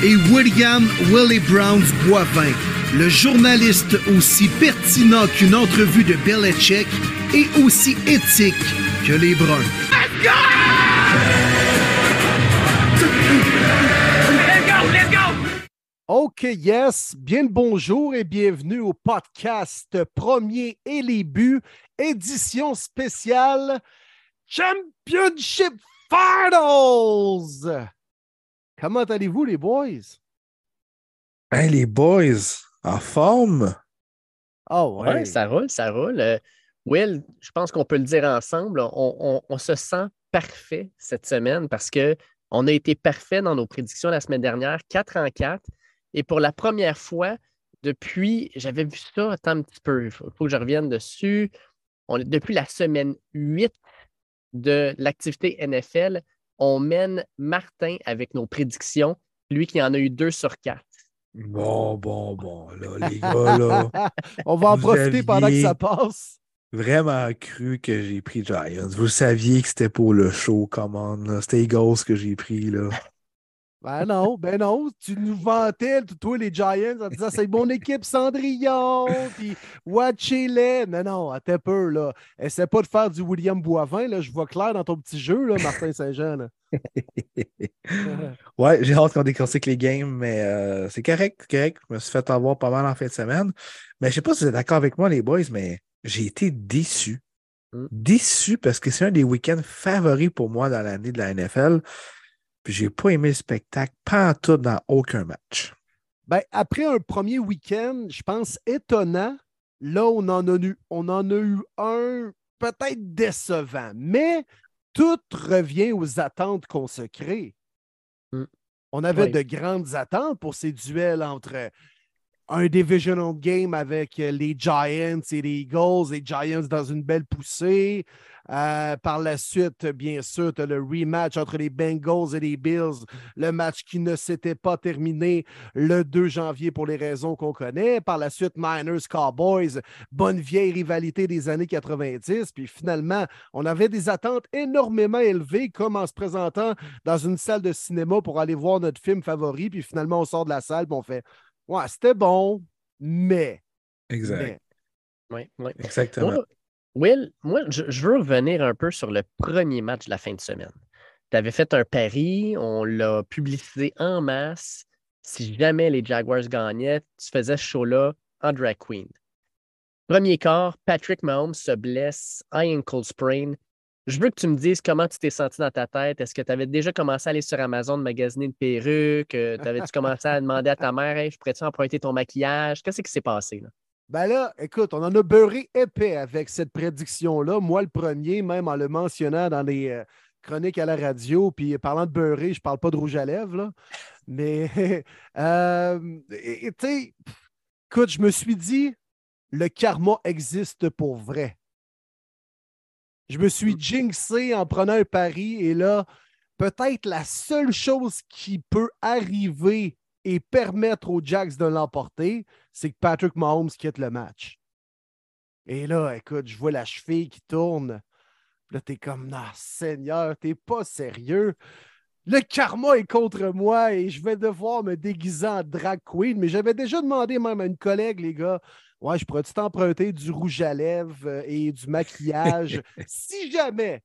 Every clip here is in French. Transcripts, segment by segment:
Et William Willie Browns Boivin, le journaliste aussi pertinent qu'une entrevue de Belichick et aussi éthique que les Bruns. OK, yes. Bien le bonjour et bienvenue au podcast Premier et les buts, édition spéciale Championship Finals. Comment allez-vous, les boys? Hey, les boys, en forme? Ah Ouais, ouais. ça roule, ça roule. Euh, Will, je pense qu'on peut le dire ensemble. On, on- on se sent parfait cette semaine parce qu'on a été parfait dans nos prédictions la semaine dernière, 4 en 4. Et pour la première fois depuis, j'avais vu ça, attends un petit peu, il faut, faut que je revienne dessus. On, est- depuis la semaine 8 de l'activité NFL, on mène Martin avec nos prédictions, lui qui en a eu 2 sur 4. Bon, bon, bon, là, les gars, là, On va en profiter pendant que ça passe. vraiment cru que j'ai pris Giants. Vous saviez que c'était pour le show, commande. C'était Eagles que j'ai pris, là. Ben non, ben non. Tu nous vantais, toi, les Giants, en disant c'est mon équipe Cendrillon, puis watchez-les. Non, non, un peu, là. Essaie pas de faire du William Boivin, là. Je vois clair dans ton petit jeu, là, Martin Saint-Jean. ouais, j'ai hâte qu'on décortique les games, mais euh, c'est correct, c'est correct. Je me suis fait avoir pas mal en fin de semaine. Mais je sais pas si vous êtes d'accord avec moi, les boys, mais j'ai été déçu. Mm. Déçu parce que c'est un des week-ends favoris pour moi dans l'année de la NFL. Puis j'ai pas aimé le spectacle, pas en tout dans aucun match. Ben, après un premier week-end, je pense étonnant, là, on en a eu, on en a eu un peut-être décevant, mais tout revient aux attentes qu'on se crée. Mm. On avait Oui. de grandes attentes pour ces duels entre un divisional game avec euh, les Giants et les Eagles, les Giants dans une belle poussée. Euh, par la suite, bien sûr, le rematch entre les Bengals et les Bills, le match qui ne s'était pas terminé le 2 janvier pour les raisons qu'on connaît. Par la suite, Niners, Cowboys, bonne vieille rivalité des années 90. Puis finalement, on avait des attentes énormément élevées, comme en se présentant dans une salle de cinéma pour aller voir notre film favori. Puis finalement, on sort de la salle et on fait Ouais, c'était bon, mais. mais. Oui, oui. Exactement. Moi, Will, moi, je, je veux revenir un peu sur le premier match de la fin de semaine. Tu avais fait un pari, on l'a publicisé en masse. Si jamais les Jaguars gagnaient, tu faisais ce show-là en drag queen. Premier quart, Patrick Mahomes se blesse, high ankle sprain. Je veux que tu me dises comment tu t'es senti dans ta tête. Est-ce que tu avais déjà commencé à aller sur Amazon magasiner une perruque? Euh, T'avais-tu commencé à demander à ta mère, hey, je pourrais-tu emprunter ton maquillage? Qu'est-ce qui s'est passé? Là? Ben là, écoute, on en a beurré épais avec cette prédiction-là. Moi, le premier, même en le mentionnant dans les euh, chroniques à la radio, puis parlant de beurré, je parle pas de rouge à lèvres, là. Mais, euh, tu écoute, je me suis dit, le karma existe pour vrai. Je me suis jinxé en prenant un pari et là, peut-être la seule chose qui peut arriver et permettre aux Jacks de l'emporter, c'est que Patrick Mahomes quitte le match. Et là, écoute, je vois la cheville qui tourne. Là, t'es comme, non, Seigneur, t'es pas sérieux. Le karma est contre moi et je vais devoir me déguiser en drag queen. Mais j'avais déjà demandé même à une collègue, les gars, ouais, je pourrais-tu t'emprunter du rouge à lèvres et du maquillage si jamais,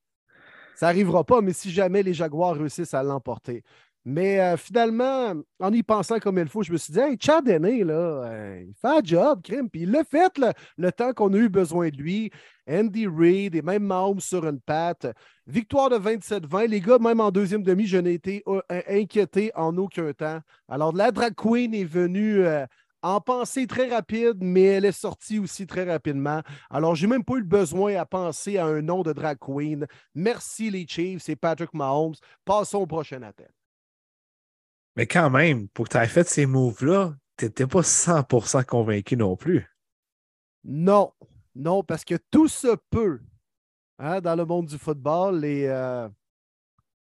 ça n'arrivera pas, mais si jamais les Jaguars réussissent à l'emporter. Mais euh, finalement, en y pensant comme il faut, je me suis dit, hey, Chad Henne, là, euh, il fait un job, crime. Puis il l'a fait le, le temps qu'on a eu besoin de lui. Andy Reid et même Mahomes sur une patte. Victoire de 27-20. Les gars, même en deuxième demi, je n'ai été euh, inquiété en aucun temps. Alors, la drag queen est venue euh, en pensée très rapide, mais elle est sortie aussi très rapidement. Alors, j'ai même pas eu le besoin à penser à un nom de drag queen. Merci les Chiefs, c'est Patrick Mahomes. Passons au prochain appel. Mais quand même, pour que tu aies fait ces moves-là, tu n'étais pas 100% convaincu non plus. Non, non, parce que tout se peut hein, dans le monde du football. Et, euh,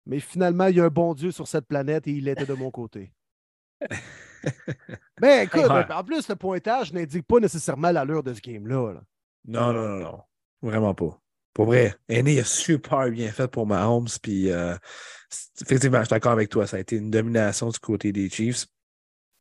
Mais finalement, il y a un bon Dieu sur cette planète et il était de mon côté. Mais écoute, Ouais. en plus, le pointage n'indique pas nécessairement l'allure de ce game-là. là. Non, non, non, non. Vraiment pas. Pour vrai, Aîné a super bien fait pour Mahomes. Puis, euh, effectivement, je suis d'accord avec toi. Ça a été une domination du côté des Chiefs.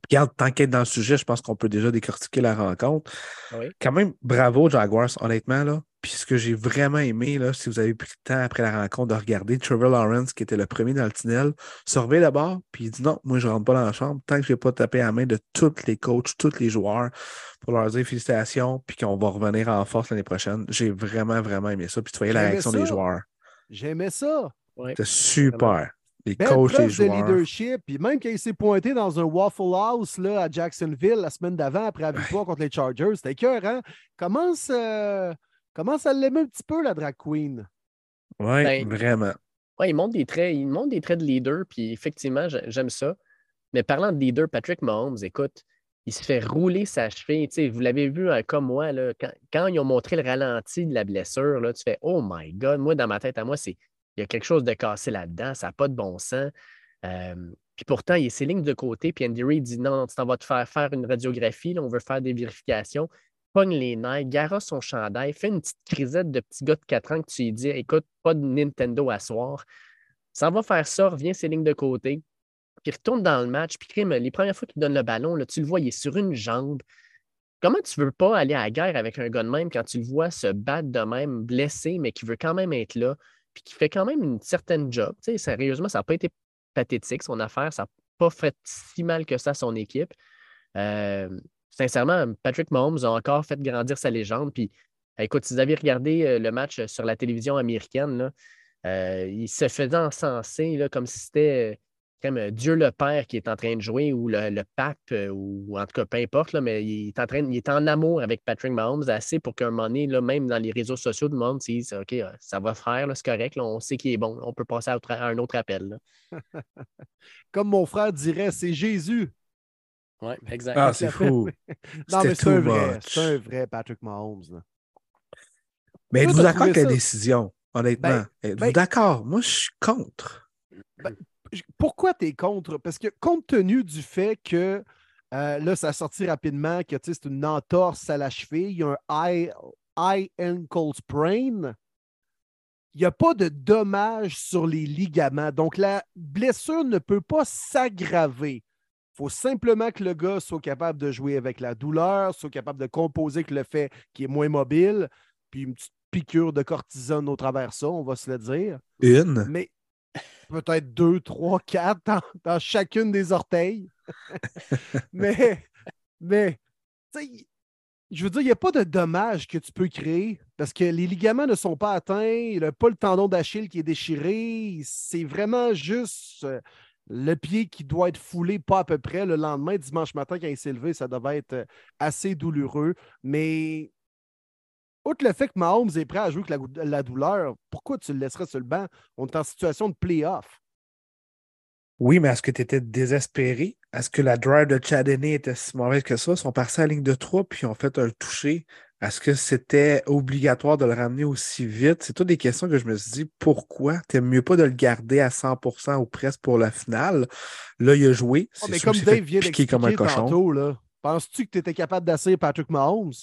Regarde, tant qu'être dans le sujet, je pense qu'on peut déjà décortiquer la rencontre. Oui. Quand même, bravo, Jaguars, honnêtement. Là. Puis ce que j'ai vraiment aimé, là, si vous avez pris le temps après la rencontre de regarder Trevor Lawrence, qui était le premier dans le tunnel, surveille le bord, puis il dit non, moi, je ne rentre pas dans la chambre tant que je n'ai pas tapé à la main de tous les coachs, tous les joueurs pour leur dire félicitations, puis qu'on va revenir en force l'année prochaine. J'ai vraiment, vraiment aimé ça. Puis tu voyais la réaction ça. des joueurs. J'aimais ça. C'était super. Les Belle coachs, les de joueurs. leadership. Puis même quand il s'est pointé dans un Waffle House là, à Jacksonville la semaine d'avant, après la victoire contre les Chargers, c'était cœur, hein? Commence, euh, commence à l'aimer un petit peu, la drag queen? Oui, Ben, vraiment. Ouais, il montre des traits, il montre des traits de leader, puis effectivement, j'ai- j'aime ça. Mais parlant de leader, Patrick Mahomes, écoute, il se fait rouler sa cheville. Tu sais, vous l'avez vu hein, comme moi, là, quand, quand ils ont montré le ralenti de la blessure, là, tu fais Oh my God, moi, dans ma tête à moi, c'est il y a quelque chose de cassé là-dedans, ça n'a pas de bon sens. Euh, puis pourtant, il y a ses lignes de côté, puis Andy Reid dit non, non, tu t'en vas te faire faire une radiographie, là, on veut faire des vérifications. Pogne les nerfs, gara son chandail, fait une petite crisette de petit gars de 4 ans que tu lui dis écoute, pas de Nintendo à soir. Ça va faire ça, revient ses lignes de côté, puis retourne dans le match, puis crime, les premières fois qu'il donne le ballon, là, tu le vois, il est sur une jambe. Comment tu veux pas aller à la guerre avec un gars de même quand tu le vois se battre de même, blessé, mais qui veut quand même être là, puis qui fait quand même une certaine job? Sérieusement, ça n'a pas été pathétique, son affaire. Ça n'a pas fait si mal que ça à son équipe. Euh, sincèrement, Patrick Mahomes a encore fait grandir sa légende. Puis, écoute, si vous avez regardé euh, le match sur la télévision américaine, euh, il se faisait encenser comme si c'était euh, comme euh, Dieu le Père qui est en train de jouer ou le, pape, euh, ou en tout cas, peu importe, mais il est, en train, il est en amour avec Patrick Mahomes assez pour qu'à un moment donné, même dans les réseaux sociaux, le monde se dise OK, euh, ça va faire, c'est correct, on sait qu'il est bon, on peut passer à, un autre appel. Comme mon frère dirait, c'est Jésus. Oui, exact. Ah, c'est fou. Non, mais c'est un vrai. un vrai Patrick Mahomes. là. Mais êtes-vous d'accord avec la décision, honnêtement? Ben, êtes-vous ben- d'accord? Moi, je suis contre. Je- Pourquoi tu es contre? Parce que compte tenu du fait que euh, là, ça a sorti rapidement que tu sais, c'est une entorse à la cheville, il y a un high, high ankle sprain. Il n'y a pas de dommage sur les ligaments. Donc, la blessure ne peut pas s'aggraver. Il faut simplement que le gars soit capable de jouer avec la douleur, soit capable de composer avec le fait qu'il est moins mobile, puis une petite piqûre de cortisone au travers de ça, on va se le dire. Une. Mais peut-être deux, trois, quatre dans, dans chacune des orteils. mais, mais, tu sais, je veux dire, il n'y a pas de dommage que tu peux créer parce que les ligaments ne sont pas atteints, il n'a pas le tendon d'Achille qui est déchiré. C'est vraiment juste euh, le pied qui doit être foulé pas à peu près le lendemain, dimanche matin, quand il s'est levé, ça devait être euh, assez douloureux. Mais outre le fait que Mahomes est prêt à jouer avec la, douleur, pourquoi tu le laisserais sur le banc? On est en situation de playoff. Oui, mais est-ce que tu étais désespéré? Est-ce que la drive de Chadenney était si mauvaise que ça? Ils sont passés à ligne de 3 puis ils ont fait un toucher. Est-ce que c'était obligatoire de le ramener aussi vite? C'est toutes des questions que je me suis dit, pourquoi? T'aimes mieux pas de le garder à 100% ou presque pour la finale? Là, il a joué. Oh, C'est mais sûr comme Dave vient piquer comme un d'expliquer cochon. penses-tu que tu étais capable d'asseoir Patrick Mahomes?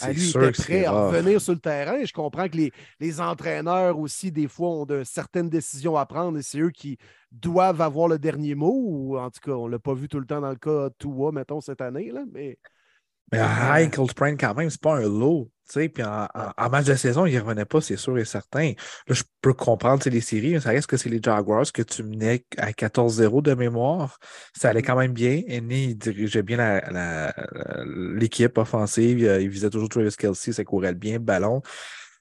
Ah, C'est lui, il sûr était que prêt à revenir sur le terrain. Je comprends que les, les entraîneurs aussi, des fois, ont de certaines décisions à prendre et c'est eux qui doivent avoir le dernier mot. Ou en tout cas, on ne l'a pas vu tout le temps dans le cas de Tua, mettons, cette année. Là, mais Mais high ankle sprain, quand même, c'est pas un low. Puis en, en- en match de saison, il ne revenait pas, c'est sûr et certain. Là, je peux comprendre les séries, mais ça reste que c'est les Jaguars que tu menais à 14-0 de mémoire. Ça allait quand même bien. Enney, il dirigeait bien l'équipe offensive. Il, il visait toujours Travis Kelsey, ça courait bien, le ballon.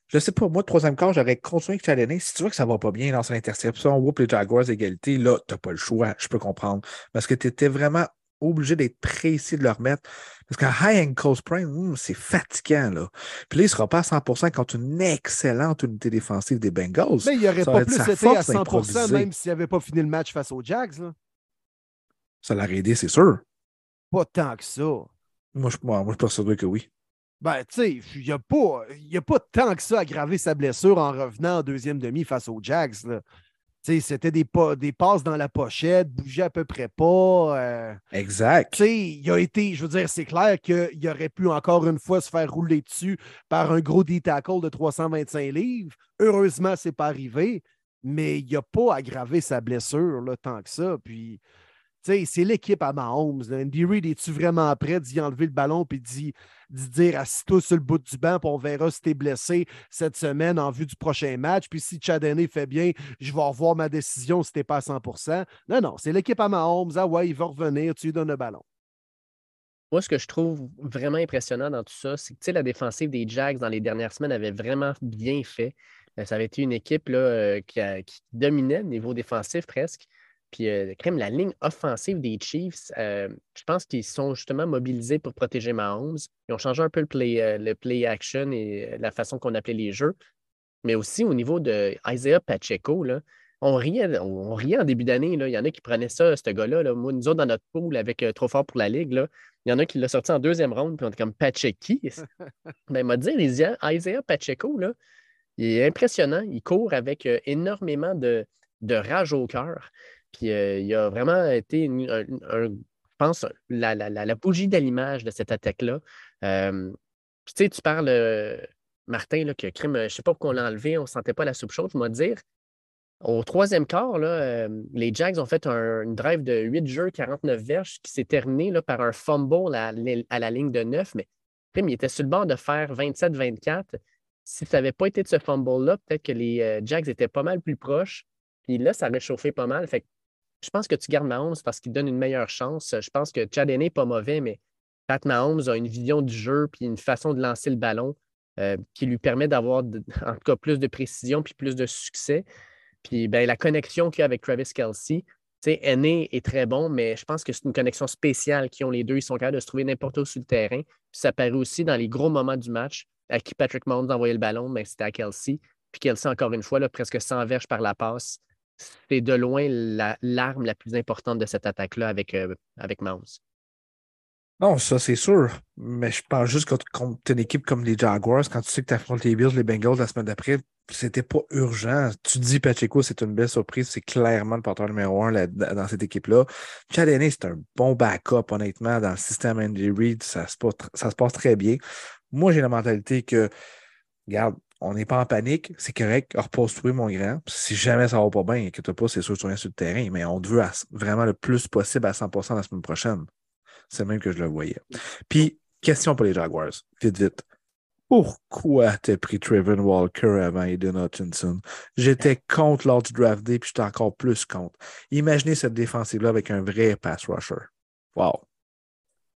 Je sais pas, moi, troisième quart, j'aurais continué avec Chalanet. Si tu vois que ça va pas bien, lance l'interception, whoop les Jaguars égalité, là, t'as pas le choix, je peux comprendre. Parce que tu étais vraiment obligé d'être précis de le remettre. Parce qu'un high ankle sprain, hum, c'est fatigant, là. Puis là, il sera pas à 100% contre une excellente unité défensive des Bengals. mais il n'aurait pas plus été à force 100 d'improviser. même s'il n'avait pas fini le match face aux Jags. là. Ça l'aurait aidé, c'est sûr. Pas tant que ça. Moi, je, moi, moi, je persuadé que oui. Ben, tu sais, il n'y a, pas- y a pas tant que ça à aggraver sa blessure en revenant en deuxième demi face aux Jags. là. C'était des, pa- des passes dans la pochette, bougeait à peu près pas. euh, Exact. il a été, je veux dire, c'est clair qu'il aurait pu encore une fois se faire rouler dessus par un gros D-tackle de 325 livres. Heureusement, c'est pas arrivé, mais il n'a pas aggravé sa blessure là, tant que ça. Puis, c'est l'équipe à Mahomes. Andy Reid, es-tu vraiment prêt d'y enlever le ballon puis d'y dire assis-toi sur le bout du banc, puis on verra si t'es blessé cette semaine en vue du prochain match. Puis si Chad Henne fait bien, je vais revoir ma décision si t'es pas à 100% Non, non, c'est l'équipe à Mahomes. Ah ouais, il va revenir, tu lui donnes le ballon. Moi, ce que je trouve vraiment impressionnant dans tout ça, c'est que la défensive des Jags dans les dernières semaines avait vraiment bien fait. Euh, Ça avait été une équipe euh, qui, qui dominait au niveau défensif presque. Puis, euh, crème, la ligne offensive des Chiefs, euh, je pense qu'ils sont justement mobilisés pour protéger Mahomes. Ils ont changé un peu le play, euh, le play action et euh, la façon qu'on appelait les jeux. Mais aussi au niveau de Isaiah Pacheco, là, on, riait, on, on riait en début d'année. Il y en a qui prenaient ça, ce gars-là. là. Moi, nous autres, dans notre pool, avec Trop fort pour la Ligue, là, il y en a qui l'ont sorti en deuxième ronde, puis on était comme Pacheco. Ben, m'a dit, Isaiah Isaiah Pacheco, là, il est impressionnant. Il court avec énormément de, de rage au cœur. Puis euh, il a vraiment été, un- je pense, la, la, la, la bougie de cette attaque-là. Euh, tu sais, tu parles, euh, Martin, là, que crime, je ne sais pas pourquoi on l'a enlevé, on ne sentait pas la soupe chaude. Je vais dire, au troisième quart, là, euh, les Jags ont fait un, une drive de 8 jeux, 49 verges, qui s'est terminé là, par un fumble à, la- ligne de 9. Mais crime, il était sur le bord de faire 27-24. Si ça n'avait pas été de ce fumble-là, peut-être que les euh, Jags étaient pas mal plus proches. Puis là, ça chauffé pas mal. Je pense que tu gardes Mahomes parce qu'il donne une meilleure chance. Je pense que Chad n'est pas mauvais, mais Pat Mahomes a une vision du jeu puis une façon de lancer le ballon euh, qui lui permet d'avoir, en tout cas, plus de précision puis plus de succès. Puis ben, la connexion qu'il y a avec Travis Kelsey, tu sais, est très bon, mais je pense que c'est une connexion spéciale qu'ils ont les deux. Ils sont capables de se trouver n'importe où sur le terrain. Ça paraît aussi dans les gros moments du match à qui Patrick Mahomes envoyait le ballon, mais c'était à Kelsey. Puis Kelsey, encore une fois, là, presque 100 verges par la passe. C'est de loin la- l'arme la, plus importante de cette attaque-là avec, euh, avec. Non, ça, c'est sûr. Mais je pense juste que contre une équipe comme les Jaguars, quand tu sais que tu affrontes les Bills, les Bengals la semaine d'après, c'était pas urgent. Tu dis Pacheco, c'est une belle surprise. C'est clairement le porteur numéro un là- dans cette équipe-là. Chad c'est un bon backup, honnêtement, dans le système Andy Reid. Ça se passe, ça se passe très bien. Moi, j'ai la mentalité que, regarde, on n'est pas en panique, c'est correct, repose-toi, mon grand. Si jamais ça va pas bien, inquiète pas, c'est sûr que tu reviens sur le terrain, mais on te veut vraiment le plus possible à 100% la semaine prochaine. C'est même que je le voyais. Puis, question pour les Jaguars, vite, vite. Pourquoi t'as pris Trevor Walker avant Aiden Hutchinson? J'étais contre lors du draft day, puis j'étais encore plus contre. Imaginez cette défensive-là avec un vrai pass rusher. Wow.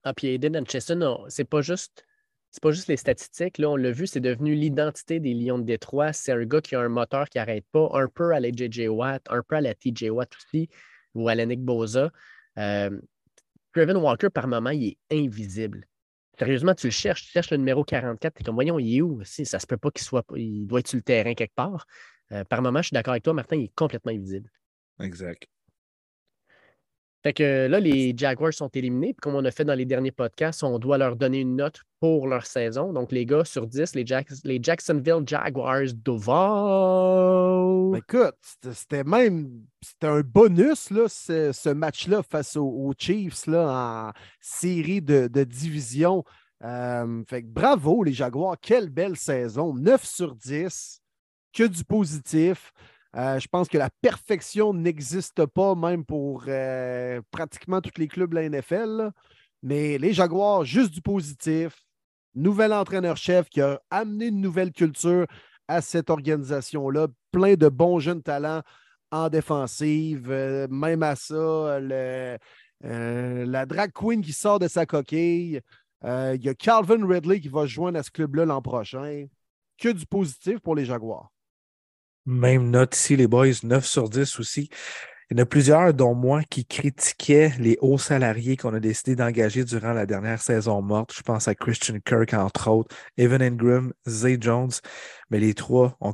Ah, puis Aiden Hutchinson, on- c'est pas juste. C'est pas juste les statistiques. Là, on l'a vu, c'est devenu l'identité des Lions de Détroit. C'est un gars qui a un moteur qui n'arrête pas, un peu à la JJ Watt, un peu à la TJ Watt aussi, ou à la Nick Boza. Euh, Walker, par moment, il est invisible. Sérieusement, tu le cherches, tu cherches le numéro 44, tu es comme, voyons, il est où? Si, ça se peut pas qu'il soit, il doit être sur le terrain quelque part. Euh, par moment, je suis d'accord avec toi, Martin, il est complètement invisible. Exact. Fait que là, les Jaguars sont éliminés. Puis comme on a fait dans les derniers podcasts, on doit leur donner une note pour leur saison. Donc, les gars, sur 10, les, les Jacksonville Jaguars devant. Mais écoute, c'était- même c'était un bonus, là, ce, match-là face aux, aux Chiefs là, en série de, de division. Euh, fait que bravo, les Jaguars. Quelle belle saison. 9 sur 10. Que du positif. Euh, je pense que la perfection n'existe pas, même pour euh, pratiquement tous les clubs de la NFL. Mais les Jaguars, juste du positif. Nouvel entraîneur-chef qui a amené une nouvelle culture à cette organisation-là. Plein de bons jeunes talents en défensive. Euh, même à ça, la drag queen qui sort de sa coquille. Il y a Calvin Ridley qui va se joindre à ce club-là l'an prochain. Que du positif pour les Jaguars. Même note ici, les boys, 9 sur 10 aussi. Il y en a plusieurs, dont moi, qui critiquaient les hauts salariés qu'on a décidé d'engager durant la dernière saison morte. Je pense à Christian Kirk, entre autres, Evan Ingram, Zay Jones. Mais les trois ont,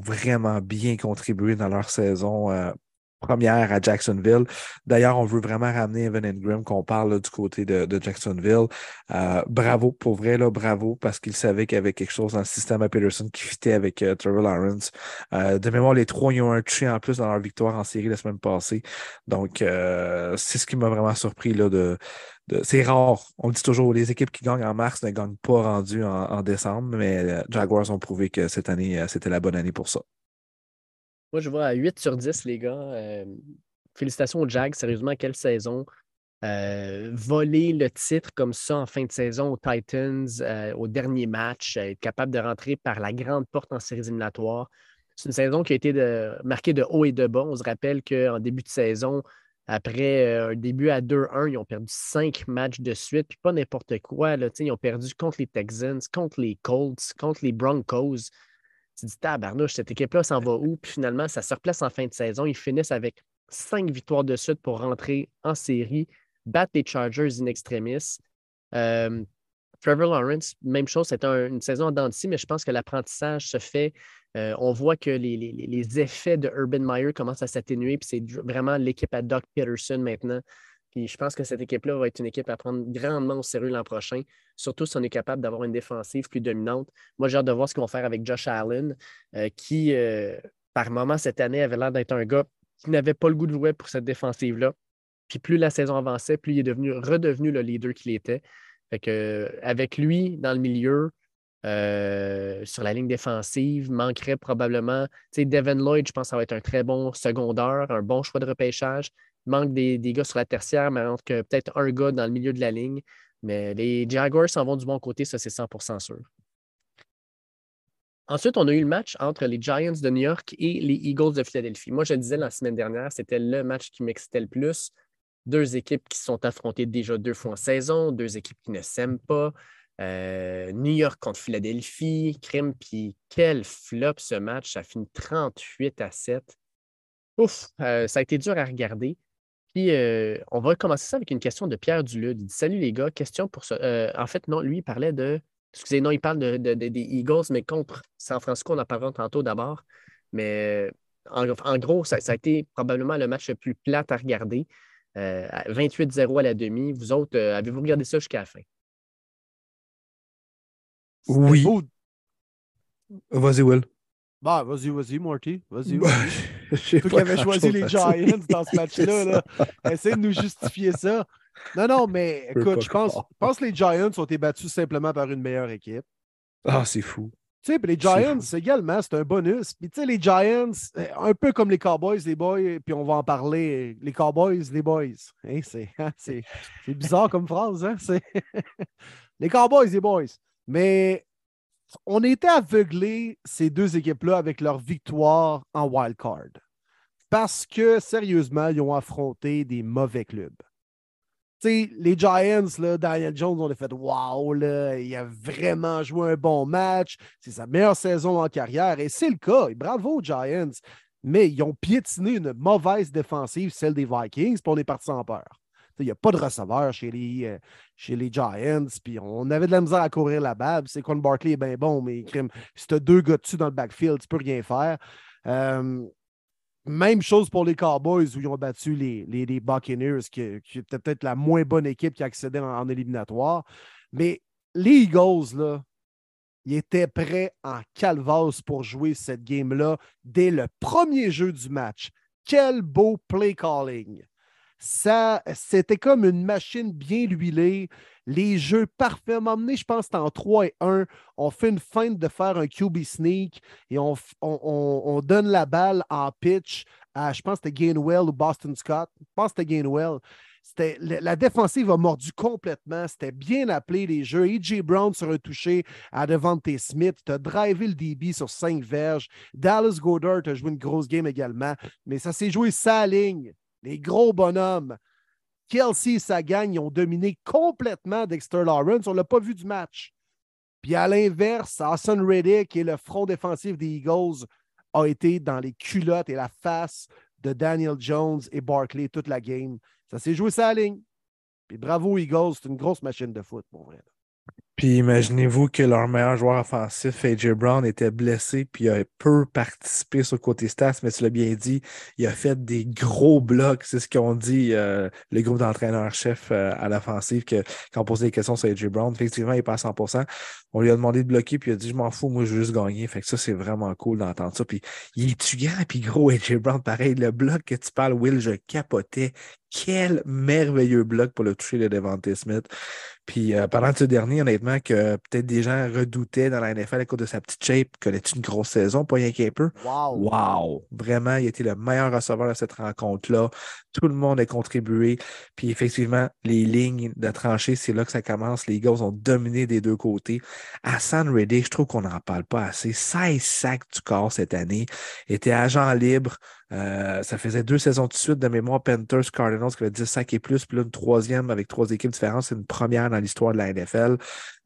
vraiment bien contribué dans leur saison. euh, première à Jacksonville. D'ailleurs, on veut vraiment ramener Evan Ingram, qu'on parle du côté de, Jacksonville. Euh, bravo, pour vrai, là, bravo, parce qu'il savait qu'il y avait quelque chose dans le système à Peterson qui fitait avec euh, Trevor Lawrence. Euh, de mémoire, les trois, ils ont un touché en plus dans leur victoire en série la semaine passée. Donc, c'est ce qui m'a vraiment surpris là, c'est rare. On dit toujours, les équipes qui gagnent en mars ne gagnent pas rendu en, décembre, mais Jaguars ont prouvé que cette année, c'était la bonne année pour ça. Moi, je vois à 8 sur 10, les gars. Euh, félicitations aux Jags. Sérieusement, quelle saison. Euh, voler le titre comme ça en fin de saison aux Titans, euh, au dernier match, être capable de rentrer par la grande porte en séries éliminatoires. C'est une saison qui a été marquée de haut et de bas. On se rappelle qu'en début de saison, après un début à 2-1, ils ont perdu cinq matchs de suite, puis pas n'importe quoi. Là, ils ont perdu contre les Texans, contre les Colts, contre les Broncos. Tu dis, tabarnouche, cette équipe-là s'en va où? Puis finalement, ça se replace en fin de saison. Ils finissent avec cinq victoires de suite pour rentrer en série, battre les Chargers in extremis. Euh, Trevor Lawrence, même chose, c'est une saison en dents mais je pense que l'apprentissage se fait. Euh, on voit que les, effets de Urban Meyer commencent à s'atténuer, puis c'est vraiment l'équipe à Doc Peterson maintenant puis je pense que cette équipe-là va être une équipe à prendre grandement au sérieux l'an prochain, surtout si on est capable d'avoir une défensive plus dominante. Moi, j'ai hâte de voir ce qu'ils vont faire avec Josh Allen, euh, qui, euh, par moment, cette année, avait l'air d'être un gars qui n'avait pas le goût de jouer pour cette défensive-là. Puis plus la saison avançait, plus il est devenu, redevenu le leader qu'il était. Fait que, avec lui dans le milieu, euh, sur la ligne défensive, manquerait probablement. Devin Lloyd, je pense que ça va être un très bon secondaire, un bon choix de repêchage manque des, gars sur la tertiaire, mais que peut-être un gars dans le milieu de la ligne. Mais les Jaguars s'en vont du bon côté, ça c'est 100% sûr. Ensuite, on a eu le match entre les Giants de New York et les Eagles de Philadelphie. Moi, je disais la semaine dernière, c'était le match qui m'excitait le plus. Deux équipes qui sont affrontées déjà deux fois en saison, deux équipes qui ne s'aiment pas. Euh, New York contre Philadelphie, crime, puis quel flop ce match. Ça finit 38 à 7. Ouf, euh, ça a été dur à regarder. Puis, euh, on va commencer ça avec une question de Pierre Dulude. Il dit Salut les gars, question pour ça. Euh, en fait, non, lui, il parlait de. Excusez, non, il parle de, des Eagles, mais contre San Francisco, on en parlera tantôt d'abord. Mais en, gros, ça, a été probablement le match le plus plat à regarder. 28-0 euh, à la demi. Vous autres, avez-vous regardé ça jusqu'à la fin? Oui. Vas-y, Will. Bah, vas-y, vas-y, Marty. Vas-y. Vas Toi qui avais choisi les Giants dans ce match-là, là. essaie de nous justifier ça. Non, non, mais écoute, je pense, pense que les Giants ont été battus simplement par une meilleure équipe. Ah, c'est fou. Tu sais, les Giants également, c'est un bonus. Puis tu sais, les Giants, un peu comme les Cowboys, les boys, puis on va en parler, les Cowboys, les boys. Hein, hein, c'est bizarre comme phrase, hein? les Cowboys, les boys. Mais on était aveuglés, ces deux équipes-là, avec leur victoire en wild card. Parce que, sérieusement, ils ont affronté des mauvais clubs. sais, les Giants, là, Daniel Jones, on a fait là, il a vraiment joué un bon match. C'est sa meilleure saison en carrière. Et c'est le cas. bravo Giants. Mais ils ont piétiné une mauvaise défensive, celle des Vikings, puis on est sans peur. Il n'y a pas de receveur chez les, euh, chez les Giants. Puis on avait de la misère à courir la balle. C'est quand Barkley est bien bon, mais si tu as deux gars dessus dans le backfield, tu ne peux rien faire. Euh, même chose pour les Cowboys où ils ont battu les, les, Buccaneers, qui, qui était peut-être la moins bonne équipe qui accédait en, en éliminatoire. Mais les Eagles, là, ils étaient prêts en calvasse pour jouer cette game-là dès le premier jeu du match. Quel beau play calling! Ça, c'était comme une machine bien huilée. Les jeux parfaitement menés, je pense, en 3 et 1. On fait une feinte de faire un QB sneak et on, on, donne la balle en pitch à, je pense, c'était Gainwell ou Boston Scott. Je pense que c'était Gainwell. La défensive a mordu complètement. C'était bien appelé les jeux. A.J. Brown sur un touché à Devante Smith. Tu as drivé le DB sur 5 verges. Dallas Goddard a joué une grosse game également. Mais ça s'est joué sa ligne les gros bonhommes. Kelsey et sa gang ils ont dominé complètement Dexter Lawrence. On ne l'a pas vu du match. Puis à l'inverse, Hassan Reddick et le front défensif des Eagles a été dans les culottes et la face de Daniel Jones et Barkley toute la game. Ça s'est joué à ligne. Puis bravo Eagles, c'est une grosse machine de foot, pour vrai. Puis imaginez-vous que leur meilleur joueur offensif, AJ Brown, était blessé, puis a peu participé sur le côté stats, mais tu l'as bien dit, il a fait des gros blocs. C'est ce qu'ont dit euh, le groupe d'entraîneurs-chefs euh, à l'offensive, que quand on posait des questions sur AJ Brown, effectivement, il n'est pas à 100 On lui a demandé de bloquer, puis il a dit Je m'en fous, moi, je veux juste gagner. Fait que ça, c'est vraiment cool d'entendre ça. Puis il est grand, puis gros, AJ Brown, pareil. Le bloc que tu parles, Will, je capotais. Quel merveilleux bloc pour le toucher de Devante Smith. Puis euh, pendant ce dernier, honnêtement, que peut-être des gens redoutaient dans la NFL à cause de sa petite shape, connaît une grosse saison, pas rien qu'un peu. Wow. Wow! Vraiment, il a été le meilleur receveur de cette rencontre-là. Tout le monde a contribué. Puis effectivement, les lignes de tranchée, c'est là que ça commence. Les Eagles ont dominé des deux côtés. Hassan Reddick, je trouve qu'on n'en parle pas assez. 16 sacs du corps cette année. était agent libre. Euh, ça faisait deux saisons de suite de mémoire Panthers Cardinals qui avait 10 sacs et plus, puis là, une troisième avec trois équipes différentes. C'est une première dans l'histoire de la NFL.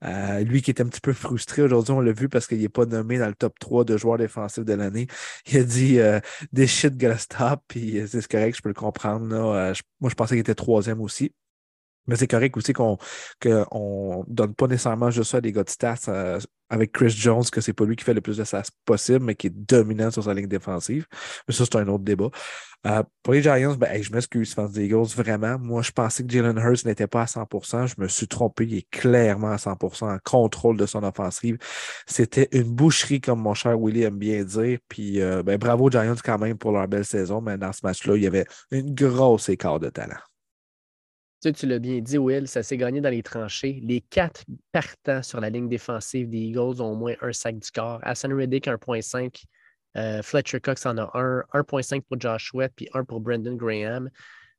Euh, lui qui était un petit peu frustré aujourd'hui, on l'a vu parce qu'il n'est pas nommé dans le top 3 de joueurs défensifs de l'année. Il a dit euh, This shit gonna stop, puis c'est correct, je peux le comprendre. moi, je pensais qu'il était troisième aussi. Mais c'est correct aussi qu'on ne donne pas nécessairement juste ça à des gars de stats euh, avec Chris Jones, que c'est pas lui qui fait le plus de stats possible, mais qui est dominant sur sa ligne défensive. Mais ça, c'est un autre débat. Euh, pour les Giants, ben, je m'excuse, fans des vraiment. Moi, je pensais que Jalen Hurts n'était pas à 100% Je me suis trompé. Il est clairement à 100% en contrôle de son offensive. C'était une boucherie, comme mon cher Willy aime bien dire. Puis, euh, ben, bravo Giants quand même pour leur belle saison. Mais dans ce match-là, il y avait une grosse écart de talent. Tu, l'as bien dit, Will, ça s'est gagné dans les tranchées. Les quatre partants sur la ligne défensive des Eagles ont au moins un sac du corps. Hassan Reddick, 1.5. Euh, Fletcher Cox en a un. 1.5 pour Josh Sweat, puis un pour Brendan Graham.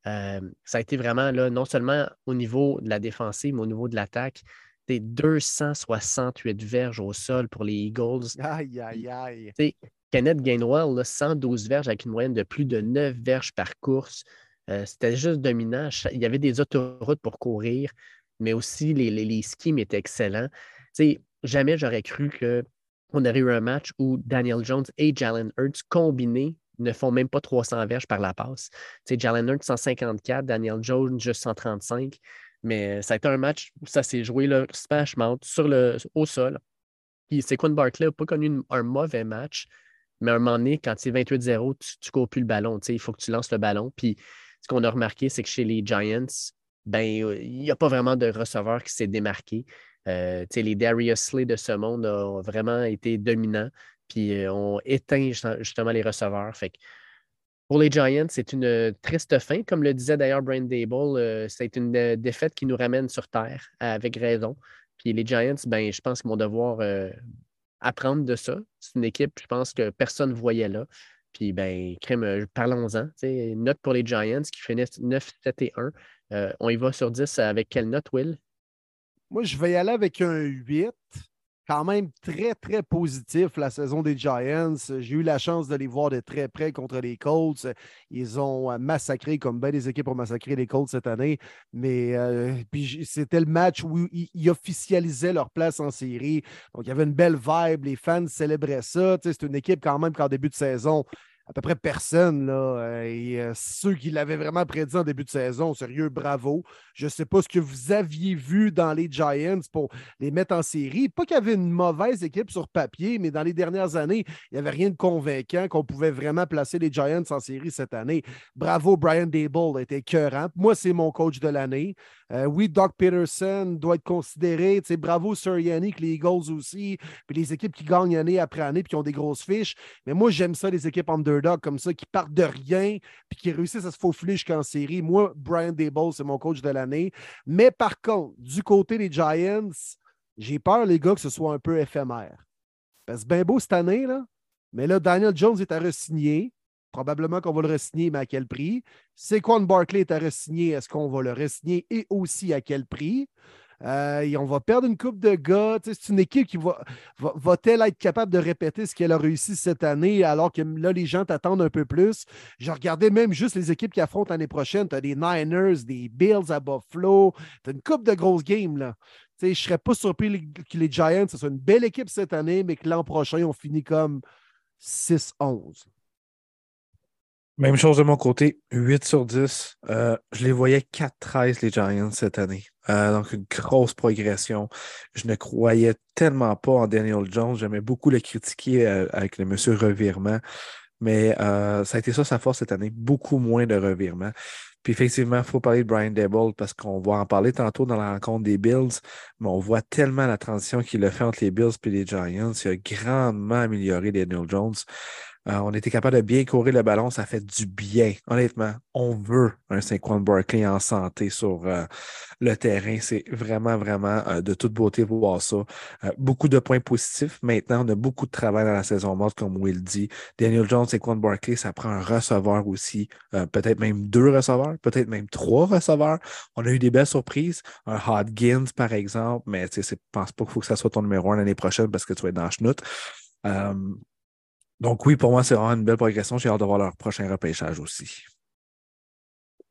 Euh, ça a été vraiment, là, non seulement au niveau de la défensive, mais au niveau de l'attaque, des 268 verges au sol pour les Eagles. Aïe, aïe, aïe. Kenneth Gainwell, 112 verges avec une moyenne de plus de 9 verges par course. Euh, c'était juste dominant. Il y avait des autoroutes pour courir, mais aussi les, les, schemes étaient excellents. jamais j'aurais cru qu'on aurait eu un match où Daniel Jones et Jalen Hurts combinés ne font même pas 300 verges par la passe. Jalen Hurts 154, Daniel Jones juste 135. Mais ça a été un match où ça s'est joué le smash mount sur le, au sol. Puis Saquon Barkley n'a pas connu un mauvais match, mais à un moment donné, quand c'est 28-0, tu ne cours plus le ballon. Il faut que tu lances le ballon. Puis ce qu'on a remarqué, c'est que chez les Giants, ben, euh, il n'y a pas vraiment de receveur qui s'est démarqué. Euh, les Darius Slay de ce monde ont vraiment été dominants, puis euh, ont éteint justement les receveurs. Pour les Giants, c'est une triste fin. Comme le disait d'ailleurs Brian Dable, c'est une défaite qui nous ramène sur terre, avec raison. Puis les Giants, ben, je pense qu'ils vont devoir apprendre de ça. C'est une équipe, je pense, que personne ne voyait là. Puis, ben, crème, euh, parlons-en. Note pour les Giants qui finissent 9, 7 et 1. Euh, on y va sur 10 avec quelle note, Will? Moi, je vais y aller avec un 8. Quand même très, très positif la saison des Giants. J'ai eu la chance de les voir de très près contre les Colts. Ils ont euh, massacré, comme bien des équipes ont massacré les Colts cette année. Mais puis c'était le match où ils, officialisaient leur place en série. Donc, il y avait une belle vibe. Les fans célébraient ça. C'est une équipe quand même qu'en début de saison, à peu près personne. Là, euh, et euh, ceux qui l'avaient vraiment prédit en début de saison, sérieux, bravo. Je ne sais pas ce que vous aviez vu dans les Giants pour les mettre en série. Pas qu'il y avait une mauvaise équipe sur papier, mais dans les dernières années, il n'y avait rien de convaincant qu'on pouvait vraiment placer les Giants en série cette année. Bravo, Brian Dable, était écœurant. Moi, c'est mon coach de l'année. Euh, oui, Doc Peterson doit être considéré. Bravo, Sir Yannick, les Eagles aussi, puis les équipes qui gagnent année après année puis qui ont des grosses fiches. Mais moi, j'aime ça, les équipes underdog comme ça, qui partent de rien puis qui réussissent à se faufiler jusqu'en série. Moi, Brian Dable, c'est mon coach de l'année. Mais par contre, du côté des Giants, j'ai peur, les gars, que ce soit un peu éphémère. C'est bien beau cette année, là. Mais là, Daniel Jones est à re-signer. Probablement qu'on va le re-signer, mais à quel prix? C'est Quan Barkley est à re-signer? Est-ce qu'on va le re-signer et aussi à quel prix? Euh, on va perdre une coupe de gars. c'est une équipe qui va, va, t elle être capable de répéter ce qu'elle a réussi cette année alors que là, les gens t'attendent un peu plus? Je regardais même juste les équipes qui affrontent l'année prochaine. Tu as des Niners, des Bills à Buffalo. Tu as une coupe de grosses games. Là. je ne serais pas surpris que les Giants, ce soit une belle équipe cette année, mais que l'an prochain, on finit comme 6-11. Même chose de mon côté, 8 sur 10. Euh, je les voyais 4-13 les Giants cette année. Euh, donc, une grosse progression. Je ne croyais tellement pas en Daniel Jones. J'aimais beaucoup le critiquer euh, avec le monsieur revirement. Mais ça a été ça sa force cette année. Beaucoup moins de revirements. Puis effectivement, il faut parler de Brian Dable parce qu'on va en parler tantôt dans la rencontre des Bills, mais on voit tellement la transition qu'il a fait entre les Bills et les Giants. Il a grandement amélioré Daniel Jones. Euh, on était capable de bien courir le ballon, ça fait du bien. Honnêtement, on veut un Saquon Barkley en santé sur euh, le terrain. C'est vraiment, vraiment euh, de toute beauté voir ça. beaucoup de points positifs. Maintenant, on a beaucoup de travail dans la saison morte, comme Will dit. Daniel Jones, Saquon Barkley, ça prend un receveur aussi. peut-être même deux receveurs, peut-être même trois receveurs. On a eu des belles surprises. Un Hodgins, par exemple, mais je ne pense pas qu'il faut que ça soit ton numéro un l'année prochaine parce que tu vas être dans schnout. Donc oui, pour moi, c'est vraiment une belle progression. J'ai hâte de voir leur prochain repêchage aussi.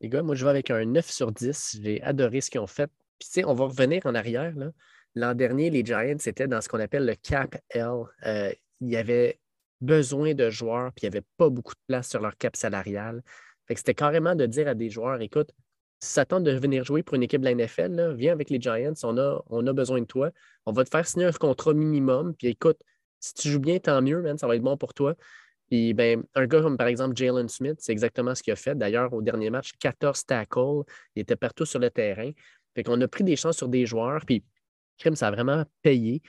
Les gars, moi, je vais avec un 9 sur 10. J'ai adoré ce qu'ils ont fait. Puis, tu sais, on va revenir en arrière. L'an dernier, les Giants étaient dans ce qu'on appelle le cap L. Euh, il y avait besoin de joueurs, puis il n'y avait pas beaucoup de place sur leur cap salarial. Fait que c'était carrément de dire à des joueurs, écoute, si ça de venir jouer pour une équipe de la NFL, viens avec les Giants, on a, on a besoin de toi. On va te faire signer un contrat minimum, puis écoute, si tu joues bien, tant mieux, man, ça va être bon pour toi. Puis, ben, un gars comme par exemple Jalen Smith, c'est exactement ce qu'il a fait. D'ailleurs, au dernier match, 14 tackles, il était partout sur le terrain. Fait qu'on a pris des chances sur des joueurs, puis crime, ça a vraiment payé.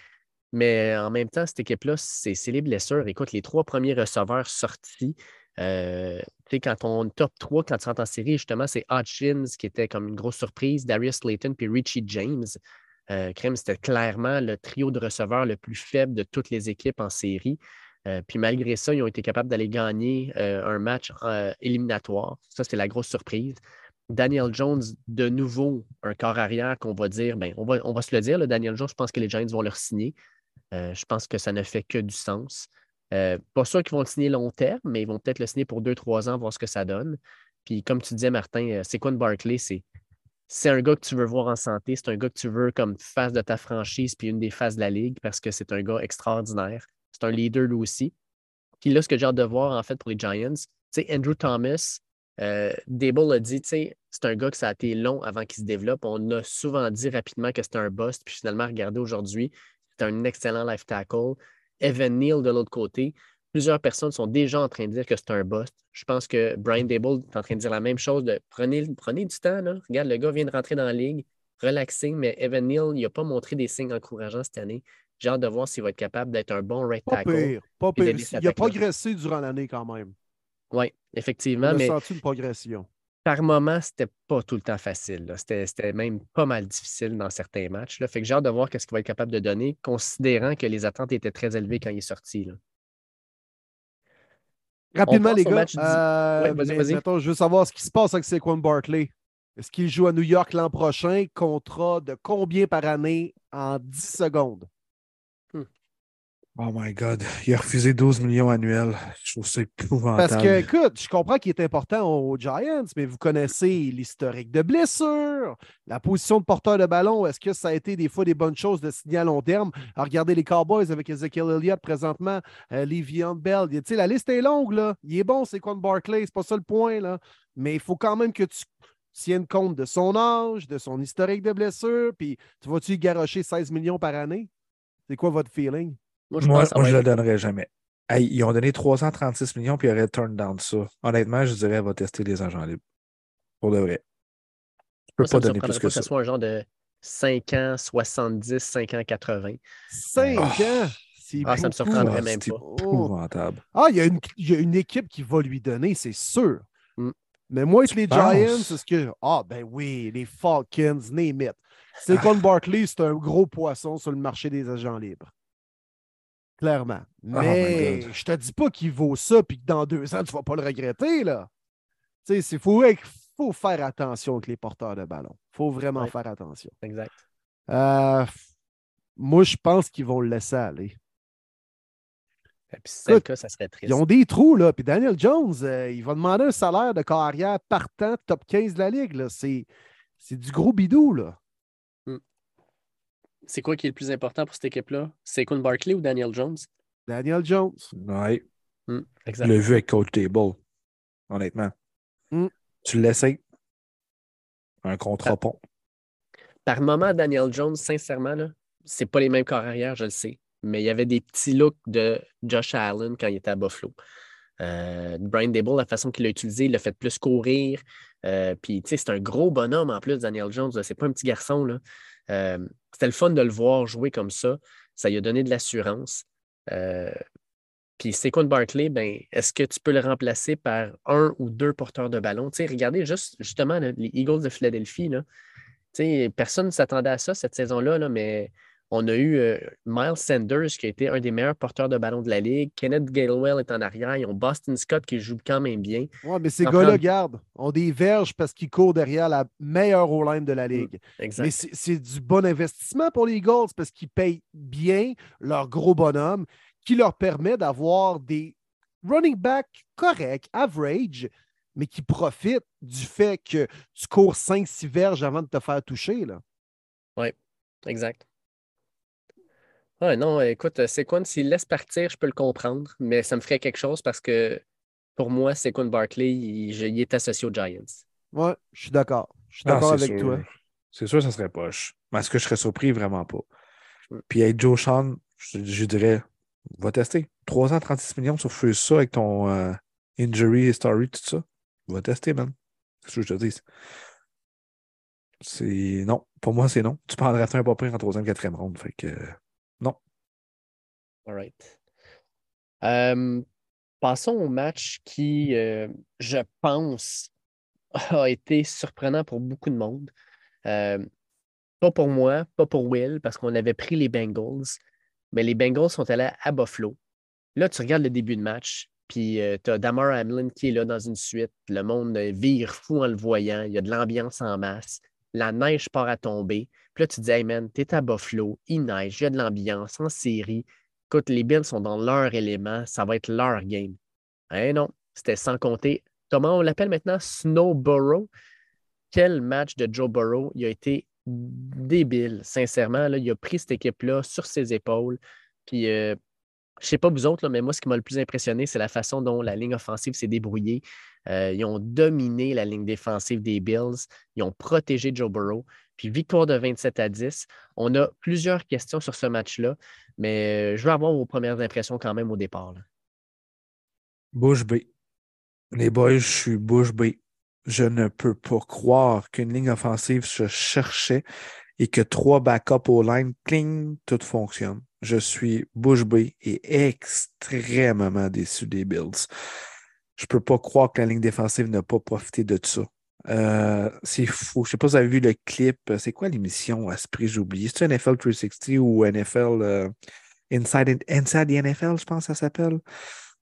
Mais en même temps, cette équipe-là, c'est les blessures. Écoute, les trois premiers receveurs sortis, euh, quand on top 3, quand tu rentres en série, justement, c'est Hodgins qui était comme une grosse surprise, Darius Slayton puis Richie James. Euh, Crème, c'était clairement le trio de receveurs le plus faible de toutes les équipes en série. Euh, puis malgré ça, ils ont été capables d'aller gagner euh, un match éliminatoire. Ça, c'est la grosse surprise. Daniel Jones, de nouveau, un corps arrière qu'on va dire, ben, on, va, se le dire, Daniel Jones, je pense que les Giants vont le signer. je pense que ça ne fait que du sens. pas sûr qu'ils vont le signer long terme, mais ils vont peut-être le signer pour deux, trois ans, voir ce que ça donne. Puis comme tu disais, Martin, c'est quoi Barkley? C'est c'est un gars que tu veux voir en santé, c'est un gars que tu veux comme face de ta franchise puis une des phases de la ligue parce que c'est un gars extraordinaire. C'est un leader lui aussi. Puis là, ce que j'ai hâte de voir en fait pour les Giants, tu Andrew Thomas, euh, Dable a dit, c'est un gars que ça a été long avant qu'il se développe. On a souvent dit rapidement que c'était un bust, puis finalement, regardez aujourd'hui, c'est un excellent life tackle. Evan Neal de l'autre côté, plusieurs personnes sont déjà en train de dire que c'est un bust. Je pense que Brian Dable est en train de dire la même chose de prenez, prenez du temps. Là. Regarde, le gars vient de rentrer dans la ligue, relaxé, mais Evan Neal, il n'a pas montré des signes encourageants cette année. J'ai hâte de voir s'il va être capable d'être un bon right pas tackle. Pire, pas pire. Il a progressé durant l'année quand même. Oui, effectivement. On a senti une progression. Par moment, c'était pas tout le temps facile. C'était même pas mal difficile dans certains matchs. Là. Fait que j'ai hâte de voir ce qu'il va être capable de donner, considérant que les attentes étaient très élevées quand il est sorti. Là. Rapidement, les gars, euh, je veux savoir ce qui se passe avec Saquon Barkley. Est-ce qu'il joue à New York l'an prochain? Contrat de combien par année en 10 secondes? Oh my God, il a refusé 12 millions annuels. Je trouve ça épouvantable. Parce que, écoute, je comprends qu'il est important aux Giants, mais vous connaissez l'historique de blessures, la position de porteur de ballon. Est-ce que ça a été des fois des bonnes choses de signer à long terme? regardez les Cowboys avec Ezekiel Elliott présentement, euh, Bell. Tu sais, la liste est longue, là. Il est bon, c'est quoi Barclay, c'est pas ça le point, là. Mais il faut quand même que tu tiennes compte de son âge, de son historique de blessures, puis tu vas-tu garocher 16 millions par année? C'est quoi votre feeling? Moi, je ne le donnerais jamais. ils ont donné 336 millions puis ils auraient turn down ça. Honnêtement, je dirais, va tester les agents libres. Pour de vrai. Je peux pas donner plus que, ça. Que ce soit un genre de 5 ans, 70, 5 ans, 80. 5 ans? Ah, ça me surprendrait même pas. épouvantable. Ah, il y, a une, il y, a une, équipe qui va lui donner, c'est sûr. Mm. Mais moi, avec les Giants, c'est ce que. Ah, ben oui, les Falcons, name it. Saquon Barkley, c'est un gros poisson sur le marché des agents libres. Clairement. Oh Mais je te dis pas qu'il vaut ça puis que dans deux ans, tu vas pas le regretter. là. Tu sais, il faut, faut, faire attention avec les porteurs de ballon. Il faut vraiment faire attention. Exact. Euh, moi, je pense qu'ils vont le laisser aller. Puis, c'est le cas, ça serait triste. Ils ont des trous, là. Puis Daniel Jones, euh, il va demander un salaire de carrière partant top 15 de la Ligue. C'est du gros bidou, là c'est quoi qui est le plus important pour cette équipe-là? C'est Kun Barkley ou Daniel Jones? Daniel Jones. Oui. Hmm, le vu avec Coach Table. honnêtement. Mm. Tu l'essayes. Un contrat Ah. pont. Par moment, Daniel Jones, sincèrement, là, c'est pas les mêmes corps arrière, je le sais. Mais il y avait des petits looks de Josh Allen quand il était à Buffalo. Euh, Brian Dable, la façon qu'il l'a utilisé, il l'a fait plus courir. Euh, Puis, tu sais, c'est un gros bonhomme en plus, Daniel Jones. là. C'est pas un petit garçon. là. Euh, C'était le fun de le voir jouer comme ça. Ça lui a donné de l'assurance. Euh, Puis, Saquon Barkley, ben, est-ce que tu peux le remplacer par un ou deux porteurs de ballon? Regardez juste, justement les Eagles de Philadelphie. Là. Personne ne s'attendait à ça cette saison-là, là, mais on a eu euh, Miles Sanders qui a été un des meilleurs porteurs de ballon de la ligue. Kenneth Gainwell est en arrière. Ils ont Boston Scott qui joue quand même bien. Ouais, mais ces gars-là, garde, ont des verges parce qu'ils courent derrière la meilleure O-line de la ligue. Exact. Mais c'est du bon investissement pour les Eagles parce qu'ils payent bien leur gros bonhomme qui leur permet d'avoir des running backs corrects, average, mais qui profitent du fait que tu cours 5-6 verges avant de te faire toucher. Là. Exact. Ouais, non, écoute, Saquon, s'il laisse partir, je peux le comprendre, mais ça me ferait quelque chose parce que pour moi, Saquon Barkley, il, est associé aux Giants. Ouais, je suis d'accord. Je suis Ah, d'accord avec sûr. toi. C'est sûr, ça serait poche. Mais est-ce que je serais surpris? Vraiment pas. Puis avec Joe Sean, je, je dirais, va tester. 3 ans, 36 millions, fais ça avec ton euh, injury story, tout ça. Va tester, man. C'est ce que je te dis. C'est non. Pour moi, c'est non. Tu peux en drafter un pas pire en troisième, quatrième ronde? Fait que. All right. Euh, passons au match qui, euh, je pense, a été surprenant pour beaucoup de monde. Euh, pas pour moi, pas pour Will, parce qu'on avait pris les Bengals, mais les Bengals sont allés à Buffalo. Là, tu regardes le début de match, puis tu as Damar Hamlin qui est là dans une suite. Le monde vire fou en le voyant. Il y a de l'ambiance en masse. La neige part à tomber. Puis là, tu dis, hey man, t'es à Buffalo, il neige, il y a de l'ambiance en série. Écoute, les Bills sont dans leur élément, ça va être leur game. Eh non, c'était sans compter. Comment on l'appelle maintenant? Snowborough. Quel match de Joe Burrow. Il a été débile, sincèrement. Là, il a pris cette équipe-là sur ses épaules. Puis, euh, je ne sais pas vous autres, mais moi, ce qui m'a le plus impressionné, c'est la façon dont la ligne offensive s'est débrouillée. Euh, ils ont dominé la ligne défensive des Bills. Ils ont protégé Joe Burrow. Victoire de 27 à 10. On a plusieurs questions sur ce match-là, mais euh, je veux avoir vos premières impressions quand même au départ. là. Bouche B. Les boys, je suis bouche B. Je ne peux pas croire qu'une ligne offensive se cherchait et que trois backups au line, cling, tout fonctionne. Je suis bouche B et extrêmement déçu des Bills. Je peux pas croire que la ligne défensive n'a pas profité de ça. Euh, c'est fou. Je sais pas si vous avez vu le clip. C'est quoi l'émission? À ce prix? J'ai oublié. C'est NFL 360 ou NFL euh, Inside, Inside the NFL, je pense que ça s'appelle?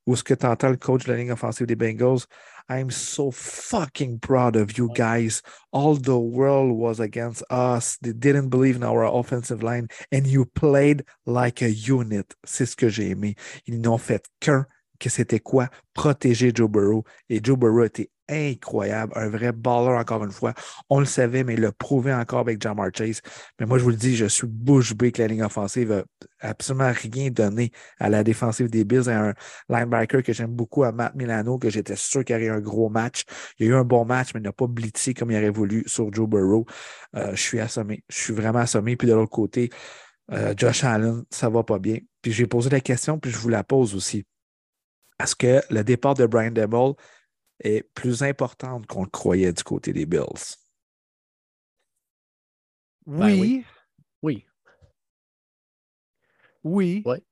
Où ce que tu entends le coach de la ligne offensive des Bengals, I'm so fucking proud of you guys. All the world was against us. They didn't believe in our offensive line and you played like a unit. C'est ce que j'ai aimé. Ils n'ont fait qu'un, que c'était quoi? Protéger Joe Burrow. Et Joe Burrow était incroyable, un vrai baller encore une fois. On le savait, mais il l'a prouvé encore avec Jamar Chase. Mais moi, je vous le dis, je suis bouche bée que la ligne offensive a absolument rien donné à la défensive des Bills et un linebacker que j'aime beaucoup à Matt Milano, que j'étais sûr qu'il y aurait un gros match. Il y a eu un bon match, mais il n'a pas blitzé comme il aurait voulu sur Joe Burrow. Euh, je suis assommé. Je suis vraiment assommé. Puis de l'autre côté, euh, Josh Allen, ça va pas bien. Puis j'ai posé la question, puis je vous la pose aussi. Est-ce que le départ de Brian Debble est plus important qu'on le croyait du côté des Bills? Ben Oui. oui. Oui. Oui. Ouais. Tu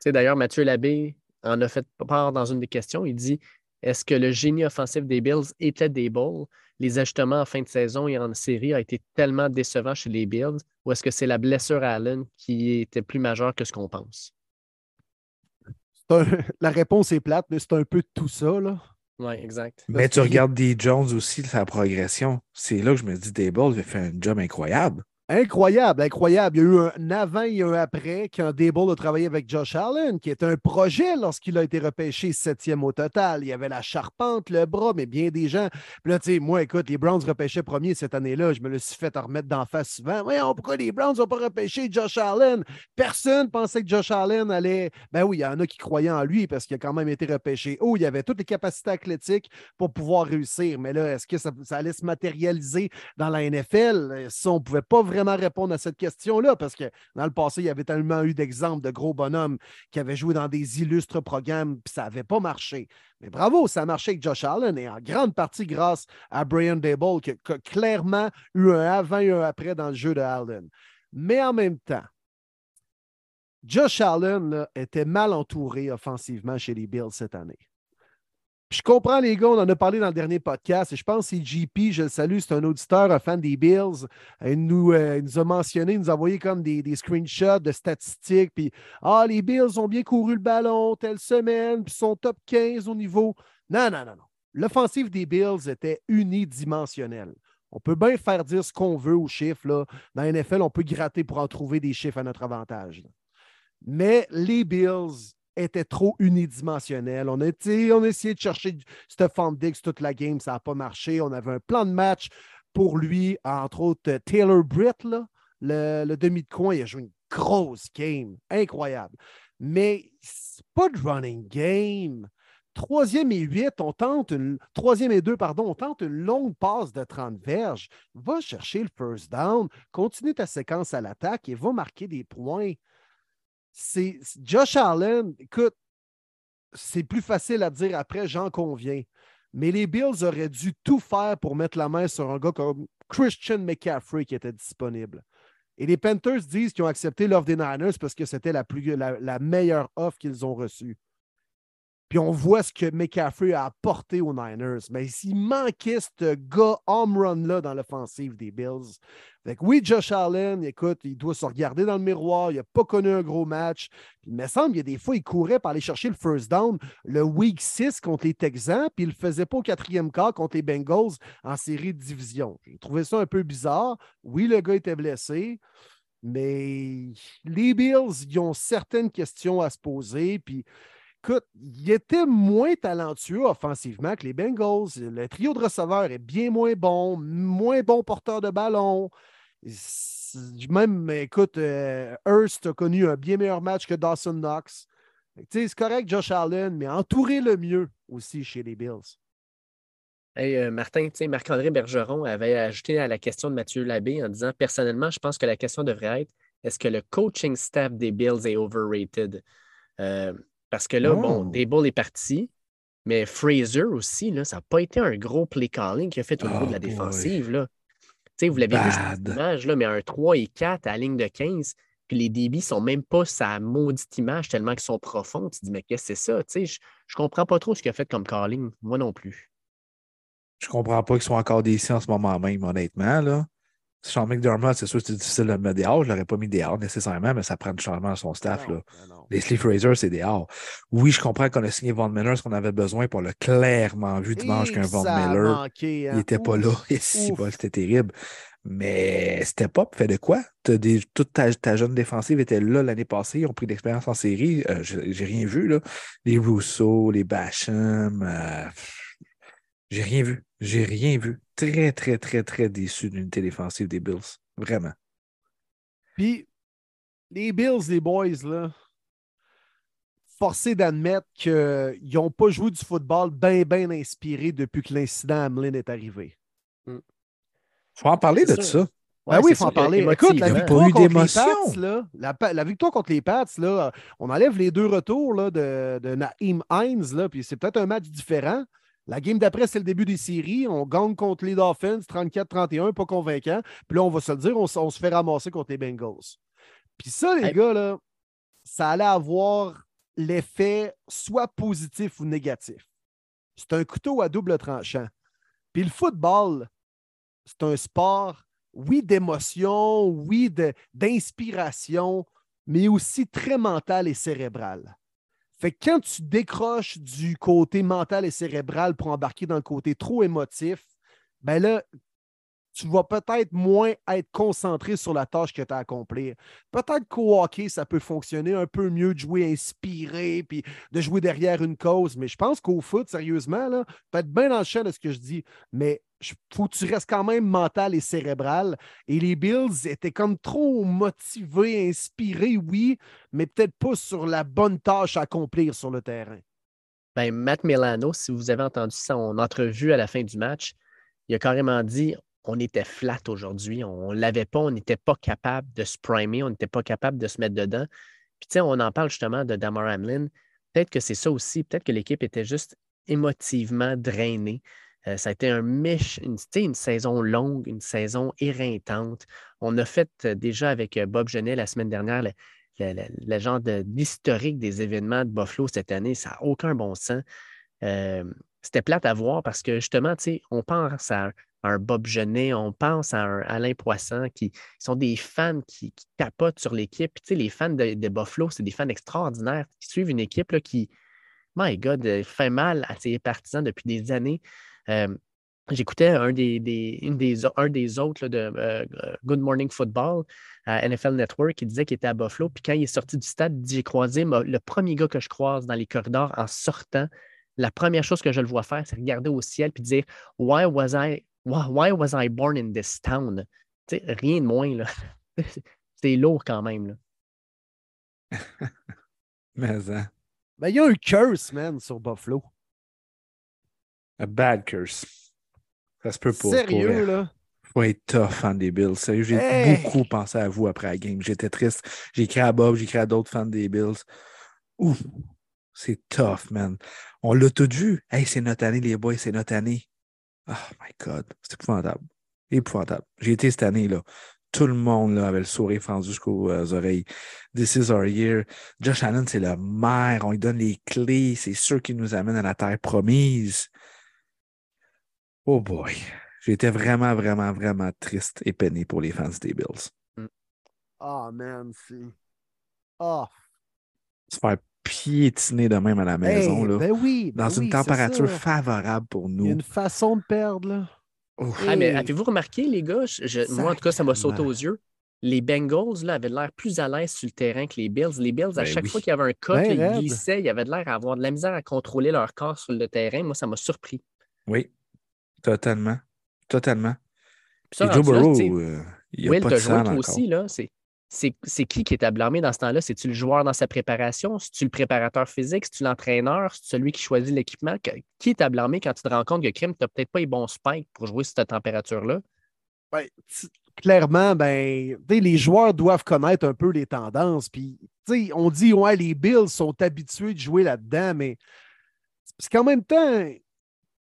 sais, d'ailleurs, Mathieu Labbé en a fait part dans une des questions. Il dit Est-ce que le génie offensif des Bills était des balls? Les ajustements en fin de saison et en série ont été tellement décevants chez les Bills ou est-ce que c'est la blessure à Allen qui était plus majeure que ce qu'on pense? Un- La réponse est plate, mais c'est un peu tout ça. Là. Oui, exact. Mais tu regardes D. Jones aussi, sa progression. C'est là que je me dis, Dable, il a fait un job incroyable. Incroyable, incroyable. Il y a eu un avant et un après quand Dable a travaillé avec Josh Allen, qui est un projet lorsqu'il a été repêché septième au total. Il y avait la charpente, le bras, mais bien des gens. Puis là, tu sais, moi, écoute, les Browns repêchaient premier cette année-là. Je me le suis fait remettre d'en face souvent. Voyons, pourquoi les Browns n'ont pas repêché Josh Allen? Personne pensait que Josh Allen allait. Ben oui, il y en a qui croyaient en lui parce qu'il a quand même été repêché Oh, Il avait toutes les capacités athlétiques pour pouvoir réussir. Mais là, est-ce que ça, allait se matérialiser dans la NFL? Ça, on ne pouvait pas vraiment répondre à cette question-là parce que dans le passé, il y avait tellement eu d'exemples de gros bonhommes qui avaient joué dans des illustres programmes puis ça n'avait pas marché. Mais bravo, ça a marché avec Josh Allen et en grande partie grâce à Brian Dable qui, a clairement eu un avant et un après dans le jeu de Allen. Mais en même temps, Josh Allen était mal entouré offensivement chez les Bills cette année je comprends, les gars, on en a parlé dans le dernier podcast et je pense que c'est JP, je le salue, c'est un auditeur, un fan des Bills. Il nous, euh, a mentionné, il nous a envoyé comme des, screenshots de statistiques. Puis, ah, les Bills ont bien couru le ballon telle semaine, puis sont top 15 au niveau. Non, non, non, non. L'offensive des Bills était unidimensionnelle. On peut bien faire dire ce qu'on veut aux chiffres. Là. Dans la NFL, on peut gratter pour en trouver des chiffres à notre avantage. Mais les Bills était trop unidimensionnel. On a, on essayé de chercher Stephon Diggs toute la game, ça n'a pas marché. On avait un plan de match pour lui, entre autres Taylor Britt, le, demi de coin, il a joué une grosse game, incroyable. Mais pas de running game. Troisième et huit, on tente une. Troisième et deux, pardon, on tente une longue passe de 30 verges. Va chercher le first down, continue ta séquence à l'attaque et va marquer des points c'est Josh Allen, écoute, c'est plus facile à dire après, j'en conviens. Mais les Bills auraient dû tout faire pour mettre la main sur un gars comme Christian McCaffrey qui était disponible. Et les Panthers disent qu'ils ont accepté l'offre des Niners parce que c'était la, la, la meilleure offre qu'ils ont reçue. Puis on voit ce que McCaffrey a apporté aux Niners. Mais s'il manquait ce gars home run-là dans l'offensive des Bills. Fait oui, Josh Allen, écoute, il doit se regarder dans le miroir. Il n'a pas connu un gros match. il me semble qu'il y a des fois, il courait pour aller chercher le first down le week 6 contre les Texans, puis il ne le faisait pas au quatrième quart contre les Bengals en série de division. J'ai trouvé ça un peu bizarre. Oui, le gars était blessé. Mais les Bills, ils ont certaines questions à se poser. Puis écoute, il était moins talentueux offensivement que les Bengals. Le trio de receveurs est bien moins bon, moins bon porteur de ballon. Même, écoute, euh, Hurst a connu un bien meilleur match que Dawson Knox. C'est correct, Josh Allen, mais entouré le mieux aussi chez les Bills. Hey, euh, Martin, Marc-André Bergeron avait ajouté à la question de Mathieu Labbé en disant Personnellement, je pense que la question devrait être est-ce que le coaching staff des Bills est overrated? Euh, parce que là, bon, oh! Dable est parti, mais Fraser aussi, là, ça n'a pas été un gros play calling qu'il a fait au niveau de la oh, défensive. Là. vous l'avez vu cette image, là, mais un 3 et 4 à la ligne de 15, puis les débits sont même pas sa maudite image tellement qu'ils sont profonds. Tu te dis, mais qu'est-ce que c'est ça? Je ne comprends pas trop ce qu'il a fait comme calling. Moi non plus. Je comprends pas qu'ils soient encore décis en ce moment même, honnêtement. Là. Sean McDermott, c'est sûr que c'est difficile de le mettre dehors. Je ne l'aurais pas mis dehors nécessairement, mais ça prend du changement à son staff. Là. Ben Les Sleeve Fraser, c'est dehors. Oui, je comprends qu'on a signé Von Miller, ce qu'on avait besoin pour le clairement vu dimanche qu'un Von Miller. Il n'était pas là. C'était terrible. Mais c'était pas fait de quoi? toute ta, jeune défensive était là l'année passée. Ils ont pris l'expérience en série. Euh, j'ai rien vu. Là. Les Rousseau, les Basham. Euh, j'ai rien vu. J'ai rien vu. Très, très, très, très déçu d'une l'unité défensive des Bills. Vraiment. Puis, les Bills, les boys, là, forcés d'admettre qu'ils n'ont pas joué du football bien, bien inspiré depuis que l'incident Hamlin est arrivé. Il hmm. faut en parler de ça. ah oui, il faut en parler. Écoute, la victoire, contre les Pats, là, la, victoire contre les Pats, là, on enlève les deux retours là, de, de Naïm Hines, là, puis c'est peut-être un match différent. La game d'après, c'est le début des séries. On gagne contre les Dolphins, 34-31, pas convaincant. Puis là, on va se le dire, on, se fait ramasser contre les Bengals. Puis ça, les gars, là, ça allait avoir l'effet soit positif ou négatif. C'est un couteau à double tranchant. Puis le football, c'est un sport, oui, d'émotion, oui, d'inspiration, mais aussi très mental et cérébral. Fait que quand tu décroches du côté mental et cérébral pour embarquer dans le côté trop émotif, ben là, tu vas peut-être moins être concentré sur la tâche que tu as à accomplir. Peut-être qu'au hockey, ça peut fonctionner un peu mieux de jouer inspiré puis de jouer derrière une cause, mais je pense qu'au foot, sérieusement, là, peut-être bien dans le champ de ce que je dis, mais faut que tu restes quand même mental et cérébral. Et les Bills étaient comme trop motivés, inspirés, oui, mais peut-être pas sur la bonne tâche à accomplir sur le terrain. Ben, Matt Milano, si vous avez entendu son entrevue à la fin du match, il a carrément dit on était flat aujourd'hui. On ne l'avait pas, on n'était pas capable de se primer, on n'était pas capable de se mettre dedans. Puis, tu sais, on en parle justement de Damar Hamlin. Peut-être que c'est ça aussi. Peut-être que l'équipe était juste émotivement drainée. Euh, ça a été un mèche, une, une saison longue, une saison éreintante. On a fait euh, déjà avec euh, Bob Genet la semaine dernière le, genre d'historique des événements de Buffalo cette année. Ça n'a aucun bon sens. C'était plate à voir parce que justement, on pense à un Bob Genet, on pense à un Alain Poisson qui sont des fans qui, qui capotent sur l'équipe. les fans de, Buffalo, c'est des fans extraordinaires qui suivent une équipe qui, my God, fait mal à ses partisans depuis des années. Euh, j'écoutais un des, des, un des autres de euh, Good Morning Football à NFL Network qui disait qu'il était à Buffalo. Puis quand il est sorti du stade, j'ai croisé le premier gars que je croise dans les corridors en sortant. La première chose que je le vois faire, c'est regarder au ciel puis dire Why was I Why was I born in this town? rien de moins. Là. C'est lourd quand même. Là. Mais, hein. Ben, il y a un curse, man, sur Buffalo. A bad curse. Ça se peut pas. Sérieux, là? Faut être tough, fan des Bills. J'ai beaucoup pensé à vous après la game. J'étais triste. J'ai écrit à Bob, j'ai écrit à d'autres fans des Bills. Ouf, c'est tough, man. On l'a tout vu. Hey, c'est notre année, les boys, c'est notre année. Oh my God, c'est épouvantable. Épouvantable. J'ai été cette année, là. Tout le monde là, avait le sourire fendu jusqu'aux euh, oreilles. This is our year. Josh Allen, c'est le maire. On lui donne les clés. C'est sûr qu'il nous amène à la terre promise. Oh boy. J'étais vraiment, vraiment, vraiment triste et peiné pour les fans des Bills. Oh man, c'est. Oh. Se faire piétiner de même à la maison. là, ben oui, dans ben une température favorable pour nous. Il y a une façon de perdre. Là. Ah, mais avez-vous remarqué, les gars? moi, en tout cas, ça m'a sauté aux yeux. Les Bengals là, avaient l'air plus à l'aise sur le terrain que les Bills. Les Bills, à ben chaque fois qu'il y avait un cut, ben ils glissaient, ils avaient l'air d'avoir de la misère à contrôler leur corps sur le terrain. Moi, ça m'a surpris. Oui, totalement. Totalement. Ça, Joe Burrow, euh, il a pas de joué aussi, là. C'est c'est qui qui est à blâmer dans ce temps-là? C'est-tu le joueur dans sa préparation? C'est-tu le préparateur physique? C'est-tu l'entraîneur? C'est celui qui choisit l'équipement? Qui est à blâmer quand tu te rends compte que Krim, tu n'as peut-être pas les bons spikes pour jouer cette température-là? Ben, clairement, ben, les joueurs doivent connaître un peu les tendances. Puis, on dit, ouais, les Bills sont habitués de jouer là-dedans, mais c'est qu'en même temps,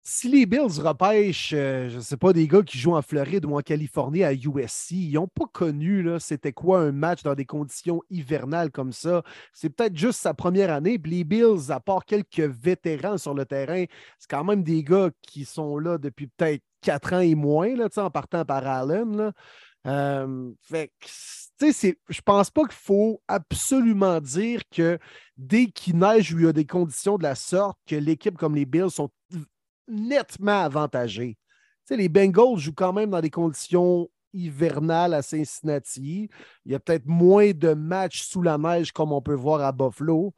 si les Bills repêchent, euh, je ne sais pas, des gars qui jouent en Floride ou en Californie à USC, ils n'ont pas connu c'était quoi un match dans des conditions hivernales comme ça. C'est peut-être juste sa première année. Les Bills, à part quelques vétérans sur le terrain, c'est quand même des gars qui sont là depuis peut-être quatre ans et moins, là, en partant par Allen. Là. Euh, fait je pense pas qu'il faut absolument dire que dès qu'il neige ou il y a des conditions de la sorte, que l'équipe comme les Bills sont nettement avantagé. les Bengals jouent quand même dans des conditions hivernales à Cincinnati. Il y a peut-être moins de matchs sous la neige comme on peut voir à Buffalo,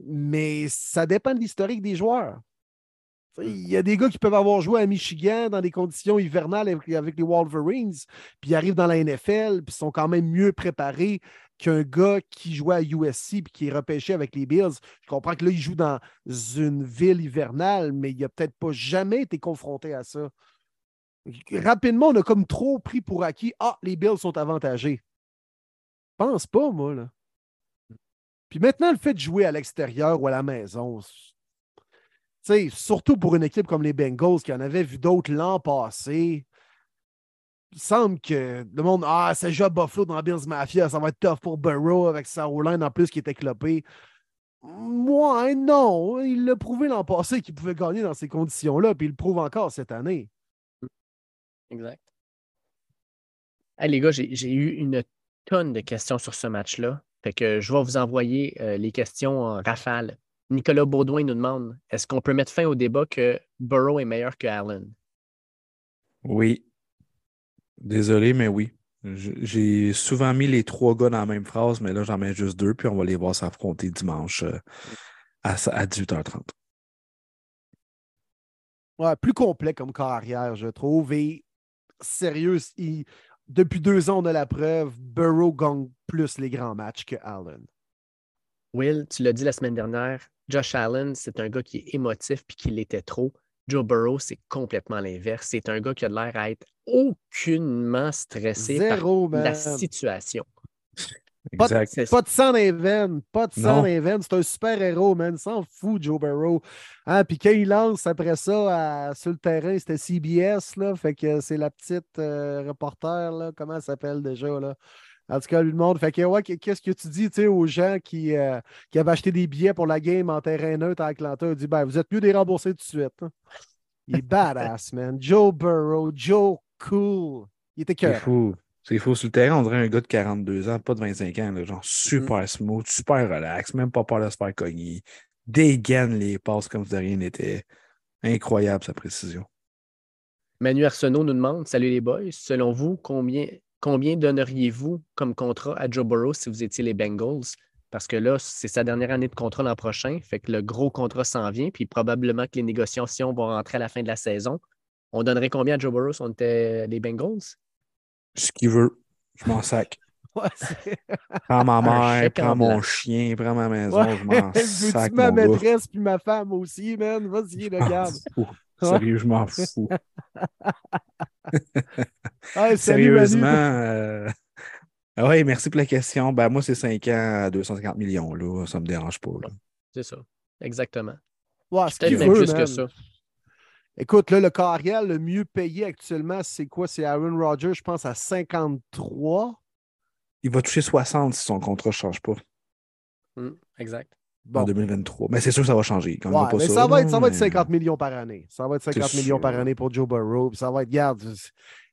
mais ça dépend de l'historique des joueurs. Il y a des gars qui peuvent avoir joué à Michigan dans des conditions hivernales avec, les Wolverines, puis ils arrivent dans la NFL, puis sont quand même mieux préparés qu'un gars qui jouait à USC et qui est repêché avec les Bills. Je comprends que là, il joue dans une ville hivernale, mais il n'a peut-être pas jamais été confronté à ça. Rapidement, on a comme trop pris pour acquis Ah, les Bills sont avantagés. Je pense pas, moi. Là. Puis maintenant, le fait de jouer à l'extérieur ou à la maison, surtout pour une équipe comme les Bengals qui en avait vu d'autres l'an passé, il semble que le monde, ah, joue à Buffalo dans Bills Mafia, ça va être tough pour Burrow avec sa line en plus qui était clopé. Moi, non. Il l'a prouvé l'an passé qu'il pouvait gagner dans ces conditions-là, puis il le prouve encore cette année. Exact. les gars, j'ai eu une tonne de questions sur ce match-là. Fait que je vais vous envoyer euh, les questions en rafale. Nicolas Baudouin nous demande est-ce qu'on peut mettre fin au débat que Burrow est meilleur que Allen? Oui. Désolé, mais oui. J'ai souvent mis les trois gars dans la même phrase, mais là, j'en mets juste deux, puis on va les voir s'affronter dimanche euh, à, à 18h30. Ouais, plus complet comme carrière, je trouve. Et sérieux, depuis deux ans, on a la preuve, Burrow gagne plus les grands matchs que Allen. Will, tu l'as dit la semaine dernière, Josh Allen, c'est un gars qui est émotif puis qui l'était trop. Joe Burrow, c'est complètement l'inverse. C'est un gars qui a l'air à être aucunement stressé par la situation. Pas de, pas de, sang dans les veines. Pas de sang dans les veines. C'est un super héros, man. S'en fout, Joe Burrow. Hein? Puis quand il lance après ça sur le terrain, c'était CBS. Là, fait que c'est la petite euh, reporter. Là, comment elle s'appelle déjà? Là? En tout cas, lui demande. Fait que, ouais, qu'est-ce que tu dis aux gens qui, euh, qui avaient acheté des billets pour la game en terrain neutre à Atlanta? Il dit ben, vous êtes mieux des remboursés tout de suite. Hein. Il est badass, man. Joe Burrow, Joe Cool. Il était cœur. C'est fou. C'est fou. Sur le terrain, on dirait un gars de 42 ans, pas de 25 ans. Là, genre super mm. smooth, super relax, même pas peur de se faire cogner. Dégaine les passes comme si de rien n'était. Incroyable sa précision. Manu Arsenault nous demande Salut les boys, selon vous, combien combien donneriez-vous comme contrat à Joe Burrow si vous étiez les Bengals? Parce que là, c'est sa dernière année de contrat l'an prochain. Fait que le gros contrat s'en vient. Puis probablement que les négociations vont rentrer à la fin de la saison. On donnerait combien à Joe Burrow si on était les Bengals? Ce qu'il veut. Je m'en sac. prends ma mère, prends mon chien, prends ma maison, je m'en sac. ma maîtresse puis ma femme aussi, man. Vas-y, regarde. Sérieux, je m'en fous. Sérieusement. Euh... Ah oui, merci pour la question. Ben, moi, c'est 5 ans à 250 millions. Là. Ça ne me dérange pas. C'est ça. Exactement. Ouais, Peut-être même plus que ça. Écoute, là, le carrière le mieux payé actuellement, c'est quoi? C'est Aaron Rodgers, je pense, à 53. Il va toucher 60 si son contrat ne change pas. Hmm, exact en 2023. Mais c'est sûr que ça va changer. ça, va être, ça va être 50 millions par année. Ça va être 50 millions par année pour Joe Burrow. Ça va être, garde.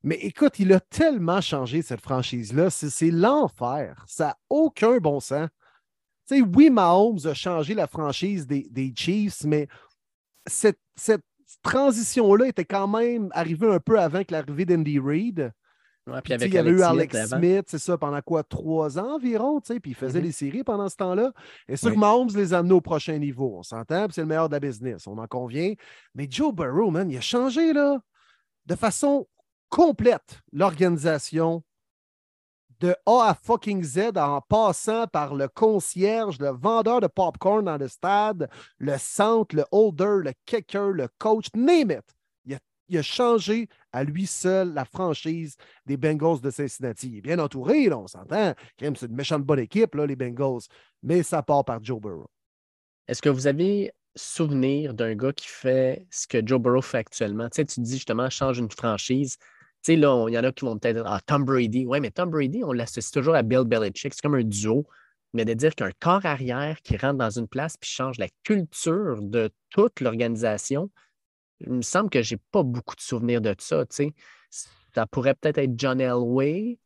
Mais écoute, il a tellement changé cette franchise-là. C'est l'enfer. Ça n'a aucun bon sens. Oui, Mahomes a changé la franchise des, des Chiefs, mais cette, cette transition-là était quand même arrivée un peu avant que l'arrivée d'Andy Reid il y avait eu Alex Smith, c'est ça, pendant quoi, trois ans environ, puis il faisait mm-hmm. les séries pendant ce temps-là. Et sûr que Mahomes les a amenés au prochain niveau, on s'entend, c'est le meilleur de la business, on en convient. Mais Joe Burrow, man, il a changé, là, de façon complète, l'organisation de A à fucking Z en passant par le concierge, le vendeur de popcorn dans le stade, le centre, le holder, le kicker, le coach, name it il a changé à lui seul la franchise des Bengals de Cincinnati. Il est bien entouré, là, on s'entend. C'est une méchante bonne équipe, là, les Bengals, mais ça part par Joe Burrow. Est-ce que vous avez souvenir d'un gars qui fait ce que Joe Burrow fait actuellement? Tu sais, tu dis justement, change une franchise. Tu sais, là, il y en a qui vont peut-être Ah, Tom Brady. Oui, mais Tom Brady, on l'associe toujours à Bill Belichick. C'est comme un duo. Mais de dire qu'un corps arrière qui rentre dans une place puis change la culture de toute l'organisation, il me semble que j'ai pas beaucoup de souvenirs de ça. Ça pourrait peut-être être John Elway.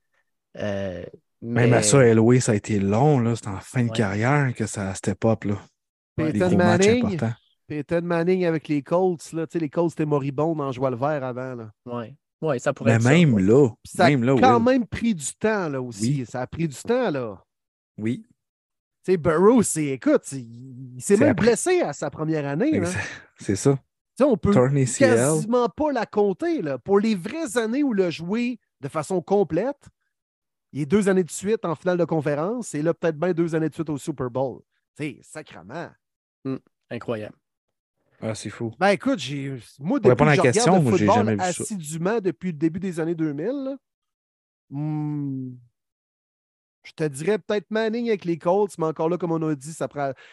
Euh, Même à ça, Elway, ça a été long. C'était en fin de carrière que ça step up. Là. Peyton Manning. Peyton Manning avec les Colts. Là. Les Colts étaient moribonds en joie le vert avant. Oui. Ouais, ça pourrait Mais même là. Ça a quand même pris du temps là aussi. Ça a pris du temps. là. Oui. Tu sais, Burrow, écoute, il, s'est même blessé à sa première année. C'est ça on peut quasiment pas la compter. Là. Pour les vraies années où il a joué de façon complète, il est deux années de suite en finale de conférence et là, peut-être bien deux années de suite au Super Bowl. C'est sacrement. Hum, incroyable. Ah, c'est fou. Ben écoute, j'ai. Moi, depuis que je question, regarde le football assidûment depuis le début des années 2000, hmm, je te dirais peut-être Manning avec les Colts, mais encore là, comme on a dit, ça,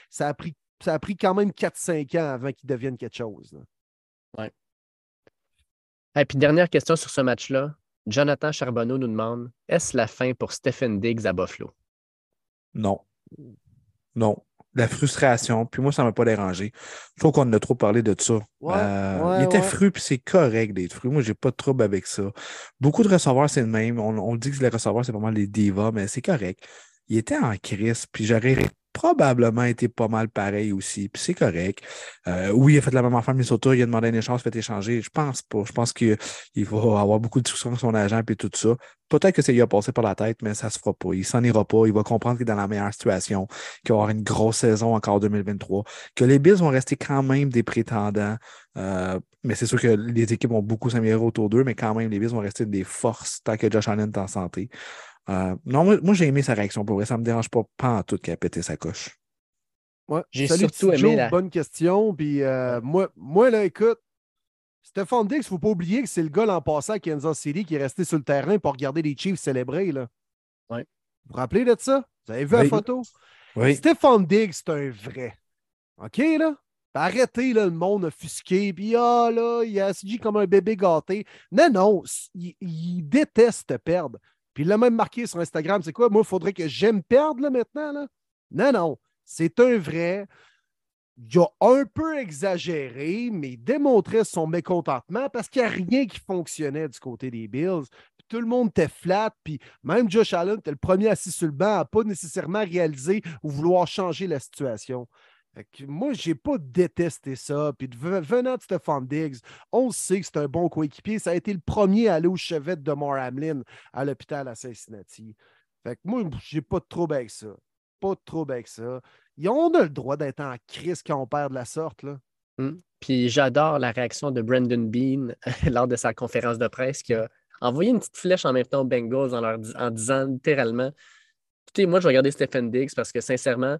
ça, a, pris, ça a pris quand même 4-5 ans avant qu'il devienne quelque chose. Ouais. Et puis, dernière question sur ce match-là. Jonathan Charbonneau nous demande est-ce la fin pour Stephen Diggs à Buffalo? Non. Non. La frustration. Puis moi, ça ne m'a pas dérangé. Je trouve qu'on a trop parlé de ça. Euh, il était fru, puis c'est correct d'être fru. Moi, j'ai pas de trouble avec ça. Beaucoup de receveurs, c'est le même. On, dit que les receveurs, c'est vraiment les divas, mais c'est correct. Il était en crise, puis j'aurais probablement été pas mal pareil aussi. Puis c'est correct. Euh, oui, il a fait la même affaire Minnesota, il a demandé une échange, fait échanger. Je pense pas. Je pense qu'il va avoir beaucoup de discussions avec son agent et tout ça. Peut-être que ça lui a passé par la tête, mais ça se fera pas. Il s'en ira pas. Il va comprendre qu'il est dans la meilleure situation, qu'il va avoir une grosse saison encore en 2023, que les Bills vont rester quand même des prétendants. Euh, mais c'est sûr que les équipes vont beaucoup s'améliorer autour d'eux, mais quand même, les Bills vont rester des forces tant que Josh Allen est en santé. Euh, non, moi, j'ai aimé sa réaction pour vrai. Ça ne me dérange pas, pas en tout qu'il a pété sa coche. Ouais. J'ai surtout aimé la... Bonne question. Puis euh, moi, moi, là, écoute, Stéphane Dix, il ne faut pas oublier que c'est le gars l'an passé à Kansas City qui est resté sur le terrain pour regarder les Chiefs célébrer. Là. Ouais. Vous vous rappelez de ça? Vous avez vu la photo? Oui. Stéphane Diggs, c'est un vrai. OK, là? Arrêtez là, le monde offusqué, puis ah là, il a dit comme un bébé gâté. Non, non, il, il déteste perdre. Puis il l'a même marqué sur Instagram, c'est quoi? Moi, il faudrait que j'aime perdre là, maintenant. Là. Non, non. C'est un vrai. Il a un peu exagéré, mais il démontrait son mécontentement parce qu'il n'y a rien qui fonctionnait du côté des Bills. tout le monde était flat, puis même Josh Allen était le premier assis sur le banc à pas nécessairement réaliser ou vouloir changer la situation moi, je n'ai pas détesté ça. Puis venant de Stephon Diggs, on sait que c'est un bon coéquipier. Ça a été le premier à aller au chevet de Demar Hamlin à l'hôpital à Cincinnati. Fait que moi, j'ai pas de trouble avec ça. Pas de trouble avec ça. Ils ont le droit d'être en crise quand on perd de la sorte. Là. Hum. Puis j'adore la réaction de Brandon Bean lors de sa conférence de presse qui a envoyé une petite flèche en même temps aux Bengals en, leur, en disant littéralement Écoutez, moi, je vais regarder Stephen Diggs parce que sincèrement,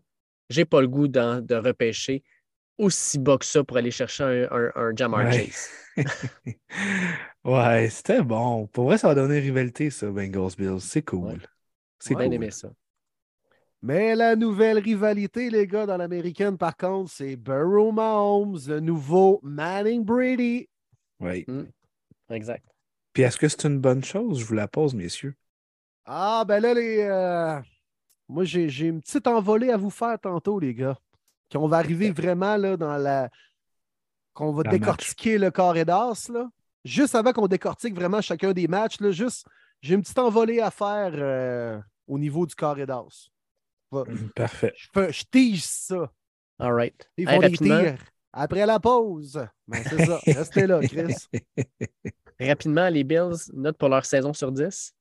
j'ai pas le goût de repêcher aussi bas que ça pour aller chercher un, un, Jamar Chase. ouais, c'était bon. Pour vrai, ça va donner rivalité, ça, Bengals Bills. C'est cool. C'est bien aimé ça. Mais la nouvelle rivalité, les gars, dans l'américaine, par contre, c'est Burrow Mahomes, le nouveau Manning Brady. Oui. Hmm. Exact. Puis est-ce que c'est une bonne chose? Je vous la pose, messieurs. Ah, ben là, les. Euh, moi, j'ai une petite envolée à vous faire tantôt, les gars. Qu'on va arriver vraiment là, dans la. qu'on va décortiquer le carré d'as. Juste avant qu'on décortique vraiment chacun des matchs, là, juste, j'ai une petite envolée à faire euh, au niveau du carré d'as. Mhm, parfait. Je, je, tige ça. All right. Ils des tirs après la pause. Ben, c'est ça. Restez là, Chris. rapidement, les Bills, note pour leur saison sur 10?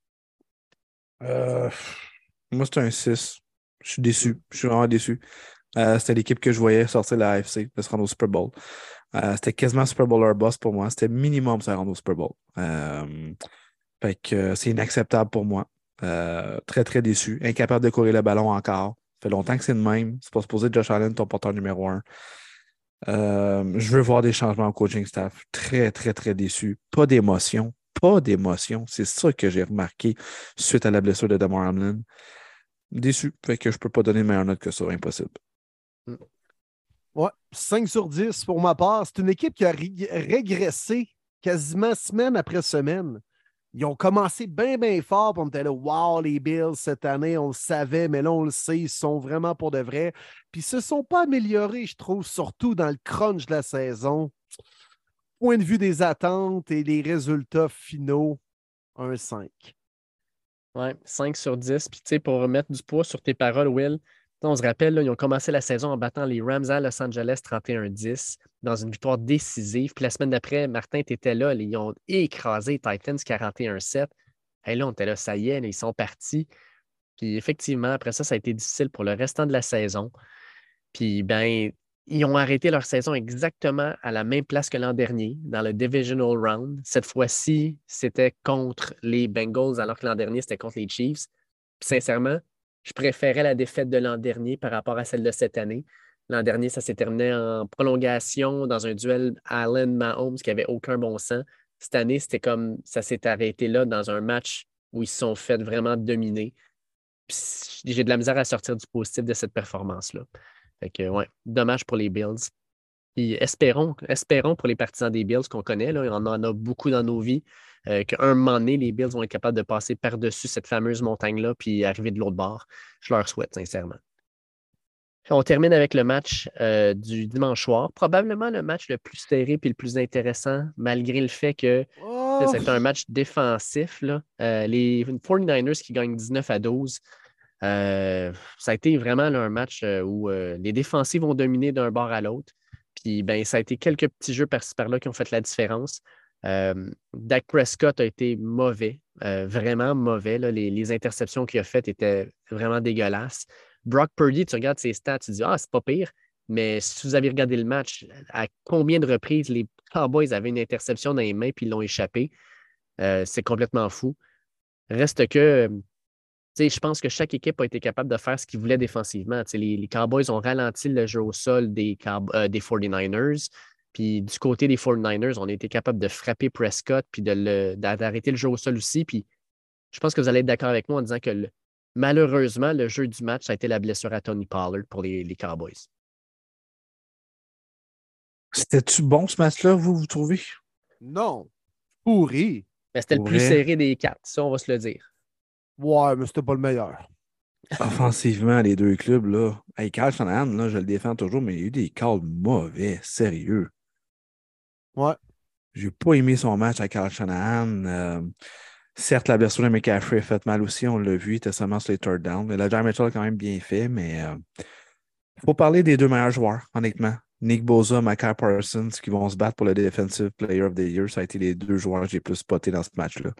Euh, moi, c'est un 6. Je suis déçu. Je suis vraiment déçu. Euh, c'était l'équipe que je voyais sortir la AFC, de se rendre au Super Bowl. Euh, c'était quasiment Super Bowl leur boss pour moi. C'était minimum se rendre au Super Bowl. Euh, fait que c'est inacceptable pour moi. très, très déçu. Incapable de courir le ballon encore. Ça fait longtemps que c'est le même. C'est pas supposé Josh Allen, ton porteur numéro un. je veux voir des changements au coaching staff. Très, très, très déçu. Pas d'émotion. Pas d'émotion. C'est ça que j'ai remarqué suite à la blessure de Damar Hamlin déçu. Fait que je peux pas donner une meilleure note que ça, impossible. Mm. Ouais, 5 sur 10 pour ma part. C'est une équipe qui a régressé quasiment semaine après semaine. Ils ont commencé bien, bien fort. pour me dire wow, les Bills cette année, on le savait, mais là, on le sait, ils sont vraiment pour de vrai. Puis ils se sont pas améliorés, je trouve, surtout dans le crunch de la saison. Point de vue des attentes et des résultats finaux, un 5. Oui, 5 sur 10. Puis, tu sais, pour remettre du poids sur tes paroles, Will, on se rappelle, ils ont commencé la saison en battant les Rams à Los Angeles 31-10 dans une victoire décisive. Puis la semaine d'après, Martin, tu étais là. Ils ont écrasé Titans 41-7. Et là, on était là, ça y est, ils sont partis. Puis effectivement, après ça, ça a été difficile pour le restant de la saison. Puis, ben, ils ont arrêté leur saison exactement à la même place que l'an dernier, dans le Divisional Round. Cette fois-ci, c'était contre les Bengals, alors que l'an dernier, c'était contre les Chiefs. sincèrement, je préférais la défaite de l'an dernier par rapport à celle de cette année. L'an dernier, ça s'est terminé en prolongation dans un duel Allen-Mahomes qui n'avait aucun bon sens. Cette année, c'était comme ça s'est arrêté là dans un match où ils se sont fait vraiment dominer. J'ai de la misère à sortir du positif de cette performance-là. Fait que, ouais, dommage pour les Bills. Puis espérons, espérons pour les partisans des Bills qu'on connaît, là, on en a beaucoup dans nos vies, euh, qu'à un moment donné, les Bills vont être capables de passer par-dessus cette fameuse montagne-là puis arriver de l'autre bord. Je leur souhaite sincèrement. On termine avec le match euh, du dimanche soir. Probablement le match le plus serré et le plus intéressant, malgré le fait que c'est un match défensif. Là. Euh, les 49ers qui gagnent 19 à 12. Euh, ça a été vraiment un match euh, où euh, les défensives ont dominé d'un bord à l'autre. Puis ben, ça a été quelques petits jeux par-ci par-là qui ont fait la différence. Dak Prescott a été mauvais, vraiment mauvais. Les, interceptions qu'il a faites étaient vraiment dégueulasses. Brock Purdy, tu regardes ses stats, tu dis Ah, c'est pas pire. Mais si vous avez regardé le match, à combien de reprises les Cowboys avaient une interception dans les mains puis ils l'ont échappé, c'est complètement fou. Reste que je pense que chaque équipe a été capable de faire ce qu'il voulait défensivement. Les, Cowboys ont ralenti le jeu au sol des, euh, des 49ers. Puis du côté des 49ers, on a été capable de frapper Prescott puis d'arrêter le, jeu au sol aussi. Puis je pense que vous allez être d'accord avec moi en disant que malheureusement, le jeu du match, ça a été la blessure à Tony Pollard pour les, Cowboys. C'était-tu bon ce match-là, vous, vous trouvez? Non. Pourri. Mais c'était le plus serré des quatre, ça, on va se le dire. Ouais, mais c'était pas le meilleur. Offensivement, les deux clubs, là. Hey, Carl Shanahan, là, je le défends toujours, mais il y a eu des calls mauvais, sérieux. Ouais. J'ai pas aimé son match à Carl Shanahan. Euh, certes, la blessure de McCaffrey a fait mal aussi, on l'a vu, il était seulement sur les third down. La Jack Mitchell a quand même bien fait, mais il euh, faut parler des deux meilleurs joueurs, honnêtement. Nick Boza, Micah Parsons, qui vont se battre pour le Defensive Player of the Year. Ça a été les deux joueurs que j'ai plus spotés dans ce match-là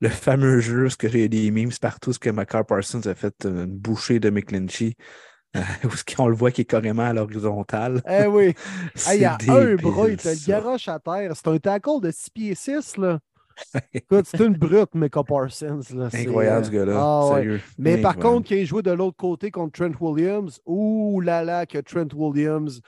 le fameux jeu, ce que j'ai des memes partout, ce que Macar Parsons a fait une bouchée de McClinchy. Euh, où on le voit qui est carrément à l'horizontale. Eh oui. il y a un bras, il te le garoche à terre. C'est un tackle de 6 pieds 6, là. Écoute, c'est une brute, Micah Parsons. Là. Incroyable, ce gars-là. Ah, Sérieux. Mais par contre, qui a joué de l'autre côté contre Trent Williams, ouh là là, que Trent Williams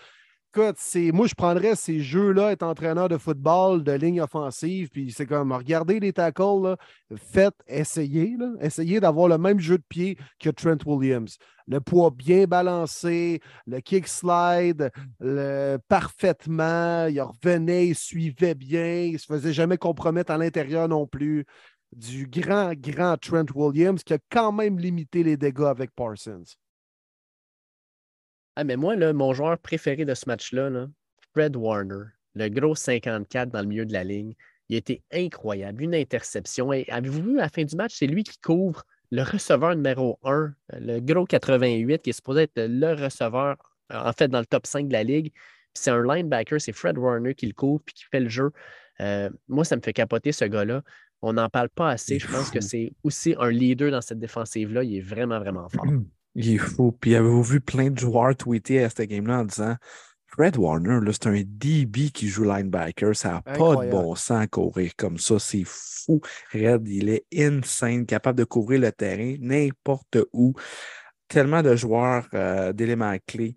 écoute, moi, je prendrais ces jeux-là, être entraîneur de football, de ligne offensive, puis c'est comme, regardez les tackles, faites, essayez, essayez d'avoir le même jeu de pied que Trent Williams. Le poids bien balancé, le kick slide, le, parfaitement, il revenait, il suivait bien, il se faisait jamais compromettre à l'intérieur non plus. Du grand, grand Trent Williams qui a quand même limité les dégâts avec Parsons. Ah, mais moi, là, mon joueur préféré de ce match-là, Fred Warner, le gros 54 dans le milieu de la ligne, il a été incroyable. Une interception. avez-vous vu à la fin du match, c'est lui qui couvre le receveur numéro 1, le gros 88, qui est supposé être le receveur, en fait, dans le top 5 de la ligue. c'est un linebacker, c'est Fred Warner qui le couvre puis qui fait le jeu. Euh, moi, ça me fait capoter ce gars-là. On n'en parle pas assez. Je pense que c'est aussi un leader dans cette défensive-là. Il est vraiment, vraiment fort. Il est fou. Puis avez-vous vu plein de joueurs tweeter à cette game-là en disant Fred Warner, c'est un DB qui joue linebacker. Ça n'a pas de bon sens à courir comme ça. C'est fou. Red, il est insane, capable de couvrir le terrain n'importe où. Tellement de joueurs euh, d'éléments clés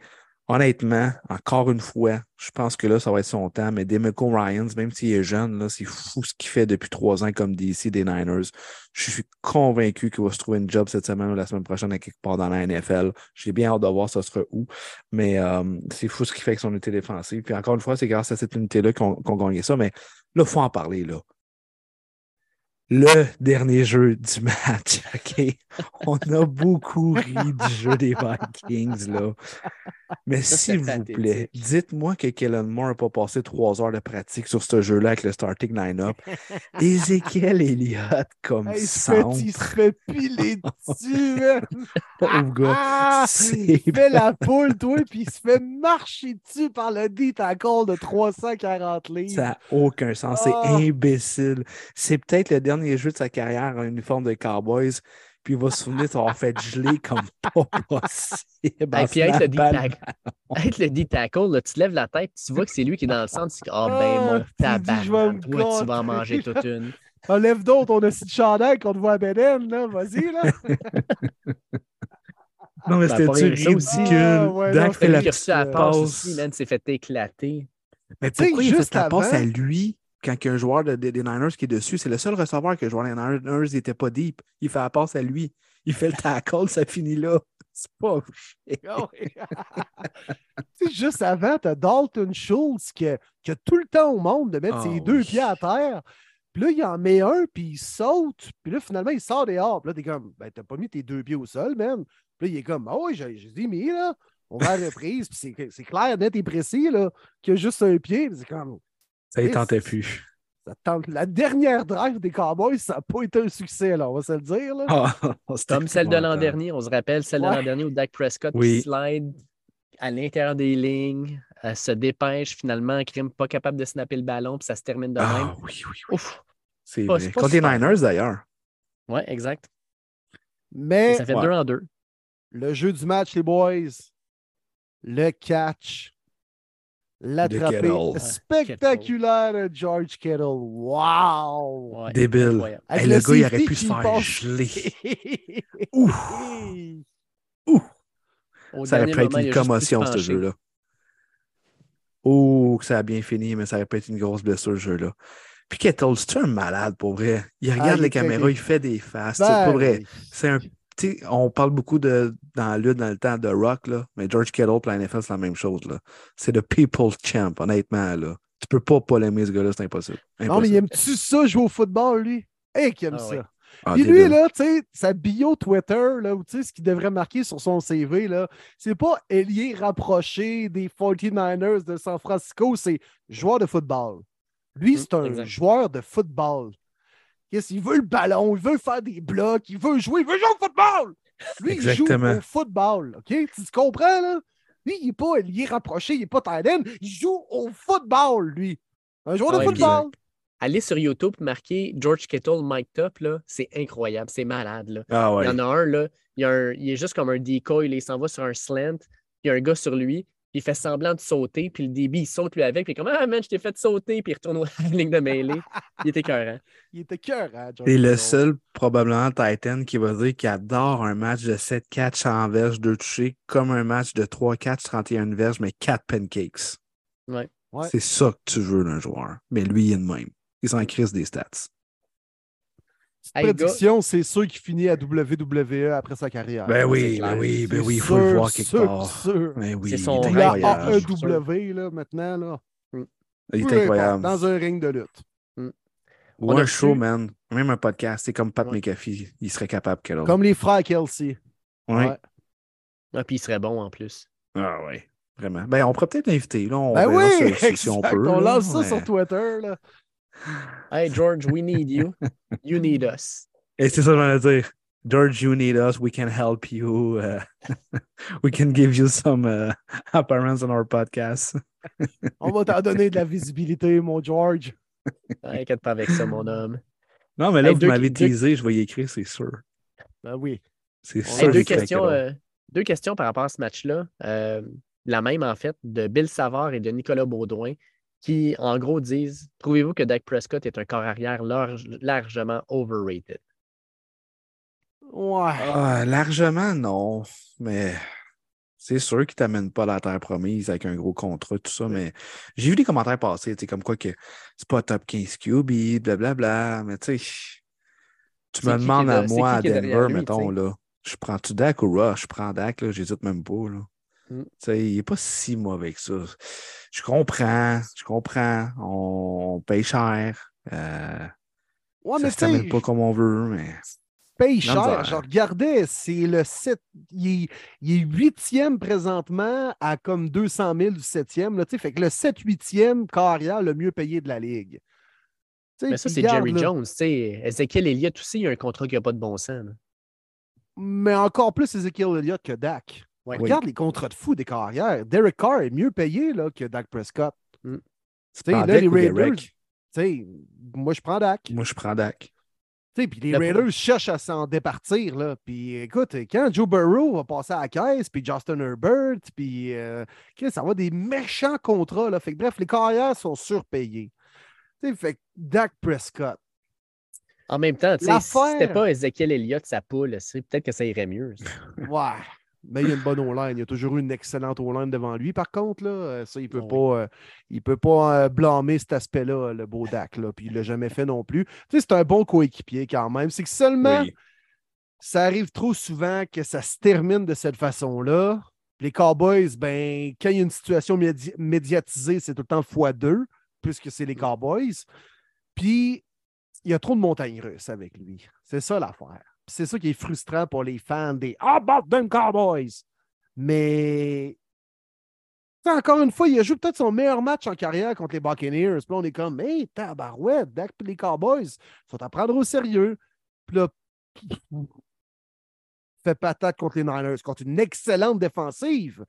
honnêtement, encore une fois, je pense que là, ça va être son temps, mais Demeco Ryans, même s'il est jeune, c'est fou ce qu'il fait depuis trois ans comme DC des Niners. Je suis convaincu qu'il va se trouver une job cette semaine ou la semaine prochaine à quelque part dans la NFL. J'ai bien hâte de voir ça sera où. Mais euh, c'est fou ce qu'il fait avec son unité défensive. Puis encore une fois, c'est grâce à cette unité-là qu'on qu gagné ça. Mais là, il faut en parler. Là le dernier jeu du match. OK? On a beaucoup ri du jeu des Vikings, là. Mais s'il vous plaît, dites-moi que Kellen Moore n'a pas passé trois heures de pratique sur ce jeu-là avec le starting line-up. Ezekiel Elliott comme ça. Il se fait piler dessus, Pauvre gars. Ah, il fait la poule, toi, puis il se fait marcher dessus par le D-tackle de 340 livres? Ça n'a aucun sens. C'est ah. imbécile. C'est peut-être le dernier jeux de sa carrière en uniforme de Cowboys, puis il va se souvenir d'avoir fait geler comme pas possible. Et puis être le D-tackle, tu lèves la tête, tu vois que c'est lui qui est dans le centre, tu dis Ah ben mon ah, tabac, toi tu vas en manger toute une. Enlève d'autres, on a aussi de chandail qu'on te voit à Beden, là, vas-y là. Non, mais c'était ridicule? Ah, ouais, Dak fait la petite passe. Aussi, man, s'est fait éclater. Mais pourquoi il a fait la passe à lui? quand il y a un joueur des Niners qui est dessus, c'est le seul receveur que le joueur des Niners n'était pas deep. Il fait la passe à lui. Il fait le tackle, ça finit là. C'est pas C'est juste avant, tu as Dalton Schultz qui a, tout le temps au monde de mettre ses oh, deux pieds à terre. Puis là, il en met un, puis il saute. Puis là, finalement, il sort dehors. Puis là, t'es comme, ben, t'as pas mis tes deux pieds au sol, man. Puis là, il est comme, ah oui, j'ai mis, là. On va à la reprise. Puis c'est clair, net et précis, là, qu'il y a juste un pied. C'est comme, ça y tentait plus. Ça tente- La dernière drive des Cowboys, ça n'a pas été un succès, là, on va se le dire. Là. Ah, Comme celle de l'an dernier, on se rappelle celle de l'an dernier où Dak Prescott Oui. slide à l'intérieur des lignes, elle se dépêche, finalement, Krim pas capable de snapper le ballon, puis ça se termine de Ah, même. oui, oui, oui. Ouf! C'est vrai. Contre les. Niners, d'ailleurs. Ouais, exact. Et Mais ça fait ouais. deux en deux. le jeu du match, les boys, le catch, l'attrapé spectaculaire de George Kittle. Wow! Ouais, Débile. Hey, le gars, il aurait pu se faire passe- geler. Ouf! Au Ça aurait pu être moment, une commotion, ce jeu-là. Oh, que ça a bien fini, mais ça aurait pu être une grosse blessure, ce jeu-là. Puis Kettle, c'est un malade, pour vrai? Il regarde Ah, il les caméras, il fait des faces. Ben, c'est pour vrai. C'est un. On parle beaucoup de, dans la lutte, dans le temps de Rock, là, mais George Kettle pour la NFL, c'est la même chose. là. C'est le People's Champ, honnêtement. Là. Tu peux pas polémer ce gars-là, c'est impossible. Non, mais Impossible. il aime-tu ça, jouer au football, lui? Hey, qu'il aime Ah ça? oui. Ah, Puis lui, là, tu sais, sa bio Twitter, là, sais, ce qu'il devrait marquer sur son CV, là, c'est pas ailier rapproché des 49ers de San Francisco, c'est joueur de football. Lui, Mm, c'est un exact. joueur de football. Qu'est-ce qu'il veut le ballon, il veut faire des blocs, il veut jouer, il veut jouer au football! Lui, Exactement. il joue au football, OK? Tu comprends, là? Lui, il n'est pas ailier rapproché, il n'est pas end, il joue au football, lui. Un joueur Ouais, de puis- football. Allez sur YouTube, marquez George Kittle, Mike Top, là, c'est incroyable, c'est malade. Là. Ah Il ouais. y en a un, là, il, y a un- il est juste comme un decoy, là, il s'en va sur un slant, il y a un gars sur lui, il fait semblant de sauter, puis le débit, il saute lui avec, puis il est comme Ah man, je t'ai fait sauter, puis il retourne à la ligne de mêlée. Il était écœurant. Il était cœur, hein, C'est le seul, probablement, Titan qui va dire qu'il adore un match de 7 catch en verge, 2 touchés, comme un match de 3 catch, 31 verges, mais 4 pancakes. Ouais. Ouais. C'est ça que tu veux d'un joueur. Mais lui, il est de même. Il s'en crise des stats. Hey, gars. prédiction, c'est sûr qu'il finit à WWE après sa carrière. Ben oui, ben oui, ben oui, il faut le voir quelque sûr, part. sûr. Ben oui, C'est il son est Il a incroyable. AEW là, maintenant. Là. Il est incroyable. Dans un ring de lutte. Ou On a un show, man. Même un podcast. C'est comme Pat Ouais. McAfee. Il serait capable que l'autre. Comme les frères Kelsey. Ouais. Ouais. Ah, puis il serait bon en plus. Ah ouais. Vraiment. Ben, on pourrait peut-être l'inviter. Là, on Ben oui, si- on peut. On là. lance ça Ouais. sur Twitter. Là. Hey George, we need you. You need us. Et c'est ça que j'allais dire. George, you need us. We can help you. uh, we can give you some uh, appearance on our podcast. On va t'en donner de la visibilité, mon George. Inquiète pas avec ça, mon homme. Non, mais là, Hey, vous m'avez deux- teasé. Je vais y écrire, c'est sûr. Ben oui. C'est sûr. Hey, deux, questions, euh, deux questions par rapport à ce match-là. Euh, la même, en fait, de Bill Savard et de Nicolas Baudouin, qui, en gros, disent Trouvez-vous que Dak Prescott est un corps arrière large- largement overrated? Ouais. Ah, largement, non. Mais c'est sûr qu'il t'amène pas la terre promise avec un gros contrat, tout ça. Mais j'ai vu des commentaires passer, tu sais, comme quoi que c'est pas top 15 QB, blablabla. Mais tu sais, tu me demandes à de- moi à Denver, lui, mettons, là. Je prends-tu Dak ou Rush? Je prends Dak, là, j'hésite même pas, là. Mm. Tu sais, il est pas si mauvais que ça. Je comprends, je comprends. On, on paye cher. Euh, Ouais, ça mais se termine pas comme on veut, mais. paye cher. Je regardais, c'est le 7. Il est, 8e présentement à comme 200 000 du 7e. Là, tu sais, fait que le 7-8e carrière le mieux payé de la ligue. Mais ça, c'est Jerry là, Jones. tu sais. Ezekiel Elliott aussi, il a un contrat qui n'a pas de bon sens. là. Mais encore plus Ezekiel Elliott que Dak. Ouais. Regarde les contrats de fou des carrières. Derek Carr est mieux payé là, que Dak Prescott. Tu sais, prends là, Dak les Raiders, Derek? Tu sais, moi, je prends Dak. Moi, je prends Dak. Tu sais, Puis les Le- Raiders cherchent à s'en départir. Là. Puis écoute, quand Joe Burrow va passer à la caisse, puis Justin Herbert, puis euh, ça va des méchants contrats. Là. Fait que, bref, les carrières sont surpayés. Tu sais, fait que Dak Prescott. En même temps, tu sais, si c'était pas Ezekiel Elliott, sa poule, c'est peut-être que ça irait mieux. ça. Ouais. Mais il y a une bonne O-line. Il y a toujours eu une excellente O-line devant lui. Par contre, là, euh, ça, il peut Oui. pas, euh, peut pas euh, blâmer cet aspect-là, le beau Dak. Là. Puis il l'a jamais fait non plus. Tu sais, c'est un bon coéquipier quand même. C'est que seulement Oui. ça arrive trop souvent que ça se termine de cette façon-là. Les Cowboys, ben, quand il y a une situation médi- médiatisée, c'est tout le temps fois deux, puisque c'est les Cowboys. Puis, il y a trop de montagnes russes avec lui. C'est ça l'affaire. C'est ça qui est frustrant pour les fans des Ah, about them Cowboys. Mais encore une fois, il a joué peut-être son meilleur match en carrière contre les Buccaneers. Puis là, on est comme, hey, tabarouette, Dak et les Cowboys sont à prendre au sérieux. Puis là, fait patate contre les Niners, contre une excellente défensive,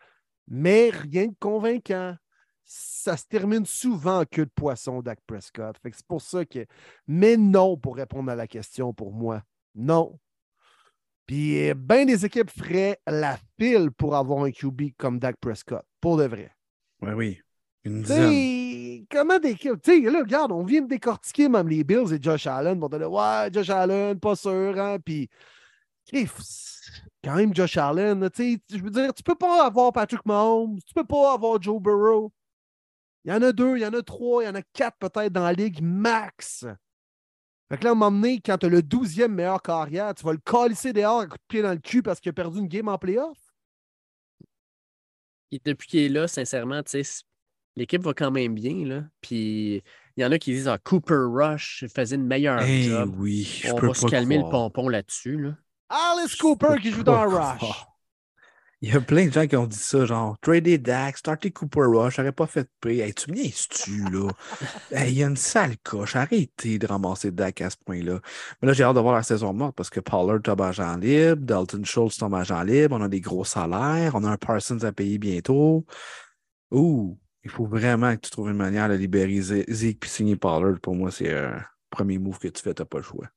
mais rien de convaincant. Ça se termine souvent en queue de poisson, Dak Prescott. Fait que c'est pour ça que. Mais non, pour répondre à la question, pour moi. Non. Puis, bien des équipes feraient la file pour avoir un QB comme Dak Prescott, pour de vrai. Oui, oui. Une dizaine. Comment des Tu sais, là, regarde, on vient de décortiquer même les Bills et Josh Allen. On dire, ouais, Josh Allen, pas sûr, hein. Puis, quand même Josh Allen. Je veux dire, tu peux pas avoir Patrick Mahomes, tu peux pas avoir Joe Burrow. Il y en a deux, il y en a trois, il y en a quatre peut-être dans la ligue max. Fait que là, à un moment donné, quand tu as le douzième meilleur carrière, tu vas le calisser dehors à coup de pied dans le cul parce qu'il a perdu une game en playoff? Et depuis qu'il est là, sincèrement, l'équipe va quand même bien. Là. Puis il y en a qui disent ah, Cooper Rush faisait une meilleure eh job. Oui, On va se calmer le pompon là-dessus. Là. Alice Cooper qui joue dans Rush. Il y a plein de gens qui ont dit ça, genre trader Dak, starter Cooper Rush, j'aurais pas fait de Hey, tu me tu là? il y a une sale coche. Arrêtez de ramasser Dak à ce point-là. Mais là, j'ai hâte de voir la saison morte parce que Pollard tombe agent libre, Dalton Schultz tombe agent libre, on a des gros salaires, on a un Parsons à payer bientôt. Ouh, il faut vraiment que tu trouves une manière de libérer Zeke puis signer Pollard. Pour moi, c'est un premier move que tu fais, tu n'as pas le choix.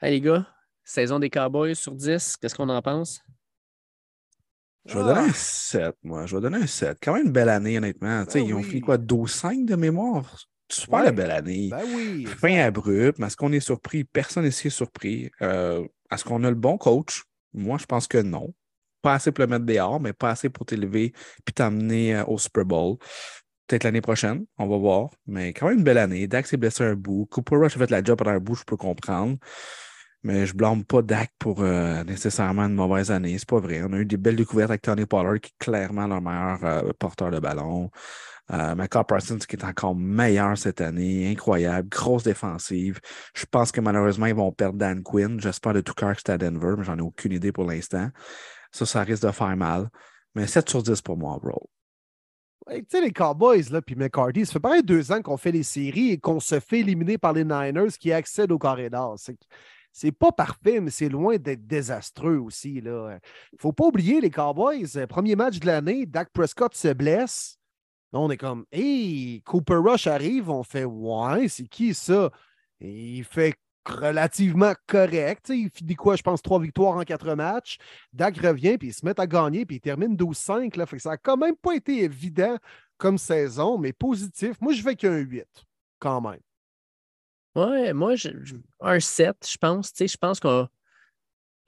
Hey les gars, saison des Cowboys sur 10, qu'est-ce qu'on en pense? Je vais donner un 7, moi. Je vais donner un 7. Quand même une belle année, honnêtement. Ben ils ont fait quoi, 12-5 de mémoire? Super belle année. Ben oui. Fin abrupt, mais est-ce qu'on est surpris? Personne ici est surpris. Euh, est-ce qu'on a le bon coach? Moi, je pense que non. Pas assez pour le mettre dehors, mais pas assez pour t'élever puis t'amener euh, au Super Bowl. Peut-être l'année prochaine, on va voir. Mais quand même une belle année. Dax s'est blessé un bout. Cooper Rush a fait la job pendant un bout, je peux comprendre. Mais je blâme pas Dak pour euh, nécessairement une mauvaise année. C'est pas vrai. On a eu des belles découvertes avec Tony Pollard, qui est clairement leur meilleur euh, porteur de ballon. Euh, Michael Parsons, qui est encore meilleur cette année. Incroyable. Grosse défensive. Je pense que malheureusement, ils vont perdre Dan Quinn. J'espère de tout cœur que c'est à Denver, mais j'en ai aucune idée pour l'instant. Ça, ça risque de faire mal. Mais 7 sur 10 pour moi, bro. tu sais, les Cowboys, là, puis McCarthy, ça fait pas deux ans qu'on fait les séries et qu'on se fait éliminer par les Niners qui accèdent au corridor c'est pas parfait, mais c'est loin d'être désastreux aussi. Il ne faut pas oublier les Cowboys. Euh, premier match de l'année, Dak Prescott se blesse. On est comme, hey, Cooper Rush arrive. On fait, ouais, c'est qui ça? il fait relativement correct. il finit quoi, je pense, trois victoires en quatre matchs. Dak revient, puis il se met à gagner, puis il termine 12-5. Ça n'a quand même pas été évident comme saison, mais positif. Moi, je vais qu'un 8, quand même. Ouais, moi, un 7, je pense. Je pense que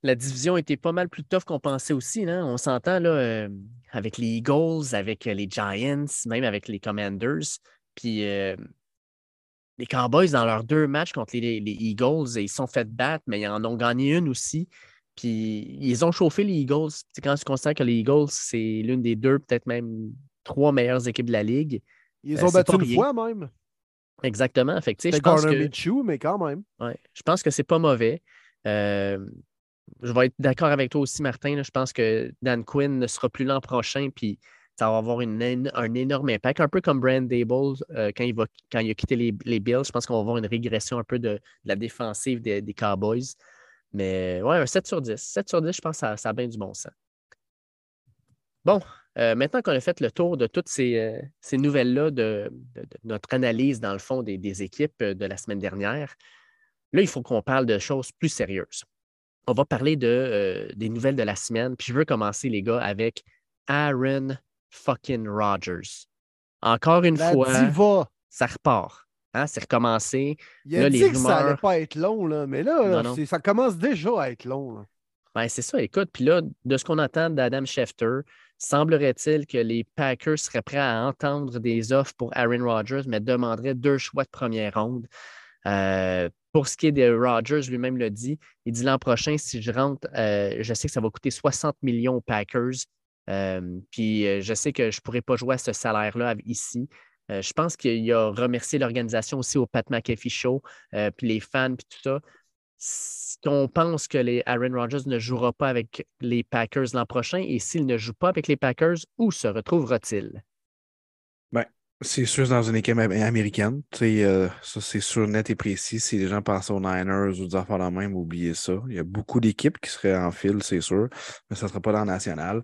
la division était pas mal plus tough qu'on pensait aussi. Hein. On s'entend là, euh, avec les Eagles, avec les Giants, même avec les Commanders. Puis euh, les Cowboys, dans leurs deux matchs contre les, Eagles, ils sont fait battre, mais ils en ont gagné une aussi. Puis ils ont chauffé les Eagles. quand tu considères que les Eagles, c'est l'une des deux, peut-être même trois meilleures équipes de la ligue. Ils euh, ont battu une fois même. Exactement. Fait je pense que... mais quand même. Ouais, je pense que c'est pas mauvais. Euh, je vais être d'accord avec toi aussi, Martin. Je pense que Dan Quinn ne sera plus l'an prochain, puis ça va avoir une, un énorme impact, un peu comme Brand Dable euh, quand, il va, quand il a quitté les, les Bills. Je pense qu'on va avoir une régression un peu de, la défensive des, Cowboys. Mais ouais, un 7 sur 10. 7 sur 10, je pense que ça, ça a bien du bon sens. Bon, euh, maintenant qu'on a fait le tour de toutes ces, euh, nouvelles-là, de, notre analyse, dans le fond, des, équipes euh, de la semaine dernière, là, il faut qu'on parle de choses plus sérieuses. On va parler de, des nouvelles de la semaine. Puis je veux commencer, les gars, avec Aaron fucking Rodgers. Encore une fois, ça repart. Hein, c'est recommencé. Il a dit que ça n'allait pas être long, là, mais là, ça commence déjà à être long. Ben, c'est ça, écoute. Puis là, de ce qu'on attend d'Adam Schefter, Semblerait-il que les Packers seraient prêts à entendre des offres pour Aaron Rodgers, mais demanderaient deux choix de première ronde. Euh, pour ce qui est de Rodgers, lui-même le dit, il dit l'an prochain, si je rentre, euh, je sais que ça va coûter 60 millions aux Packers. Euh, puis je sais que je ne pourrais pas jouer à ce salaire-là ici. je pense qu'il a remercié l'organisation aussi au Pat McAfee Show, puis les fans, puis tout ça. On pense que les Aaron Rodgers ne jouera pas avec les Packers l'an prochain et s'il ne joue pas avec les Packers, où se retrouvera-t-il? C'est sûr, dans une équipe am- américaine. Euh, ça, c'est sûr, net et précis. Si les gens pensent aux Niners ou des affaires de même, oubliez ça. Il y a beaucoup d'équipes qui seraient en file, c'est sûr, mais ça ne sera pas dans le national.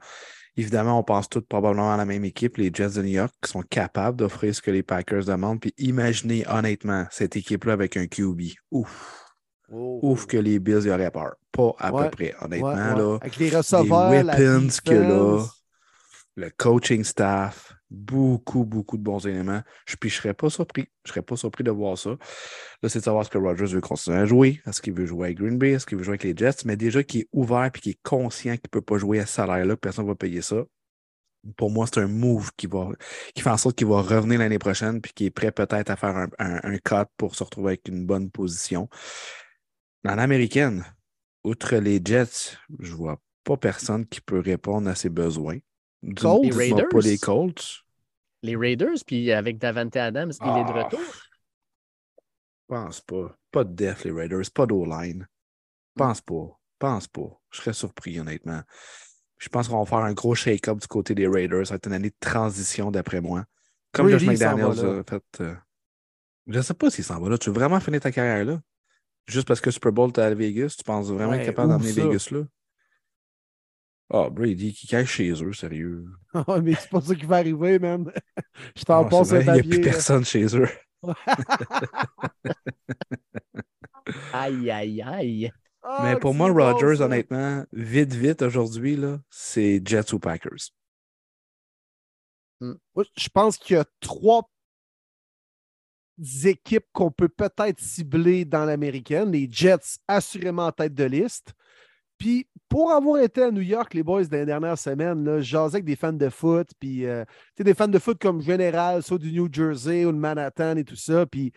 Évidemment, on pense tous probablement à la même équipe, les Jets de New York, qui sont capables d'offrir ce que les Packers demandent. Puis imaginez honnêtement cette équipe-là avec un QB. Ouf, Oh. ouf que les Bills y auraient peur. Pas à Ouais, peu près, honnêtement. Ouais, ouais. Là, Avec les receveurs, la weapons que là, le coaching staff, beaucoup, beaucoup de bons éléments. Je, puis je serais pas surpris. Je serais pas surpris de voir ça. Là, c'est de savoir ce que Rogers veut continuer à jouer. Est-ce qu'il veut jouer avec Green Bay? Est-ce qu'il veut jouer avec les Jets? Mais déjà qu'il est ouvert et qu'il est conscient qu'il ne peut pas jouer à ce salaire-là, que personne ne va payer ça. Pour moi, c'est un move qui, va, qui fait en sorte qu'il va revenir l'année prochaine puis qu'il est prêt peut-être à faire un, un, un cut pour se retrouver avec une bonne position. Dans l'américaine, outre les Jets, je vois pas personne qui peut répondre à ses besoins. Colts? Les pas les Raiders? Colts. Les Raiders, puis avec Davante Adams, il est de Ah. retour. Pense pas. Pas de def, les Raiders. Pas d'O-line. Pense pas. Pense pas. Je serais surpris, honnêtement. Je pense qu'on va faire un gros shake-up du côté des Raiders. Ça va être une année de transition, d'après moi. Comme Josh McDaniels a fait. euh, Je sais pas s'il s'en va là. Tu veux vraiment finir ta carrière là? Juste parce que Super Bowl, t'es à Vegas, tu penses vraiment être Ouais, capable où d'emmener? Vegas là? Ah, Brady qui cache chez eux, sérieux. Ah, mais c'est pas ça qui va arriver, man. Je t'en Ah, passe un Il n'y a plus personne chez eux. Aïe, aïe, aïe. Ah, Mais pour c'est moi, bon, Rodgers, ça. honnêtement, vite, vite, aujourd'hui, c'est Jets ou Packers. Moi, Je pense qu'il y a trois équipes qu'on peut peut-être cibler dans l'américaine. Les Jets, assurément en tête de liste. Puis, pour avoir été à New York, les boys, dans les dernières semaines, là, jasais avec des fans de foot, puis euh, des fans de foot comme général, soit du New Jersey ou de Manhattan et tout ça. Puis,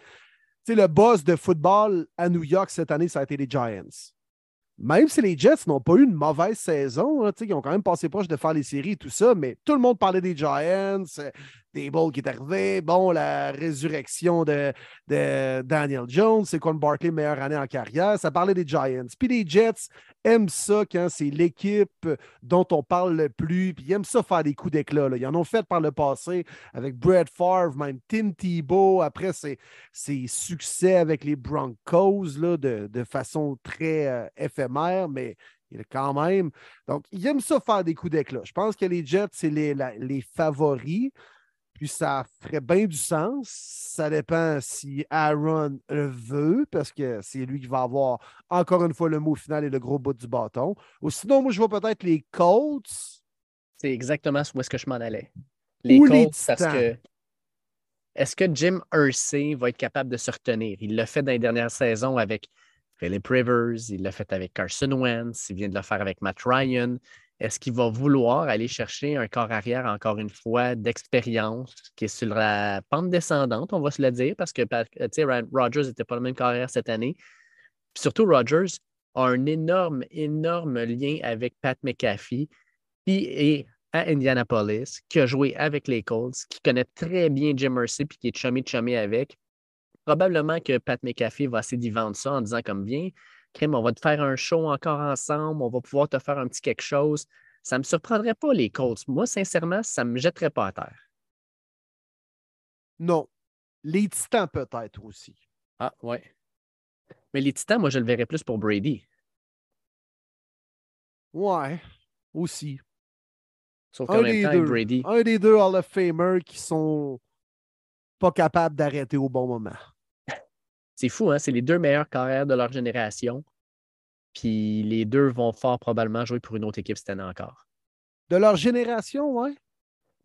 le boss de football à New York cette année, ça a été les Giants. Même si les Jets n'ont pas eu une mauvaise saison, sais, ils ont quand même passé proche de faire les séries et tout ça, mais tout le monde parlait des Giants, des Bulls qui est arrivé, bon, la résurrection de, de Daniel Jones, c'est Quan Barkley, meilleure année en carrière, ça parlait des Giants. Puis les Jets aiment ça quand c'est l'équipe dont on parle le plus, puis ils aiment ça faire des coups d'éclat. Ils en ont fait par le passé avec Brett Favre, même Tim Tebow, après ses, succès avec les Broncos là, de, de façon très euh, éphémère, mais quand même. Donc, ils aiment ça faire des coups d'éclat. Je pense que les Jets, c'est les, les favoris. Puis ça ferait bien du sens. Ça dépend si Aaron le veut, parce que c'est lui qui va avoir encore une fois le mot final et le gros bout du bâton. Ou sinon, moi, je vois peut-être les Colts. C'est exactement où est-ce que je m'en allais. Les Ou Colts, les parce que est-ce que Jim Irsay va être capable de se retenir? Il l'a fait dans les dernières saisons avec Philip Rivers, il l'a fait avec Carson Wentz, il vient de le faire avec Matt Ryan. Est-ce qu'il va vouloir aller chercher un corps arrière, encore une fois, d'expérience, qui est sur la pente descendante, on va se le dire, parce que Rodgers n'était pas le même carrière cette année. Surtout, Rodgers a un énorme, énorme lien avec Pat McAfee, qui est à Indianapolis, qui a joué avec les Colts, qui connaît très bien Jim Mercy, puis qui est chummy-chummy avec. Probablement que Pat McAfee va essayer d'y vendre ça en disant comme bien, Kim, on va te faire un show encore ensemble, on va pouvoir te faire un petit quelque chose. Ça ne me surprendrait pas, les Colts. Moi, sincèrement, ça ne me jetterait pas à terre. Non. Les Titans, peut-être aussi. Ah, ouais. Mais les Titans, moi, je le verrais plus pour Brady. Ouais, aussi. Sauf Un qu'en même des temps, deux. Brady, Un des deux Hall of Famer qui sont pas capables d'arrêter au bon moment. C'est fou, hein? C'est les deux meilleurs carrières de leur génération. Puis les deux vont fort probablement jouer pour une autre équipe cette année encore. De leur génération, ouais?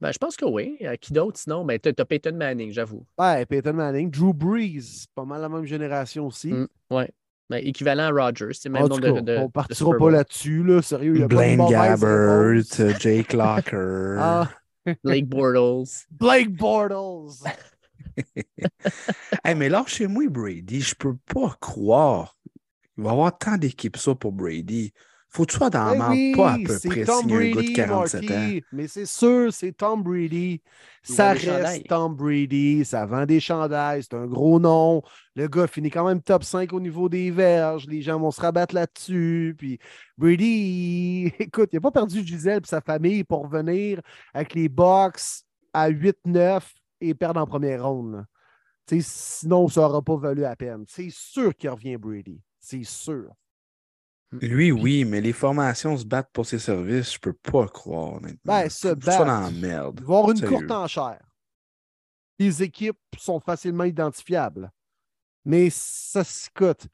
Ben, je pense que oui. Euh, qui d'autre sinon? Ben, tu as Peyton Manning, j'avoue. Ouais, Peyton Manning, Drew Brees, pas mal la même génération aussi. Mm, ouais. Ben, équivalent à Rodgers. C'est même En nombre tout cas, de, de- on partira pas là-dessus, là. Sérieux, il y a pas de Blaine Gabbert, Jake Locker. Ah, Blake Bortles. Blake Bortles. Hey, mais là, chez moi, Brady, je peux pas croire. Il va y avoir tant d'équipes ça pour Brady. Faut que tu sois dans la Ben oui, pas à peu c'est près Tom signer un gars de Brady, 47 ans. Mais c'est sûr, c'est Tom Brady. Il Ça chandails. reste Tom Brady. Ça vend des chandails. C'est un gros nom. Le gars finit quand même top 5 au niveau des verges. Les gens vont se rabattre là-dessus. Puis Brady, il- écoute, il n'a pas perdu Gisèle et sa famille pour venir avec les Bucks à 8-9 et perdre en première ronde. là. Tu sais, sinon, ça n'aura pas valu à peine. C'est sûr qu'il revient Brady. C'est sûr. Lui, oui, mais les formations se battent pour ses services, je peux pas croire, honnêtement. Ben, se dans battre. la merde. Avoir une Sérieux. courte enchère. Les équipes sont facilement identifiables. Mais ça se coûte.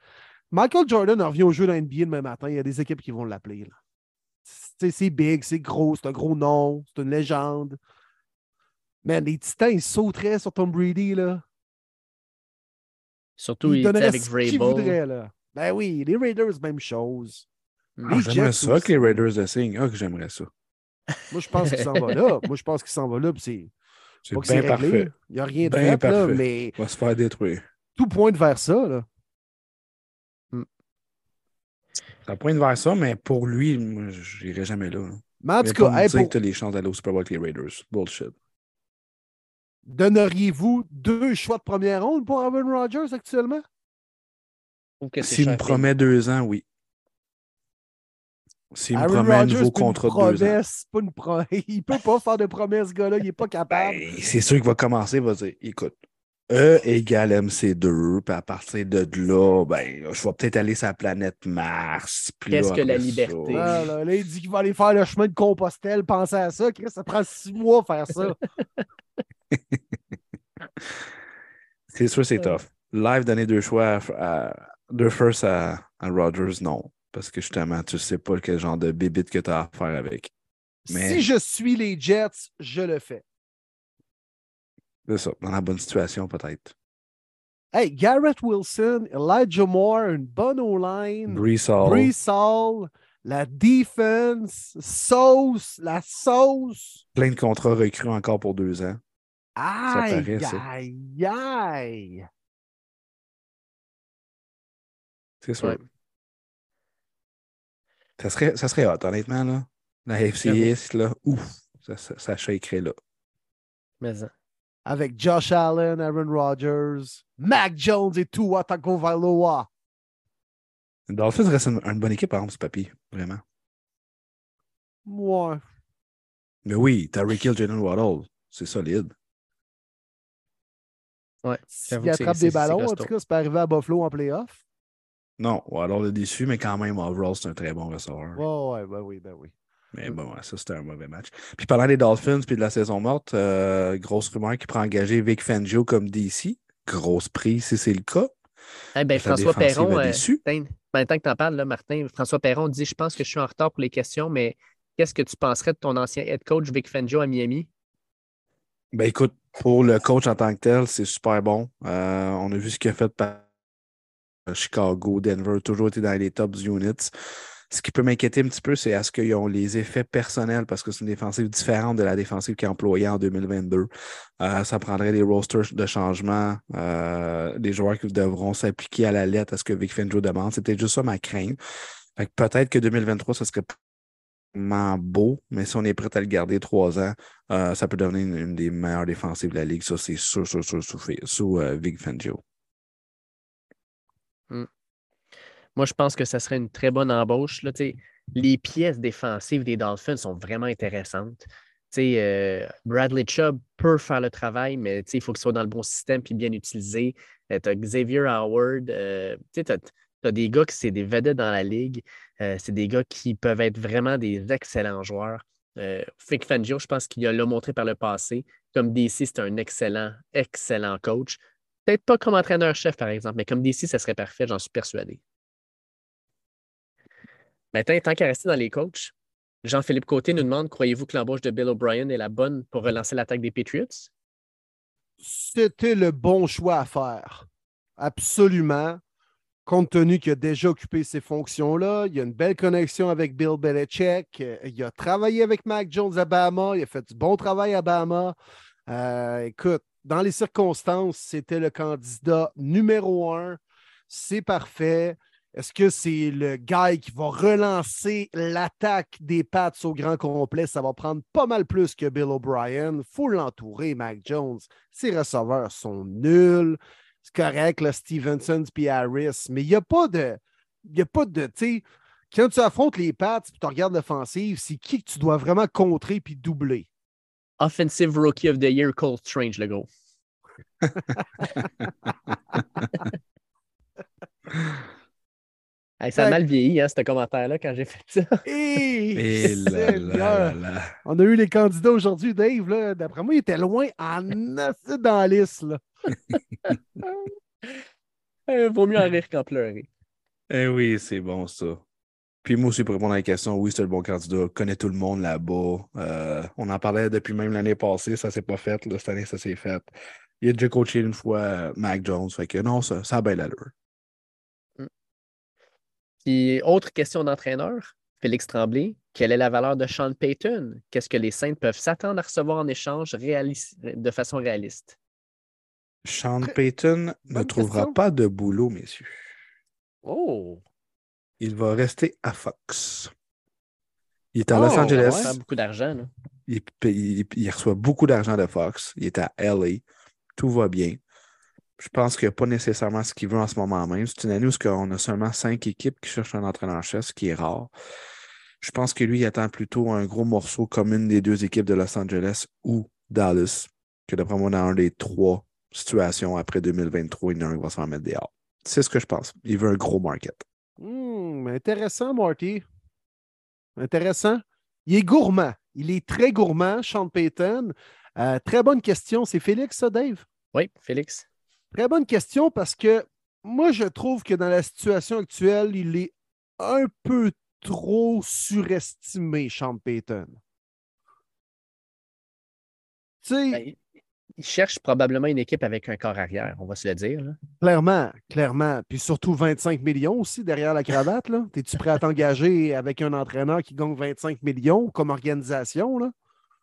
Michael Jordan revient au jeu dans NBA demain matin. Il y a des équipes qui vont l'appeler. c'est big, c'est gros, c'est un gros nom, c'est une légende. Mais les Titans, ils sauteraient sur Tom Brady. Là. Surtout, Ils il était avec ce voudraient. Là. Ben oui, les Raiders, même chose. Mm. Ah, j'aimerais ça aussi. que les Raiders le signent. Ah, que j'aimerais ça. Moi, je pense qu'il s'en va là. Moi, je pense qu'il s'en va là. C'est C'est bien parfait. Il n'y a rien de Bien fait, là, parfait. mais Il va se faire détruire. tout pointe vers ça. Là. Ça pointe vers ça, mais pour lui, moi, j'irai jamais là. là. Mais en tout cas, hey, pour- que tu as les chances d'aller au Super Bowl avec les Raiders. Bullshit. Donneriez-vous deux choix de première ronde pour Aaron Rodgers actuellement? S'il me promet deux ans, oui. S'il me Aaron promet un nouveau contrat de deux ans. promesse, pas une pro- Il peut pas faire de promesse, ce gars-là. Il n'est pas capable. Ben, c'est sûr qu'il va commencer, il va dire écoute, E égale MC2, puis à partir de là, ben, je vais peut-être aller sur la planète Mars. Qu'est-ce que la liberté? Ah, là, là, il dit qu'il va aller faire le chemin de Compostelle. Pensez à ça. Chris, ça prend six mois à faire ça. C'est sûr, c'est tough. Live, donner deux choix, à, à- deux firsts à, à Rodgers, non. Parce que justement, tu sais pas quel genre de bébite que tu as à faire avec. Mais- Si je suis les Jets, je le fais. C'est ça, dans la bonne situation, peut-être. Hey, Garrett Wilson, Elijah Moore, une bonne O-line. Brees la defense, sauce, la sauce. Plein de contrats recrues encore pour deux ans. Aïe, paraît, ça. aïe, aïe. C'est sûr. Ouais. Ça, serait, ça serait hot, honnêtement, là. La FC. East, là, ouf, ça, ça, ça shakerait là. Mais hein. Avec Josh Allen, Aaron Rodgers, Mac Jones et Tua Tagovailoa. Les Dolphins reste une, une bonne équipe, par exemple, ce papy, vraiment. Ouais. Mais oui, Tyreek Hill, Jalen Waddle, c'est solide. Ouais, S'il attrape des ballons, en tout cas, c'est pas arrivé à Buffalo en playoff. Non, Waddle est déçu, mais quand même, overall, c'est un très bon receveur. Ouais, ouais, ben oui, ben oui. Mais bon, ouais, ça, c'était un mauvais match. Puis parlant des Dolphins puis de la saison morte, euh, grosse rumeur qui prend engager Vic Fangio comme DC. Grosse prise si c'est le cas. Eh ben, François Perron, euh, déçu. tiens, ben, tant que tu en parles, là, Martin, François Perron dit Je pense que je suis en retard pour les questions, mais qu'est-ce que tu penserais de ton ancien head coach Vic Fangio à Miami? Ben écoute, pour le coach en tant que tel, c'est super bon. Euh, on a vu ce qu'il a fait par Chicago, Denver, toujours été dans les top units. Ce qui peut m'inquiéter un petit peu, c'est est-ce qu'ils ont les effets personnels parce que c'est une défensive différente de la défensive qu'ils employaient en 2022. Euh, ça prendrait des rosters de changement, euh, des joueurs qui devront s'appliquer à la lettre à ce que Vic Fangio demande. C'était juste ça ma crainte. Peut-être que 2023, ce serait beau, mais si on est prêt à le garder trois ans, euh, ça peut devenir une, des meilleures défensives de la ligue. Ça, c'est sûr, sûr, sûr, sous, sous euh, Vic Fangio. Moi, je pense que ça serait une très bonne embauche. Les pièces défensives des Dolphins sont vraiment intéressantes. Euh, Bradley Chubb peut faire le travail, mais il faut qu'il soit dans le bon système et bien utilisé. tu as Xavier Howard. euh, tu as, des gars qui c'est des vedettes dans la ligue. Euh, c'est des gars qui peuvent être vraiment des excellents joueurs. Euh, Fangio, je pense qu'il l'a montré par le passé. Comme DC, c'est un excellent, excellent coach. Peut-être pas comme entraîneur-chef, par exemple, mais comme DC, ça serait parfait, j'en suis persuadé. Maintenant, tant qu'à rester dans les coachs, Jean-Philippe Côté nous demande croyez-vous que l'embauche de Bill O'Brien est la bonne pour relancer l'attaque des Patriots? C'était le bon choix à faire. Absolument. Compte tenu qu'il a déjà occupé ces fonctions-là, il a une belle connexion avec Bill Belichick. Il a travaillé avec Mac Jones à Bama. Il a fait du bon travail à Bama. Euh, écoute, dans les circonstances, c'était le candidat numéro un. C'est parfait. Est-ce que c'est le gars qui va relancer l'attaque des Pats au grand complet? Ça va prendre pas mal plus que Bill O'Brien. Il faut l'entourer, Mac Jones. Ses receveurs sont nuls. C'est correct, le Stevenson puis Harris, mais il n'y a pas de. Il n'y a pas de. Tu sais, quand tu affrontes les Pats et tu regardes l'offensive, c'est qui que tu dois vraiment contrer puis doubler? Offensive Rookie of the Year, Cole Strange, le gros. ça a mal vieilli, hein, ce commentaire-là, quand j'ai fait ça. Et, eh On a eu les candidats aujourd'hui, Dave. D'après moi, il était loin en dans la liste. Là. Eh, vaut mieux en rire qu'en pleurer. Eh oui, c'est bon ça. Puis moi aussi, pour répondre à la question, oui, c'est le bon candidat. Connaît tout le monde là-bas. Euh, on en parlait depuis même l'année passée. Ça s'est pas fait. cette année, ça s'est fait. Il a déjà coaché une fois Mac Jones. Fait que non, ça, ça a bien l'allure. Puis, autre question d'entraîneur, Félix Tremblay, quelle est la valeur de Sean Payton? Qu'est-ce que les Saints peuvent s'attendre à recevoir en échange de façon réaliste? Sean Payton ne trouvera pas de boulot, messieurs. Oh! Il va rester à Fox. Il est à Los oh, Angeles. Il beaucoup d'argent. Il, il, reçoit beaucoup d'argent de Fox. Il est à LA. Tout va bien. Je pense qu'il n'y a pas nécessairement ce qu'il veut en ce moment même. C'est une année où on a seulement cinq équipes qui cherchent un entraîneur-chef, ce qui est rare. Je pense que lui, il attend plutôt un gros morceau comme une des deux équipes de Los Angeles ou Dallas, que d'après moi, dans un des trois situations après 2023, il y en a un qui va s'en mettre dehors. C'est ce que je pense. Il veut un gros market. Hmm, intéressant, Marty. Intéressant. Il est gourmand. Il est très gourmand, Sean Payton. Euh, très bonne question. C'est Félix, ça, Dave? Oui, Félix. Très bonne question parce que moi, je trouve que dans la situation actuelle, il est un peu trop surestimé, Sean Payton. Tu sais. Ben, il cherche probablement une équipe avec un corps arrière, on va se le dire. Clairement, clairement. Puis surtout 25 millions aussi derrière la cravate. Es-tu prêt à t'engager avec un entraîneur qui gagne 25 millions comme organisation? Là?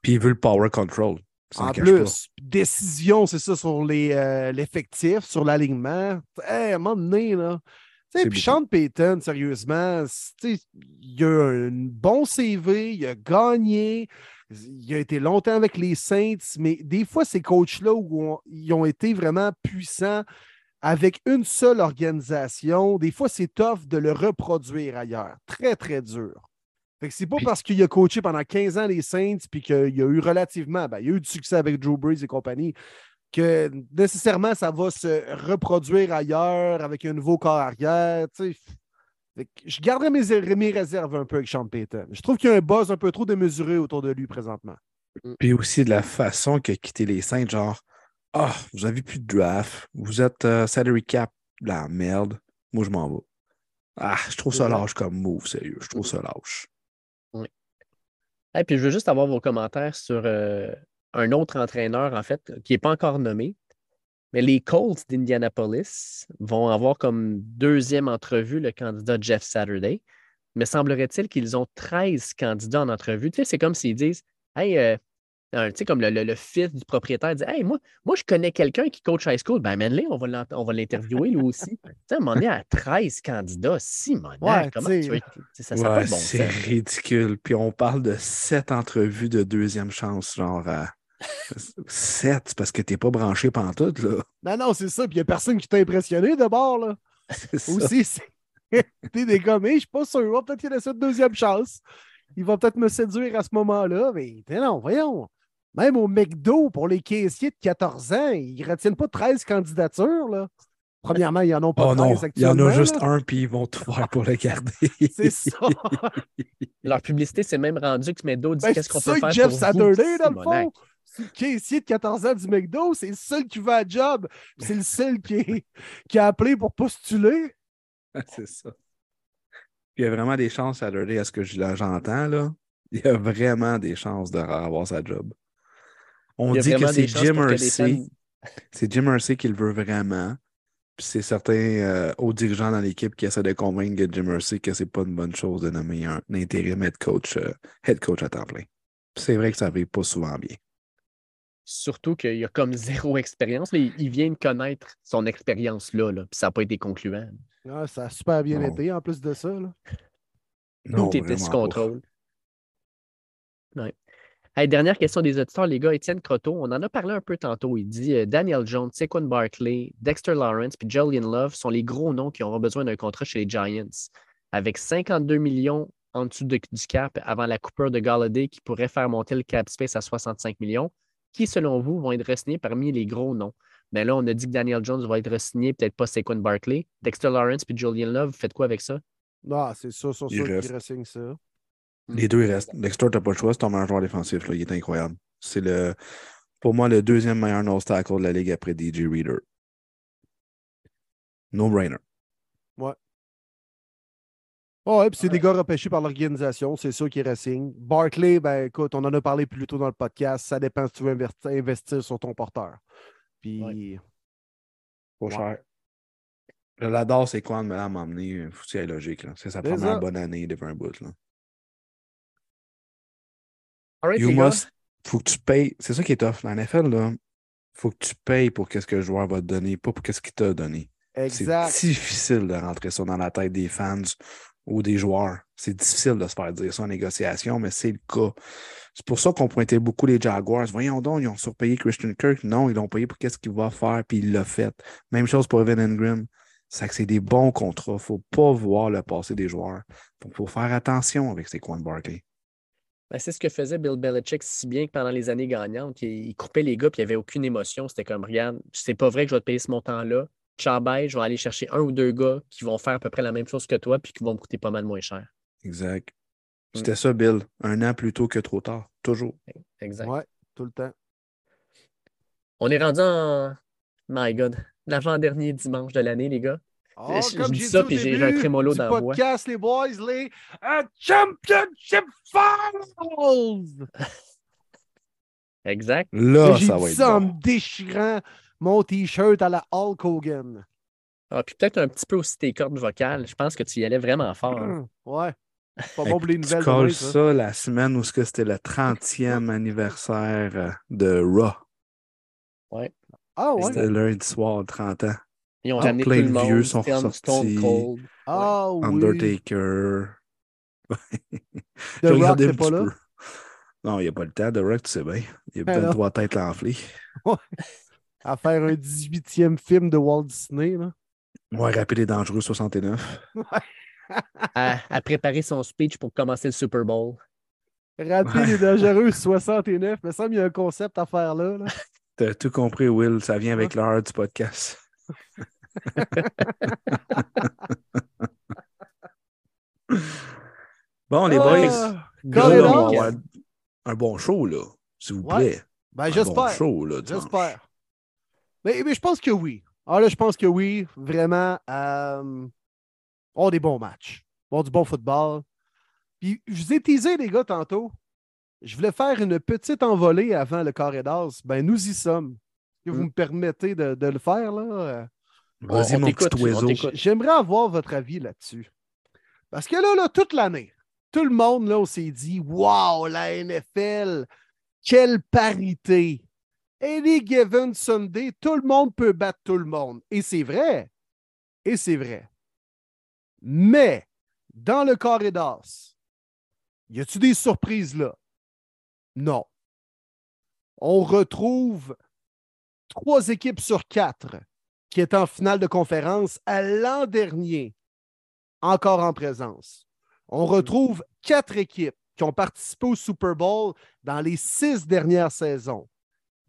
Puis il veut le power control. En plus, décision, c'est ça, sur euh, l'effectif, sur l'alignement. à un moment donné, là. Puis Sean Payton, sérieusement, il a un bon CV, il a gagné, il a été longtemps avec les Saints, mais des fois, ces coachs-là, où ils ont été vraiment puissants avec une seule organisation, des fois, c'est tough de le reproduire ailleurs. Très, très dur. Fait que c'est pas parce qu'il a coaché pendant 15 ans les Saints puis qu'il a eu relativement, ben, il a eu du succès avec Drew Brees et compagnie, que nécessairement ça va se reproduire ailleurs avec un nouveau corps arrière. Je garderai mes, mes, réserves un peu avec Sean Payton. Je trouve qu'il y a un buzz un peu trop démesuré autour de lui présentement. Mm. Puis aussi de la façon qu'il a quitté les Saints, genre Ah, vous avez plus de draft, vous êtes euh, salary cap la merde, moi je m'en vais. Ah, je trouve ça lâche comme move, sérieux. Je trouve ça lâche. Puis je veux juste avoir vos commentaires sur euh, un autre entraîneur, en fait, qui n'est pas encore nommé. Mais les Colts d'Indianapolis vont avoir comme deuxième entrevue le candidat Jeff Saturday. Mais semblerait-il qu'ils ont 13 candidats en entrevue. Tu sais, c'est comme s'ils disent Hey, euh, tu sais, comme le, fils du propriétaire dit Hey, moi, moi je connais quelqu'un qui coach high school. Ben, amène on va l'interviewer lui aussi. tu sais, moment donné, à 13 candidats, Simon, comment tu veux. Ça, ça ouais, bon C'est ridicule. Puis on parle de 7 entrevues de deuxième chance, genre. 7, parce que t'es pas branché pantoute, là. Non, non, c'est ça. Puis il n'y a personne qui t'a impressionné d'abord, là. Aussi, t'es dégommé, je suis pas sûr. Peut-être qu'il a cette deuxième chance. Il va peut-être me séduire à ce moment-là, mais non, voyons. Même au McDo, pour les caissiers de 14 ans, ils ne retiennent pas 13 candidatures. Là. Premièrement, ils n'en ont pas oh 13 Il y en a juste un, puis ils vont tout faire pour le garder. c'est ça. Leur publicité s'est même rendue que McDo dit ben, qu'est-ce qu'on peut faire Jeff pour Saturday, dans le fond. C'est le caissier de 14 ans du McDo, c'est le seul qui va à job. C'est le seul qui, qui a appelé pour postuler. c'est ça. Puis il y a vraiment des chances, Saturday, à ce que j'entends, là. Il y a vraiment des chances de avoir sa job. On dit que c'est Jim Mercy. C'est Jim Mercy qui le veut vraiment. Puis c'est certains euh, hauts dirigeants dans l'équipe qui essaient de convaincre Jim Mercy que c'est pas une bonne chose de nommer un, intérim head coach, euh, head coach à temps plein. C'est vrai que ça ne pas souvent bien. Surtout qu'il a comme zéro expérience. mais Il vient de connaître son expérience-là, là, puis ça n'a pas été concluant. Ah, ça a super bien Non. été en plus de ça. là. Non, Tout était sous contrôle. Ouais. Hey, dernière question des auditeurs, les gars. Étienne Croteau, on en a parlé un peu tantôt. Il dit euh, Daniel Jones, Saquon Barkley, Dexter Lawrence puis Julian Love sont les gros noms qui auront besoin d'un contrat chez les Giants. Avec 52 millions en dessous de- du cap avant la coupure de Galladay qui pourrait faire monter le cap space à 65 millions, qui, selon vous, vont être re-signés parmi les gros noms? Mais là, on a dit que Daniel Jones va être re-signé, peut-être pas Saquon Barkley. Dexter Lawrence puis Julian Love, vous faites quoi avec ça? Ah, c'est sûr, sûr, sûr reste. qu'il ressigne ça. Les deux ils restent. Dexter, t'as pas le choix, c'est ton meilleur joueur défensif. Là. Il est incroyable. C'est le, pour moi le deuxième meilleur nose tackle de la ligue après DJ Reader. No-brainer. Oh, et puis c'est des gars repêchés par l'organisation, c'est sûr qu'ils ressignent. Barclay, ben écoute, on en a parlé plus tôt dans le podcast, ça dépend si tu veux investi- investir sur ton porteur. Puis, Pas Ouais. cher. Je l'adore, c'est quoi, mais là, m'emmener, c'est logique. là. C'est sa première ça. bonne année depuis un bout. Là. Right, You must, faut que tu payes. C'est ça qui est tough. Dans la NFL, là, faut que tu payes pour qu'est-ce que le joueur va te donner, pas pour qu'est-ce qu'il t'a donné. exact. C'est difficile de rentrer ça dans la tête des fans ou des joueurs. C'est difficile de se faire dire ça en négociation, mais c'est le cas. C'est pour ça qu'on pointait beaucoup les Jaguars. Voyons donc, ils ont surpayé Christian Kirk. Non, ils l'ont payé pour qu'est-ce qu'il va faire, puis il l'a fait. Même chose pour Evan Engram. C'est que c'est des bons contrats. Il ne faut pas voir le passé des joueurs. Il faut faire attention avec ces coins de Barkley. Ben, c'est ce que faisait Bill Belichick si bien que pendant les années gagnantes, il, il coupait les gars puis il n'y avait aucune émotion. C'était comme, regarde, c'est pas vrai que je vais te payer ce montant-là. Bye, je vais aller chercher un ou deux gars qui vont faire à peu près la même chose que toi puis qui vont me coûter pas mal moins cher. Exact. Mm. C'était ça, Bill. Un an plus tôt que trop tard. Toujours. Exact. Ouais, tout le temps. On est rendu en. My God. L'avant-dernier dimanche de l'année, les gars. Oh, Je- je comme dis ça, puis j'ai- un trémolo dans la voix. podcast, les boys, les Championship Finals! Exact. Là, ça va être ça en bon. me déchirant mon t-shirt à la Hulk Hogan. Ah, puis peut-être un petit peu aussi tes cordes vocales. Je pense que tu y allais vraiment fort. hein. Ouais. Pas bon pour les tu colles ça. ça la semaine où ce que c'était le 30e anniversaire de Raw. Ah ouais? C'était lundi soir, 30 ans. Ils ont Ah, ramené tout plein le de monde. vieux sont Stone-. Cold. Ah oui. Undertaker. The Rock, c'est pas là? peu. Non, il n'y a pas le temps. The Rock, tu sais bien. Il a Ben ben trois têtes l'enflée. À faire un 18e film de Walt Disney. Là. Moi, rapide et dangereux, 69. À, à préparer son speech pour commencer le Super Bowl. Rapide et dangereux 69. Mais ça, il y a un concept à faire là. là. T'as tout compris, Will. Ça vient avec l'heure du podcast. Bon, les boys. It là, on un bon show, là. S'il vous Ouais. plaît. Ben, bon j'espère. J'espère. Mais, mais je pense que oui. Ah là, je pense que oui. Vraiment. Euh, on a des bons matchs. On a du bon football. Puis, je vous ai teasé, les gars, tantôt. Je voulais faire une petite envolée avant le carré d'as. Ben, nous y sommes. Que vous Mm. me permettez de, de le faire, là? Euh, Vas-y, On- on mon petit oiseau. J'aimerais avoir votre avis là-dessus. Parce que là, là toute l'année, tout le monde, là, on s'est dit Wow, la NFL, quelle parité! Any given Sunday, tout le monde peut battre tout le monde. Et c'est vrai. Et c'est vrai. Mais, dans le carré d'as, y a-tu des surprises là? Non. On retrouve trois équipes sur quatre qui est en finale de conférence à l'an dernier, encore en présence. On retrouve quatre équipes qui ont participé au Super Bowl dans les six dernières saisons.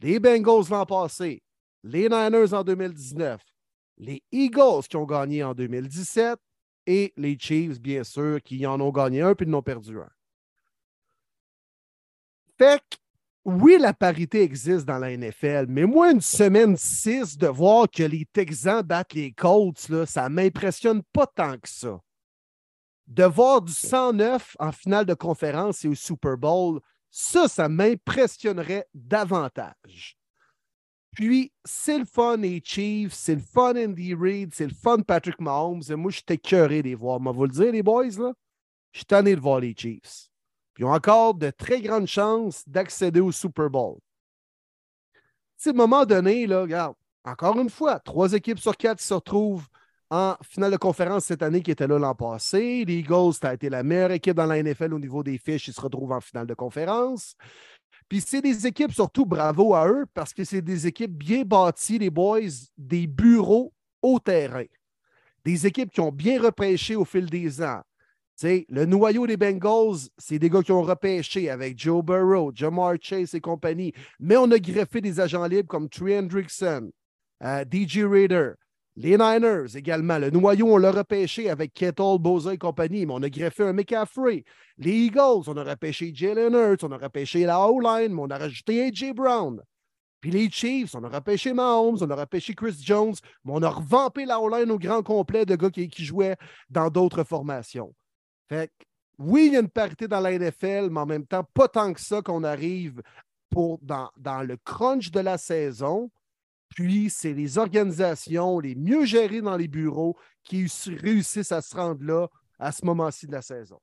Les Bengals l'an passé, les Niners en 2019, les Eagles qui ont gagné en 2017 et les Chiefs, bien sûr, qui en ont gagné un puis en ont perdu un. Fait que oui, la parité existe dans la NFL, mais moi, une semaine 6, de voir que les Texans battent les Colts, là, ça ne m'impressionne pas tant que ça. De voir du 109 en finale de conférence et au Super Bowl, ça, ça m'impressionnerait davantage. Puis, c'est le fun les Chiefs, c'est le fun Andy Reid, c'est le fun Patrick Mahomes. Et moi, j'étais cœuré de les voir. Mais vous le dire, les boys, là, je suis tanné de voir les Chiefs. Puis ils ont encore de très grandes chances d'accéder au Super Bowl. à un moment donné, là, regarde, encore une fois, trois équipes sur quatre se retrouvent en finale de conférence cette année qui était là l'an passé. Les Eagles, ça a été la meilleure équipe dans la NFL au niveau des fiches. Ils se retrouvent en finale de conférence. Puis c'est des équipes, surtout bravo à eux, parce que c'est des équipes bien bâties, les boys, des bureaux au terrain. Des équipes qui ont bien repêché au fil des ans. Le noyau des Bengals, c'est des gars qui ont repêché avec Joe Burrow, Jamar Chase et compagnie. Mais on a greffé des agents libres comme Trey Hendrickson, euh, DJ Raider, les Niners également. Le noyau, on l'a repêché avec Kettle, Boza et compagnie, mais on a greffé un McCaffrey. Les Eagles, on a repêché Jalen Hurts, on a repêché la O-line, mais on a rajouté A.J. Brown. Puis les Chiefs, on a repêché Mahomes, on a repêché Chris Jones, mais on a revampé la O-line au grand complet de gars qui, jouaient dans d'autres formations. Oui, il y a une parité dans la NFL, mais en même temps, pas tant que ça qu'on arrive dans le crunch de la saison puis, c'est les organisations les mieux gérées dans les bureaux qui réussissent à se rendre là à ce moment-ci de la saison.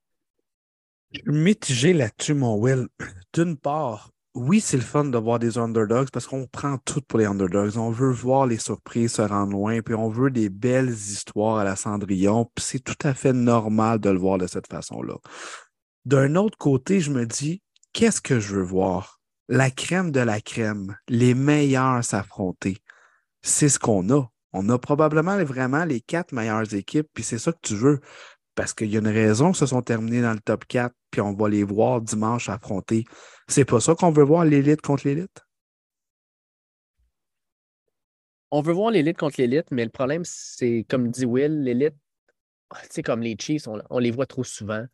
Je suis mitigé là-dessus, mon Will. D'une part, oui, c'est le fun de voir des underdogs parce qu'on prend tout pour les underdogs. On veut voir les surprises se rendre loin, puis on veut des belles histoires à la Cendrillon, puis c'est tout à fait normal de le voir de cette façon-là. D'un autre côté, je me dis, qu'est-ce que je veux voir? la crème de la crème, les meilleurs s'affronter. C'est ce qu'on a. On a probablement vraiment les quatre meilleures équipes, puis c'est ça que tu veux. Parce qu'il y a une raison que se sont terminés dans le top 4, puis on va les voir dimanche affronter. C'est pas ça qu'on veut voir l'élite contre l'élite? On veut voir l'élite contre l'élite, mais le problème, c'est, comme dit Will, l'élite, sais, comme les Chiefs, on, les voit trop souvent.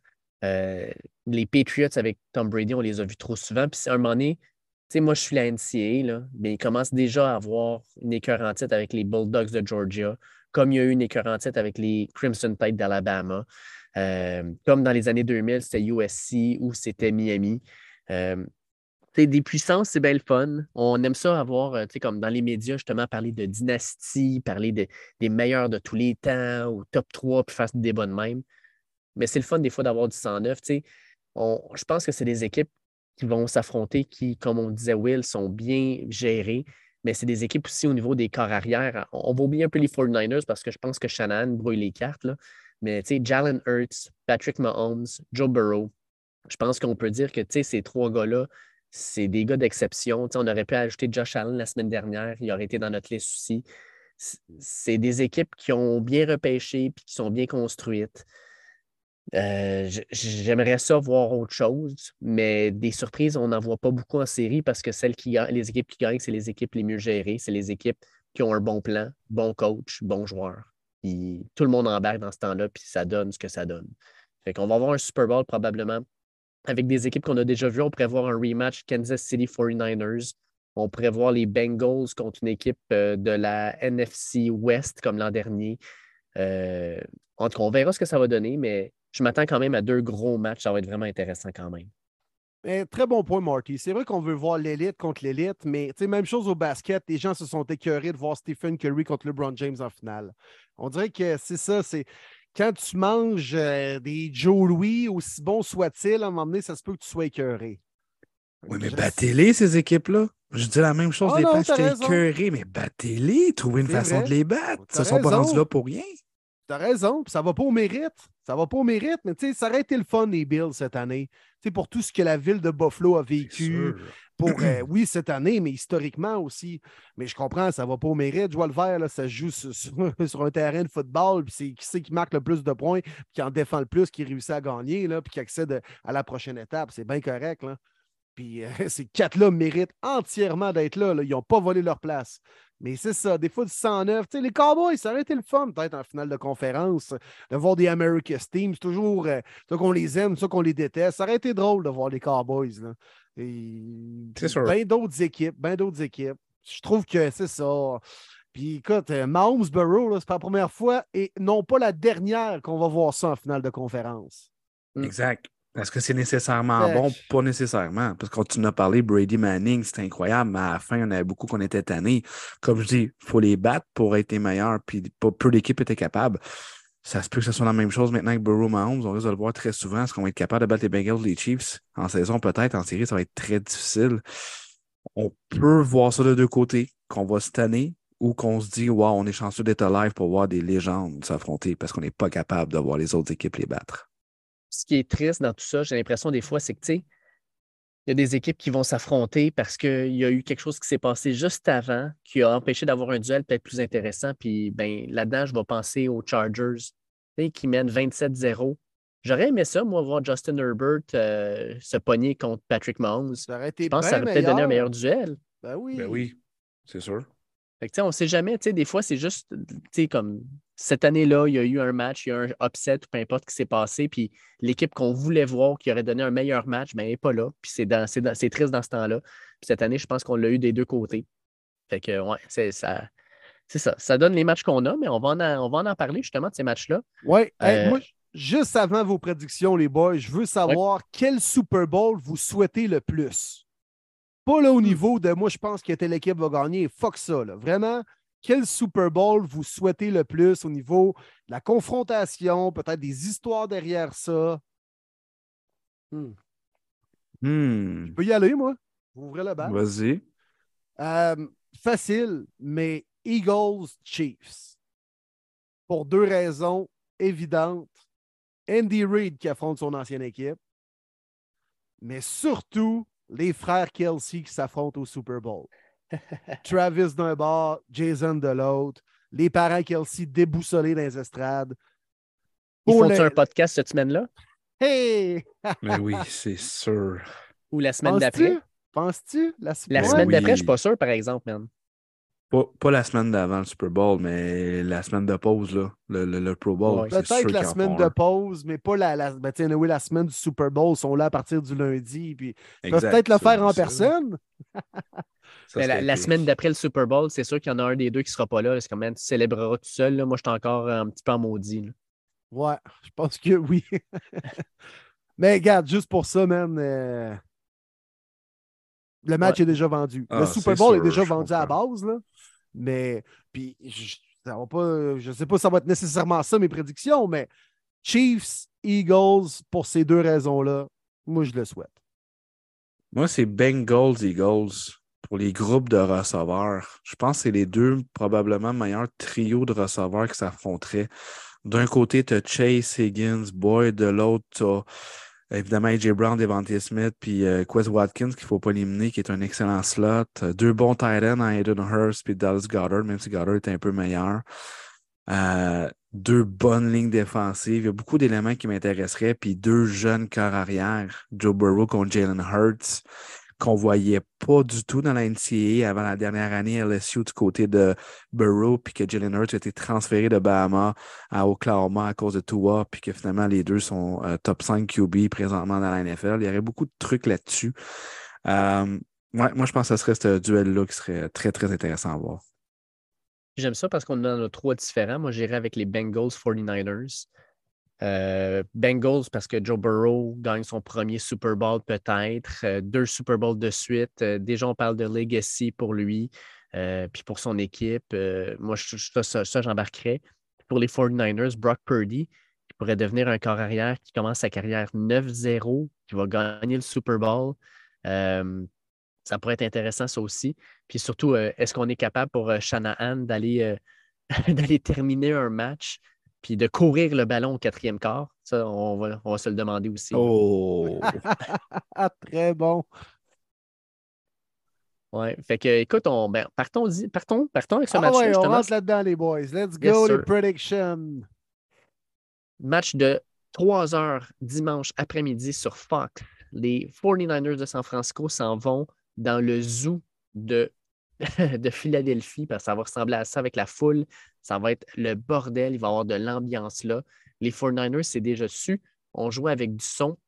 Euh, les Patriots avec Tom Brady, on les a vus trop souvent. Puis à un moment donné, tu sais, moi, je suis la NCA, là, mais il commence déjà à avoir une écœur en tête avec les Bulldogs de Georgia, comme il y a eu une écœur en tête avec les Crimson Tide d'Alabama. Euh, comme dans les années 2000, c'était USC ou c'était Miami. Euh, des puissances, c'est bien le fun. On aime ça avoir, euh, comme dans les médias, justement, parler de dynastie, parler des meilleurs de tous les temps, ou top 3, puis faire des débats de même. Mais c'est le fun des fois d'avoir du 109. On, je pense que c'est des équipes qui vont s'affronter qui, comme on disait, Will, sont bien gérées. Mais c'est des équipes aussi au niveau des corps arrière. On, va oublier un peu les 49ers parce que je pense que Shannon brouille les cartes. Là. Mais tu sais, Jalen Hurts, Patrick Mahomes, Joe Burrow, je pense qu'on peut dire que ces trois gars-là, c'est des gars d'exception. On aurait pu ajouter Josh Allen la semaine dernière, il aurait été dans notre liste aussi. C'est des équipes qui ont bien repêché et qui sont bien construites. Euh, j'aimerais ça voir autre chose, mais des surprises, on n'en voit pas beaucoup en série parce que celles qui les équipes qui gagnent, c'est les équipes les mieux gérées, c'est les équipes qui ont un bon plan, bon coach, bon joueur. Puis tout le monde embarque dans ce temps-là, puis ça donne ce que ça donne. Fait qu'on va avoir un Super Bowl probablement avec des équipes qu'on a déjà vues. On pourrait voir un rematch Kansas City 49ers. On pourrait voir les Bengals contre une équipe euh, de la NFC West comme l'an dernier. Euh, en tout cas, on verra ce que ça va donner, mais je m'attends quand même à deux gros matchs. Ça va être vraiment intéressant quand même. très bon point, Marty. C'est vrai qu'on veut voir l'élite contre l'élite, mais même chose au basket. Les gens se sont écœurés de voir Stephen Curry contre LeBron James en finale. On dirait que c'est ça. C'est quand tu manges euh, des Joe Louis, aussi bon soit-il, à un moment donné, ça se peut que tu sois écœuré. Oui, mais battez-les, ces équipes-là. Je dis la même chose ah des non, j'étais écœuré, mais battez-les, trouvez une façon de les battre. Ils ne sont pas rendus là pour rien. Tu as raison, ça va pas au mérite. Ça va pas au mérite, mais ça aurait été le fun des Bills cette année. pour tout ce que la ville de Buffalo a vécu. Pour, euh, oui, cette année, mais historiquement aussi. Mais je comprends, ça va pas au mérite. Joie le vert, là, ça se joue sur, un terrain de football. Puis c'est qui c'est qui marque le plus de points, qui en défend le plus, qui réussit à gagner, là, puis qui accède à la prochaine étape. C'est bien correct. Là. Puis euh, ces quatre-là méritent entièrement d'être là, là. Ils n'ont pas volé leur place. Mais c'est ça, des fois du 109. Tu sais, les Cowboys, ça aurait été le fun, peut-être en finale de conférence, de voir des America's Team. C'est toujours euh, ça qu'on les aime, ça qu'on les déteste. Ça aurait été drôle de voir les Cowboys. Là. C'est sûr. Bien d'autres équipes, bien d'autres équipes. Je trouve que c'est ça. Puis écoute, euh, Mahomes Burrow, c'est pas la première fois et non pas la dernière qu'on va voir ça en finale de conférence. Exact. Est-ce que c'est nécessairement bon? Pas nécessairement. Parce qu'on tu as parlé, Brady Manning, c'était incroyable, mais à la fin, on avait beaucoup qu'on était tannés. Comme je dis, il faut les battre pour être les meilleurs, puis pas peu d'équipes étaient capables. Ça se peut que ce soit la même chose maintenant que Burrow Mahomes. On risque de le voir très souvent. Est-ce qu'on va être capable de battre les Bengals, les Chiefs en saison? Peut-être? En série, ça va être très difficile. On peut voir ça de deux côtés, qu'on va se tanner ou qu'on se dit, wow, on est chanceux d'être live pour voir des légendes s'affronter parce qu'on n'est pas capable de voir les autres équipes les battre. Ce qui est triste dans tout ça, j'ai l'impression des fois, c'est que, tu sais, il y a des équipes qui vont s'affronter parce qu'il y a eu quelque chose qui s'est passé juste avant qui a empêché d'avoir un duel peut-être plus intéressant. Puis ben, là-dedans, je vais penser aux Chargers qui mènent 27-0. J'aurais aimé ça, moi, voir Justin Herbert euh, se pogner contre Patrick Mahomes. Ça aurait été Je pense que ça aurait peut-être donné un meilleur. meilleur duel. Ben oui. Ben oui, c'est sûr. Fait que, tu sais, on ne sait jamais. tu sais, Des fois, c'est juste, tu sais, comme cette année-là, il y a eu un match, il y a eu un upset, ou peu importe ce qui s'est passé. Puis l'équipe qu'on voulait voir, qui aurait donné un meilleur match, ben, elle n'est pas là. Puis c'est, dans, c'est, dans- c'est triste dans ce temps-là. Puis cette année, je pense qu'on l'a eu des deux côtés. Fait que, ouais, c'est ça. C'est ça. Ça donne les matchs qu'on a, mais on va en, on va en parler justement de ces matchs-là. Ouais. Hey, Euh, moi, juste avant vos prédictions, les boys, je veux savoir quel Super Bowl vous souhaitez le plus. Pas Hmm. là au niveau de moi, je pense que telle équipe va gagner. Fuck ça. Là. Vraiment, quel Super Bowl vous souhaitez le plus au niveau de la confrontation, peut-être des histoires derrière ça? Hmm. Hmm, Je peux y aller, moi? Vous ouvrez le bal. Vas-y. Euh, facile, mais Eagles Chiefs. Pour deux raisons évidentes. Andy Reid qui affronte son ancienne équipe, mais surtout les frères Kelsey qui s'affrontent au Super Bowl. Travis d'un bord, Jason de l'autre, les parents Kelsey déboussolés dans les estrades. Ils font le- un podcast cette semaine-là? Hey! Mais oui, c'est sûr. ou la semaine d'après? Penses-tu? La, semaine oui. d'après, je ne suis pas sûr, par exemple, man. Pas, pas la semaine d'avant le Super Bowl, mais la semaine de pause, là, le, le- le Pro Bowl. Ouais. c'est sûr Peut-être la semaine de pause, mais pas la, la, ben, tiens, oui, la semaine du Super Bowl sont là à partir du lundi. Puis ils peut-être le faire en ça, personne. ça, la, semaine d'après le Super Bowl, c'est sûr qu'il y en a un des deux qui ne sera pas là. C'est comme, man, tu célébreras tout seul. là. Moi, je suis encore un petit peu en maudit. là. Ouais, je pense que oui. mais regarde, juste pour ça, man, euh, le match Ouais. est déjà vendu. Ah, le Super c'est Bowl est déjà vendu à la base, là. Mais, puis, je, pas, je sais pas si ça va être nécessairement ça, mes prédictions, mais Chiefs, Eagles, pour ces deux raisons-là, moi, je le souhaite. Moi, c'est Bengals Eagles pour les groupes de receveurs. Je pense que c'est les deux probablement meilleurs trios de receveurs qui s'affronteraient. D'un côté, tu as Chase Higgins, Boyd, de l'autre, tu as évidemment AJ Brown, Devontae Smith, puis euh, Quez Watkins, qu'il ne faut pas éliminer, qui est un excellent slot. Euh, Deux bons tight ends, Aiden Hurst puis Dallas Goddard, même si Goddard est un peu meilleur. Euh, deux bonnes lignes défensives. Il y a beaucoup d'éléments qui m'intéresseraient. Puis deux jeunes cœurs arrière, Joe Burrow contre Jalen Hurts, qu'on voyait pas du tout dans la NCAA avant la dernière année LSU du côté de Burrow, puis que Jalen Hurts a été transféré de Bahama à Oklahoma à cause de Tua, puis que finalement les deux sont euh, top 5 QB présentement dans la NFL. Il y aurait beaucoup de trucs là-dessus. Euh, ouais, moi, je pense que ce serait ce duel-là qui serait très, très intéressant à voir. J'aime ça parce qu'on en a trois différents. Moi, j'irais avec les Bengals 49ers. Euh, Bengals parce que Joe Burrow gagne son premier Super Bowl peut-être, euh, deux Super Bowls de suite. Euh, déjà, on parle de legacy pour lui, puis pour son équipe. Moi, je, ça, ça, j'embarquerais. Pour les 49ers, Brock Purdy, qui pourrait devenir un corps arrière qui commence sa carrière 9-0, qui va gagner le Super Bowl. Ça pourrait être intéressant, ça aussi. Puis surtout, est-ce qu'on est capable pour Shanahan d'aller d'aller terminer un match? Puis de courir le ballon au quatrième quart? Ça, on va, on va se le demander aussi. Oh! Très bon. Ouais. Fait que, écoute, on, ben, partons, partons, partons avec ce Ah match-là, ouais, on rentre là-dedans, les boys. Let's Yes, go, les predictions. Match de 3 heures dimanche après-midi sur Fox. Les 49ers de San Francisco s'en vont dans le zoo de, de Philadelphie parce que ça va ressembler à ça avec la foule. Ça va être le bordel. Il va y avoir de l'ambiance là. Les 49ers, c'est déjà su. On jouait avec du son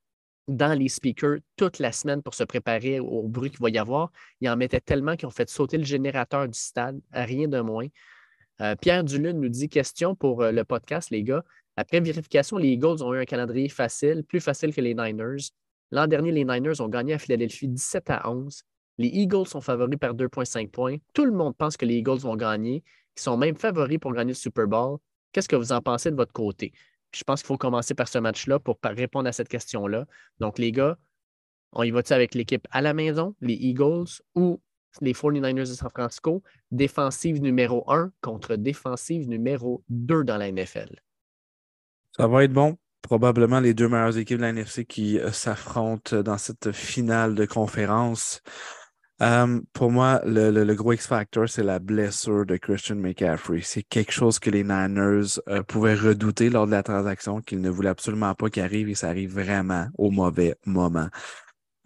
dans les speakers toute la semaine pour se préparer au bruit qu'il va y avoir. Ils en mettaient tellement qu'ils ont fait sauter le générateur du stade, rien de moins. Euh, Pierre Dulune nous dit question pour euh, le podcast, les gars. Après vérification, les Eagles ont eu un calendrier facile, plus facile que les Niners. L'an dernier, les Niners ont gagné à Philadelphie 17 à 11. Les Eagles sont favoris par 2,5 points. Tout le monde pense que les Eagles vont gagner. Ils sont même favoris pour gagner le Super Bowl. Qu'est-ce que vous en pensez de votre côté? Je pense qu'il faut commencer par ce match-là pour répondre à cette question-là. Donc, les gars, on y va-tu avec l'équipe à la maison, les Eagles, ou les 49ers de San Francisco, défensive numéro 1 contre défensive numéro 2 dans la NFL. Ça va être bon. Probablement les deux meilleures équipes de la NFC qui s'affrontent dans cette finale de conférence. Euh, pour moi, le, gros X-Factor, c'est la blessure de Christian McCaffrey. C'est quelque chose que les Niners euh, pouvaient redouter lors de la transaction, qu'ils ne voulaient absolument pas qu'il arrive et ça arrive vraiment au mauvais moment.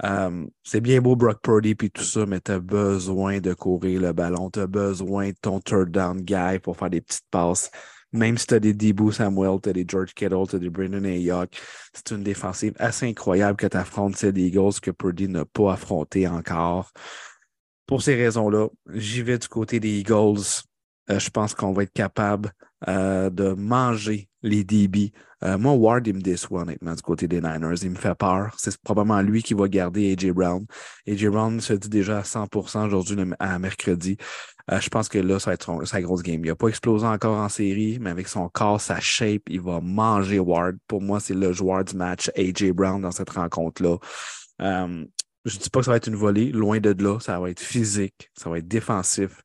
Euh, c'est bien beau Brock Purdy puis tout ça, mais tu as besoin de courir le ballon. Tu as besoin de ton third down guy pour faire des petites passes. Même si tu as des Debo Samuel, tu as des George Kittle, tu as des Brandon Ayuk, c'est une défensive assez incroyable que tu affrontes ces Eagles que Purdy n'a pas affronté encore. Pour ces raisons-là, j'y vais du côté des Eagles. Euh, je pense qu'on va être capable euh, de manger les DB. Euh, moi, Ward, il me déçoit honnêtement du côté des Niners. Il me fait peur. C'est probablement lui qui va garder AJ Brown. AJ Brown se dit déjà à 100% aujourd'hui à mercredi. Euh, je pense que là, ça va être sa grosse game. Il n'a pas explosé encore en série, mais avec son corps, sa shape, il va manger Ward. Pour moi, c'est le joueur du match, AJ Brown, dans cette rencontre-là. Euh, je ne dis pas que ça va être une volée, loin de là. Ça va être physique, ça va être défensif.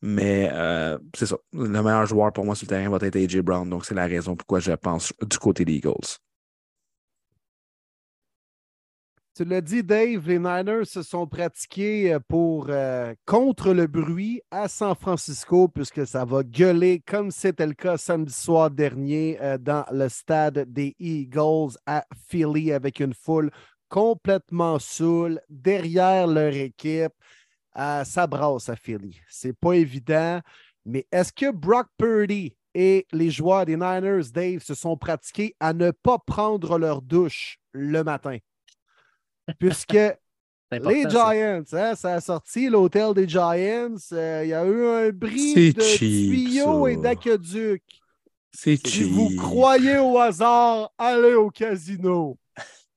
Mais euh, c'est ça. Le meilleur joueur pour moi sur le terrain va être AJ Brown. Donc, c'est la raison pourquoi je pense du côté des Eagles. Tu l'as dit, Dave, les Niners se sont pratiqués euh, pour euh, contre le bruit à San Francisco, puisque ça va gueuler comme c'était le cas samedi soir dernier dans le stade des Eagles à Philly avec une foule complètement saoule derrière leur équipe. Euh, ça brasse à Philly. C'est pas évident, mais est-ce que Brock Purdy et les joueurs des Niners, Dave, se sont pratiqués à ne pas prendre leur douche le matin? Puisque les Giants, hein, ça a sorti l'hôtel des Giants. Euh, il y a eu un bris de tuyaux et d'aqueduc. C'est Si vous croyez au hasard, allez au casino.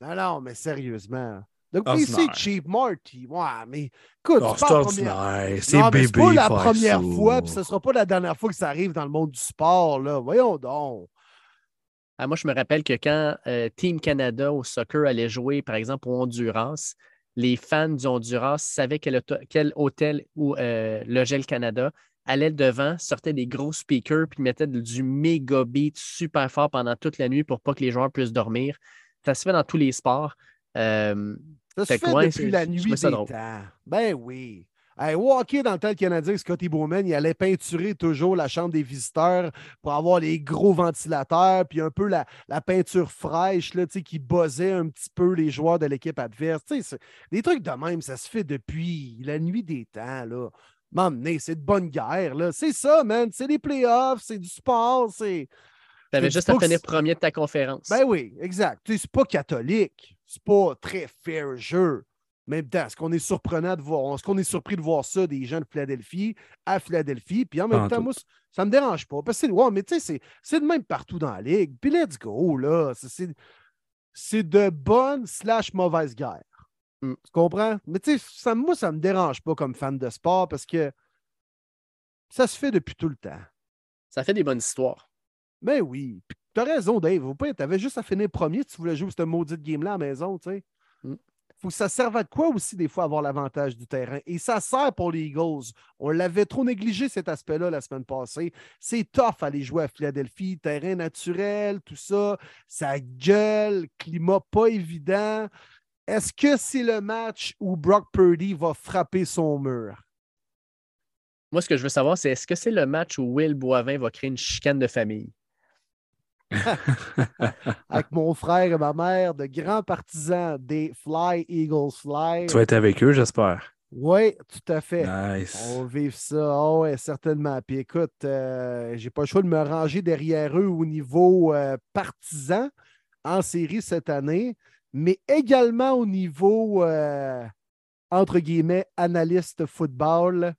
Non, non, mais sérieusement. Donc, c'est cheap, Marty. Ouais, mais écoute, oh, c'est bébé. pas la première fois, puis ce ne sera pas la dernière fois que ça arrive dans le monde du sport. Là. Voyons donc. Ah, moi, je me rappelle que quand euh, Team Canada au soccer allait jouer, par exemple, au Honduras, les fans du Honduras savaient quel, quel hôtel où euh, logeait le Canada, allaient devant, sortaient des gros speakers, puis mettaient du méga beat super fort pendant toute la nuit pour pas que les joueurs puissent dormir. Ça se fait dans tous les sports. Euh, ça se fait depuis la nuit des temps. Ben oui. Hey, au hockey, dans le temps canadien, Scotty Bowman, il allait peinturer toujours la chambre des visiteurs pour avoir les gros ventilateurs, puis un peu la, peinture fraîche là, qui buzzait un petit peu les joueurs de l'équipe adverse. Des trucs de même, ça se fait depuis la nuit des temps. Là. M'emmener, c'est de bonne guerre. C'est ça, man. C'est des playoffs, c'est du sport. Tu avais juste à finir premier de ta conférence. Ben oui, exact. C'est pas catholique c'est pas très fair jeu. Même temps, est-ce qu'on est surprenant de voir, est-ce qu'on est surpris de voir ça des gens de Philadelphie à Philadelphie? Puis en même temps, moi, ça me dérange pas. Parce que ouais, mais tu sais, c'est de même partout dans la ligue. Puis let's go, là. C'est de bonne slash mauvaise guerre. Mm. Tu comprends? Mais tu sais, moi, ça me dérange pas comme fan de sport parce que ça se fait depuis tout le temps. Ça fait des bonnes histoires. Mais ben oui. Tu as raison, Dave. Tu avais juste à finir premier si tu voulais jouer cette maudite game-là à la maison. Tu sais. Mm. Faut que ça serve à quoi aussi, des fois, avoir l'avantage du terrain? Et ça sert pour les Eagles. On l'avait trop négligé, cet aspect-là, la semaine passée. C'est tough aller jouer à Philadelphie, terrain naturel, tout ça. Ça gueule, climat pas évident. Est-ce que c'est le match où Brock Purdy va frapper son mur? Moi, ce que je veux savoir, c'est est-ce que c'est le match où Will Boivin va créer une chicane de famille? avec mon frère et ma mère, de grands partisans des Fly Eagles Fly. Tu vas être avec eux, j'espère. Oui, tout à fait. Nice. On va vivre ça. Oh, ouais, certainement. Puis écoute, euh, j'ai pas le choix de me ranger derrière eux au niveau euh, partisan en série cette année, mais également au niveau, euh, entre guillemets, analyste football.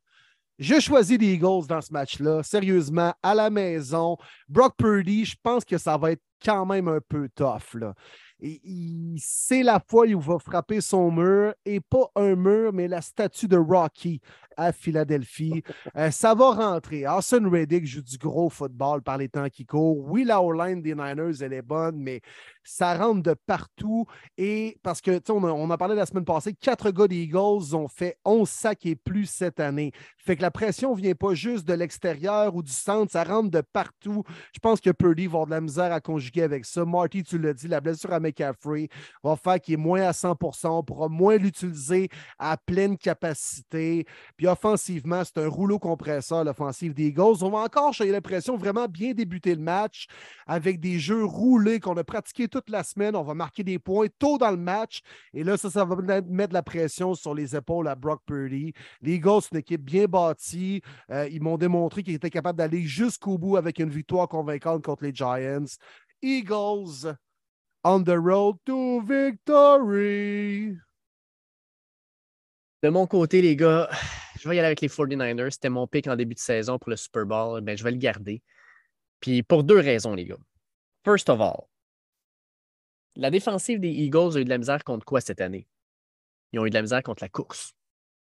Je choisis les Eagles dans ce match-là, sérieusement, à la maison. Brock Purdy, je pense que ça va être quand même un peu tough. Là. C'est la fois où il va frapper son mur, et pas un mur, mais la statue de Rocky à Philadelphie. Euh, ça va rentrer. Austin Reddick joue du gros football par les temps qui courent. Oui, la O-line des Niners, elle est bonne, mais Ça rentre de partout. Et parce que, on a, on a parlé la semaine passée, quatre gars des Eagles ont fait 11 sacs et plus cette année. Fait que la pression ne vient pas juste de l'extérieur ou du centre, ça rentre de partout. Je pense que Purdy va avoir de la misère à conjuguer avec ça. Marty, tu l'as dit, la blessure à McCaffrey va faire qu'il est moins à 100 on pourra moins l'utiliser à pleine capacité. Puis offensivement, c'est un rouleau compresseur, l'offensive des Eagles. On va encore, j'ai l'impression, vraiment bien débuter le match avec des jeux roulés qu'on a pratiqués toute la semaine. On va marquer des points tôt dans le match. Et là, ça, ça va mettre la pression sur les épaules à Brock Purdy. Les Eagles, c'est une équipe bien bâtie. Euh, ils m'ont démontré qu'ils étaient capables d'aller jusqu'au bout avec une victoire convaincante contre les Giants. Eagles on the road to victory. De mon côté, les gars, je vais y aller avec les 49ers. C'était mon pick en début de saison pour le Super Bowl. Je vais le garder. Puis pour deux raisons, les gars. First of all, la défensive des Eagles a eu de la misère contre quoi cette année? Ils ont eu de la misère contre la course.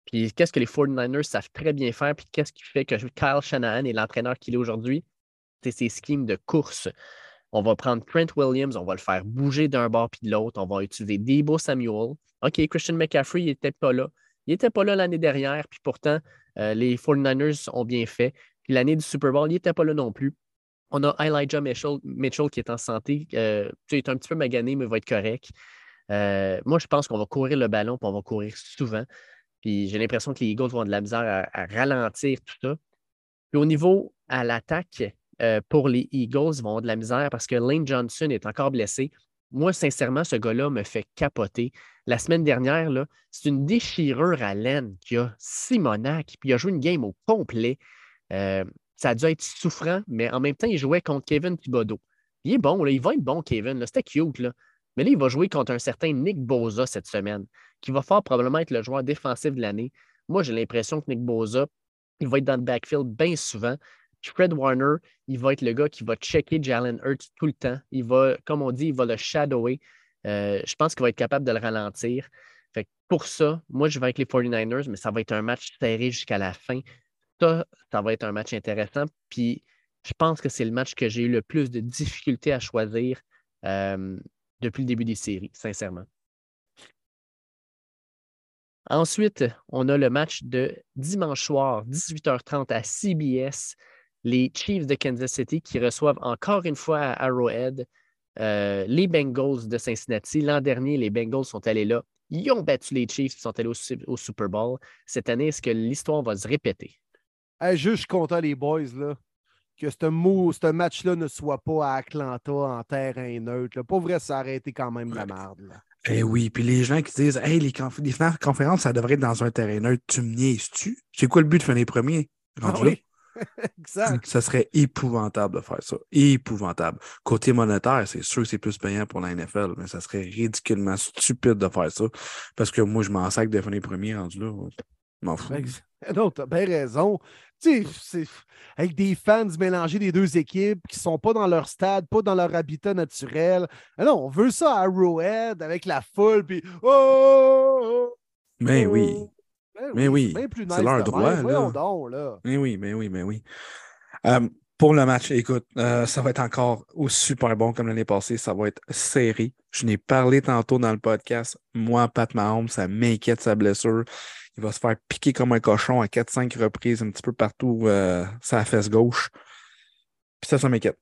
Puis qu'est-ce que les 49ers savent très bien faire? Puis qu'est-ce qui fait que Kyle Shanahan est l'entraîneur qu'il est aujourd'hui? C'est ses schemes de course. On va prendre Trent Williams, on va le faire bouger d'un bord puis de l'autre. On va utiliser Debo Samuel. OK, Christian McCaffrey, il n'était pas là. Il n'était pas là l'année dernière, puis pourtant, euh, les 49ers ont bien fait. Puis l'année du Super Bowl, il n'était pas là non plus. On a Elijah Mitchell, qui est en santé. Euh, tu est un petit peu magané, mais va être correct. Euh, moi, je pense qu'on va courir le ballon, puis on va courir souvent. Puis j'ai l'impression que les Eagles vont avoir de la misère à, ralentir tout ça. Puis au niveau à l'attaque, euh, pour les Eagles, ils vont avoir de la misère parce que Lane Johnson est encore blessé. Moi, sincèrement, ce gars-là me fait capoter. La semaine dernière, c'est une déchirure à laine qui a Simonac, puis il a joué une game au complet. Euh, ça a dû être souffrant, mais en même temps, il jouait contre Kevin Thibodeau. Il est bon, il va être bon, Kevin. C'était cute. Là. Mais là, il va jouer contre un certain Nick Boza cette semaine, qui va fort probablement être le joueur défensif de l'année. Moi, j'ai l'impression que Nick Boza, il va être dans le backfield bien souvent. Fred Warner, il va être le gars qui va checker Jalen Hurts tout le temps. Il va, comme on dit, il va le shadower. Euh, je pense qu'il va être capable de le ralentir. Pour ça, moi, je vais avec les 49ers, mais ça va être un match serré jusqu'à la fin. Ça, ça va être un match intéressant. Puis, je pense que c'est le match que j'ai eu le plus de difficultés à choisir euh, depuis le début des séries, sincèrement. Ensuite, on a le match de dimanche soir, 18h30 à CBS. Les Chiefs de Kansas City qui reçoivent encore une fois à Arrowhead euh, les Bengals de Cincinnati. L'an dernier, les Bengals sont allés là. Ils ont battu les Chiefs, ils sont allés au, Super Bowl. Cette année, est-ce que l'histoire va se répéter? Juste, je suis content, les boys, là que ce, match-là ne soit pas à Atlanta en terrain neutre. Pas vrai, ça aurait été quand même la merde. Eh oui, puis les gens qui disent Hey, les, conférences, ça devrait être dans un terrain neutre, tu me niaises-tu? C'est quoi le but de finir premier? Ah exact. Ça serait épouvantable de faire ça. Épouvantable. Côté monétaire, c'est sûr que c'est plus payant pour la NFL, mais ça serait ridiculement stupide de faire ça. Parce que moi, je m'en sac de finir premier rendu là. M'en fous. Non, t'as bien raison avec des fans mélangés des deux équipes qui ne sont pas dans leur stade, pas dans leur habitat naturel. non, on veut ça à Arrowhead avec la foule, puis oh, oh, oh mais oui. Ben mais oui, c'est leur droit. là. Mais oui, mais oui, mais oui. Euh, pour le match, écoute, euh, ça va être encore aussi super bon comme l'année passée. Ça va être serré. Je n'ai parlé tantôt dans le podcast. Moi, Pat Mahomes, ça m'inquiète sa blessure. Il va se faire piquer comme un cochon à 4-5 reprises un petit peu partout euh, sa fesse gauche. Puis ça, ça m'inquiète.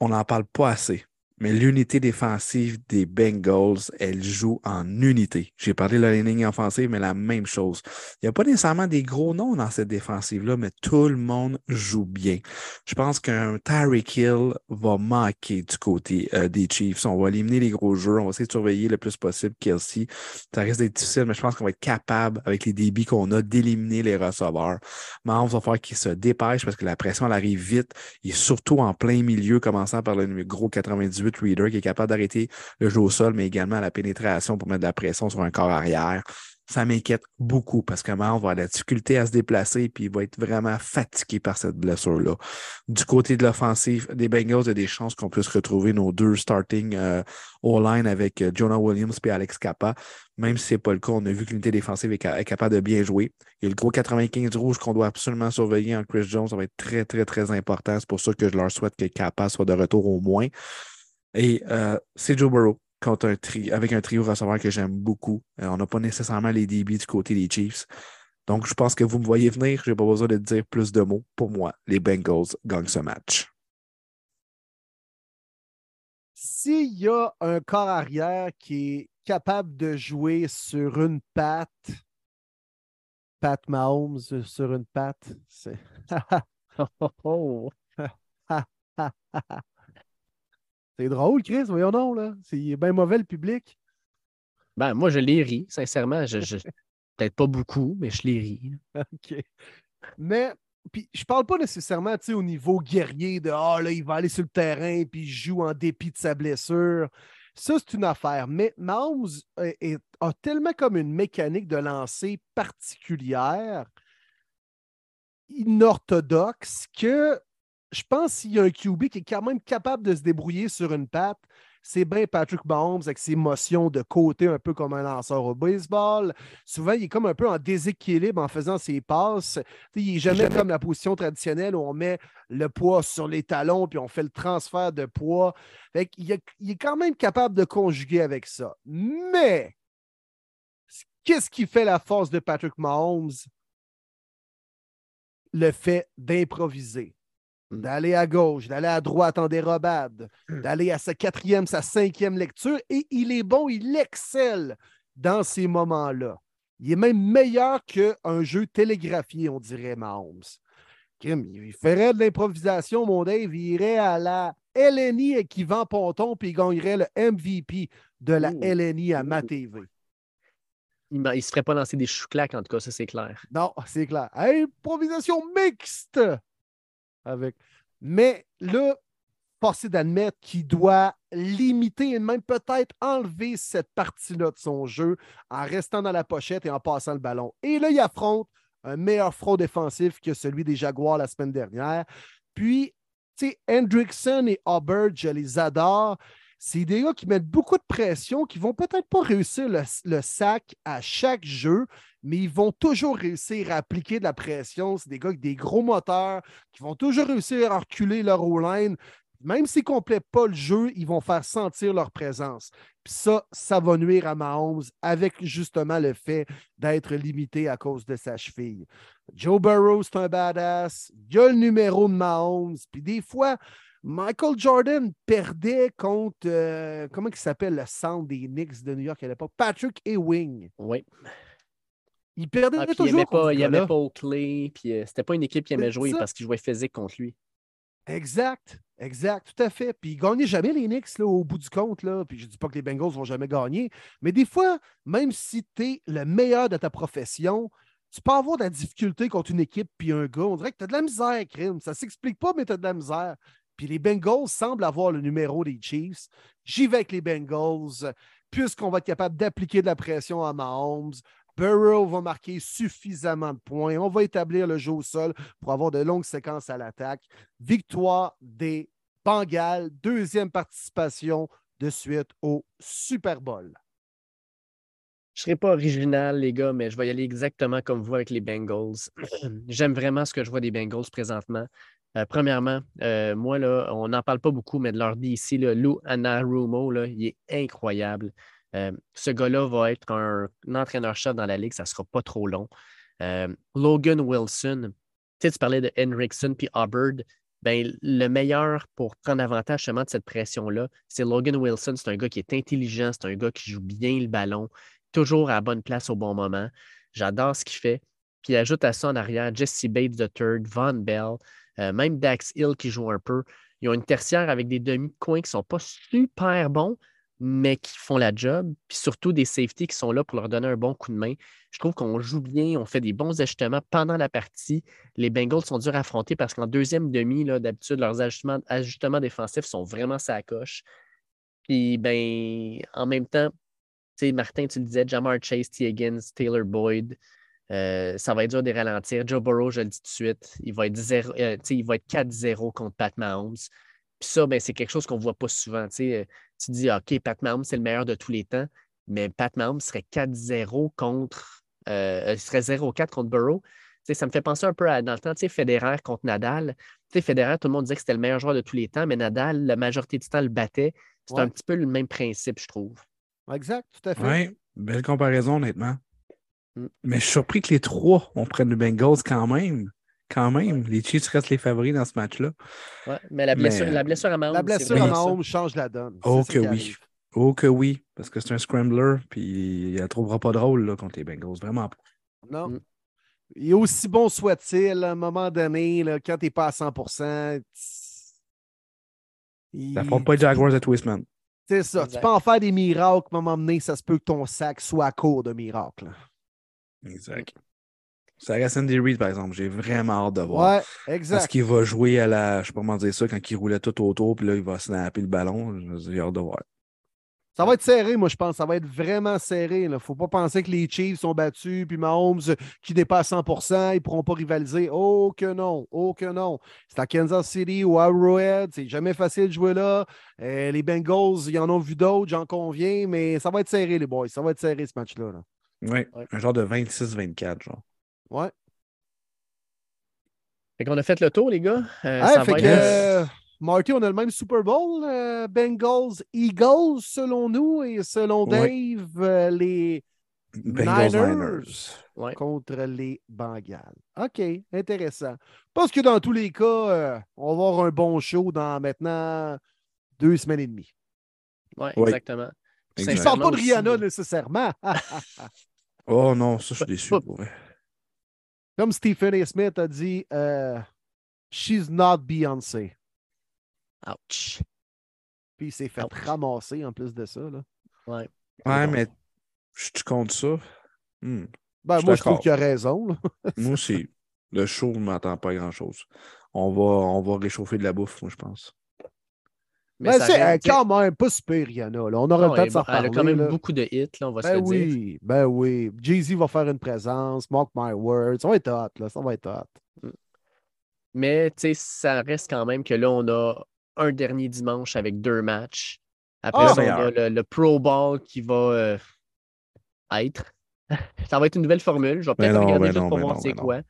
On n'en parle pas assez mais l'unité défensive des Bengals, elle joue en unité. J'ai parlé de la ligne offensive, mais la même chose. Il n'y a pas nécessairement des gros noms dans cette défensive-là, mais tout le monde joue bien. Je pense qu'un Tyreek Hill va manquer du côté euh, des Chiefs. On va éliminer les gros jeux, on va essayer de surveiller le plus possible Kelsey. Ça risque d'être difficile, mais je pense qu'on va être capable, avec les débits qu'on a, d'éliminer les receveurs. Mais on va falloir qu'il se dépêche parce que la pression, elle arrive vite. Est surtout en plein milieu, commençant par le gros 98 Reader qui est capable d'arrêter le jeu au sol, mais également la pénétration pour mettre de la pression sur un corps arrière. Ça m'inquiète beaucoup parce que on va avoir la difficulté à se déplacer puis il va être vraiment fatigué par cette blessure-là. Du côté de l'offensive des Bengals, il y a des chances qu'on puisse retrouver nos deux starting euh, line avec euh, Jonah Williams et Alex Kappa. Même si ce n'est pas le cas, on a vu que l'unité défensive est, capable de bien jouer. Il y a le gros 95 rouge qu'on doit absolument surveiller en Chris Jones. Ça va être très, très, très important. C'est pour ça que je leur souhaite que Kappa soit de retour au moins. Et euh, c'est Joe Burrow contre un tri avec un trio receveur que j'aime beaucoup. Euh, on n'a pas nécessairement les DB du côté des Chiefs. Donc, je pense que vous me voyez venir. Je n'ai pas besoin de dire plus de mots. Pour moi, les Bengals gagnent ce match. S'il y a un corps arrière qui est capable de jouer sur une patte, Pat Mahomes sur une patte, c'est. Oh, c'est drôle, Chris, voyons donc, là. C'est bien mauvais le public. Ben, moi, je les ris, sincèrement. Je, je- Peut-être pas beaucoup, mais je les ris. OK. Mais, puis je parle pas nécessairement, tu sais, au niveau guerrier de Ah, là, il va aller sur le terrain puis il joue en dépit de sa blessure. Ça, c'est une affaire. Mais Mahomes a tellement comme une mécanique de lancer particulière, inorthodoxe, que je pense s'il y a un QB qui est quand même capable de se débrouiller sur une patte, c'est bien Patrick Mahomes avec ses motions de côté, un peu comme un lanceur au baseball. Souvent, il est comme un peu en déséquilibre en faisant ses passes. Il n'est jamais, comme la position traditionnelle où on met le poids sur les talons puis on fait le transfert de poids. Fait qu'il il est quand même capable de conjuguer avec ça. Mais qu'est-ce qui fait la force de Patrick Mahomes? Le fait d'improviser. D'aller à gauche, d'aller à droite en dérobade, d'aller à sa quatrième, sa cinquième lecture. Et il est bon, il excelle dans ces moments-là. Il est même meilleur qu'un jeu télégraphié, on dirait Mahomes. Kim, il ferait de l'improvisation, mon Dave. Il irait à la LNI avec Yvan Ponton, puis il gagnerait le MVP de la. LNI à ma TV. Il ne se ferait pas lancer des chouclacs, en tout cas, ça, c'est clair. Non, c'est clair. Improvisation mixte Mais là, forcé d'admettre qu'il doit limiter et même peut-être enlever cette partie-là de son jeu en restant dans la pochette et en passant le ballon. Et là, il affronte un meilleur front défensif que celui des Jaguars la semaine dernière. Puis, tu sais, Hendrickson et Hubbard, je les adore. C'est des gars qui mettent beaucoup de pression, qui vont peut-être pas réussir le, sac à chaque jeu, mais ils vont toujours réussir à appliquer de la pression. C'est des gars avec des gros moteurs qui vont toujours réussir à reculer leur O-line. Même s'ils ne complètent pas le jeu, ils vont faire sentir leur présence. Puis ça, ça va nuire à Mahomes avec justement le fait d'être limité à cause de sa cheville. Joe Burrow, c'est un badass. Il a le numéro de Mahomes. Puis des fois, Michael Jordan perdait contre, euh, comment il s'appelle le centre des Knicks de New York à l'époque? Patrick Ewing. Oui. Il perdait Ah, puis il toujours n'aimait pas, il aimait pas Oakley, puis euh, c'était pas une équipe qui aimait jouer ça. parce qu'il jouait physique contre lui. Exact, exact, tout à fait. Puis ils gagnaient jamais les Knicks là, au bout du compte. Là. Puis je dis pas que les Bengals vont jamais gagner. Mais des fois, même si tu es le meilleur de ta profession, tu peux avoir de la difficulté contre une équipe puis un gars. On dirait que tu as de la misère, crime. Ça s'explique pas, mais tu as de la misère. Puis les Bengals semblent avoir le numéro des Chiefs. J'y vais avec les Bengals, puisqu'on va être capable d'appliquer de la pression à Mahomes. Burrow va marquer suffisamment de points. On va établir le jeu au sol pour avoir de longues séquences à l'attaque. Victoire des Bengals, deuxième participation de suite au Super Bowl. Je ne serai pas original, les gars, mais je vais y aller exactement comme vous avec les Bengals. J'aime vraiment ce que je vois des Bengals présentement. Euh, premièrement, euh, moi, là, on n'en parle pas beaucoup, mais de leur ici, là, Lou Anarumo, là, il est incroyable. Euh, ce gars-là va être un, entraîneur-chef dans la ligue, ça ne sera pas trop long. Logan Wilson, tu sais, tu parlais de Henriksen puis Hubbard. Ben, le meilleur pour prendre avantage justement de cette pression-là, c'est Logan Wilson. C'est un gars qui est intelligent, c'est un gars qui joue bien le ballon, toujours à la bonne place au bon moment. J'adore ce qu'il fait. Puis ajoute à ça en arrière Jesse Bates III, Von Bell, euh, même Dax Hill qui joue un peu. Ils ont une tertiaire avec des demi de coin qui ne sont pas super bons, mais qui font la job. Puis surtout des safeties qui sont là pour leur donner un bon coup de main. Je trouve qu'on joue bien, on fait des bons ajustements pendant la partie. Les Bengals sont durs à affronter parce qu'en deuxième demi, d'habitude, leurs ajustements, défensifs sont vraiment sa coche. Puis, ben, en même temps, Martin, tu le disais, Jamar Chase, T. Higgins, Taylor Boyd, euh, ça va être dur de ralentir. Joe Burrow, je le dis tout de suite, il va être, 0, euh, tu sais, il va être 4-0 contre Pat Mahomes. Puis ça, ben, c'est quelque chose qu'on ne voit pas souvent. Euh, tu dis, OK, Pat Mahomes, c'est le meilleur de tous les temps, mais Pat Mahomes serait 4-0 contre. Euh, il serait 0-4 contre Burrow. Ça me fait penser un peu à dans le temps, tu sais, Federer contre Nadal. Tu sais, Federer, tout le monde disait que c'était le meilleur joueur de tous les temps, mais Nadal, la majorité du temps, le battait. C'est Ouais. un petit peu le même principe, je trouve. Exact, tout à fait. Ouais, belle comparaison, honnêtement. Mais je suis surpris que les trois, on prenne le Bengals quand même. Quand même. Les Chiefs restent les favoris dans ce match-là. Ouais, mais la blessure, Mais- la blessure à Mahomes, La blessure à. Mahomes change la donne. Oh que oui. arrive. Oh que oui, parce que c'est un scrambler, puis il ne trouvera pas de rôle là, contre les Bengals. Vraiment pas. Non. Mm. Et aussi bon soit-il, à un moment donné, là, quand tu n'es pas à 100 t's- il- Ça fera pas les Jaguars à Twistman. C'est ça. Tu peux en faire des miracles, à un moment donné, ça se peut que ton sac soit à court de miracles. Exact. Ça reste Andy Reid, par exemple. J'ai vraiment hâte de voir. Ouais, exact. Est-ce qu'il va jouer à la. Je sais pas comment dire ça, quand il roulait tout autour, puis là, il va snapper le ballon. J'ai hâte de voir. Ça va être serré, moi, je pense. Ça va être vraiment serré. Il ne faut pas penser que les Chiefs sont battus, puis Mahomes, qui dépasse 100% ils ne pourront pas rivaliser. Oh que non, oh que non. C'est à Kansas City ou à Arrowhead. C'est jamais facile de jouer là. Euh, les Bengals, ils en ont vu d'autres, j'en conviens, mais ça va être serré, les boys. Ça va être serré, ce match-là. là. Ouais, Ouais. un genre de 26-24, genre. Ouais. Fait qu'on a fait le tour, les gars. Euh, Hey, ça fait va que, être- euh, Marty, on a le même Super Bowl. euh, Bengals, Eagles, selon nous, et selon Ouais. Dave, euh, les Bengals Niners. Niners. Ouais. contre les Bengals. OK, intéressant. Je pense que dans tous les cas, euh, on va avoir un bon show dans maintenant deux semaines et demie. Ouais. exactement. Exact. Je parle pas de Rihanna nécessairement. Oh non, ça, je suis déçu. Comme Stephen A. Smith a dit, euh, She's not Beyoncé. Ouch. Puis il s'est fait Ouch. ramasser en plus de ça. Là. Ouais. Ouais, mais je te compte ça. Hmm. Ben, Je moi, je trouve qu'il a raison. Moi aussi. Le show ne m'attend pas à grand-chose. On va, on va réchauffer de la bouffe, moi, je pense. Mais Ben, c'est reste- euh, quand même pas super, Rihanna. là. On aura non, le temps de s'en elle a quand même là. beaucoup de hits, là, on va se Ben le dire. oui, ben oui. Jay-Z va faire une présence. Mark my words. Ça va être hot, là. Ça va être hot. Mais tu sais, ça reste quand même que là, on a un dernier dimanche avec deux matchs. Après Ah! ça, on a le, le Pro Bowl qui va euh, être. ça va être une nouvelle formule. Je vais peut-être Ben non, regarder ben juste pour ben voir c'est ben quoi.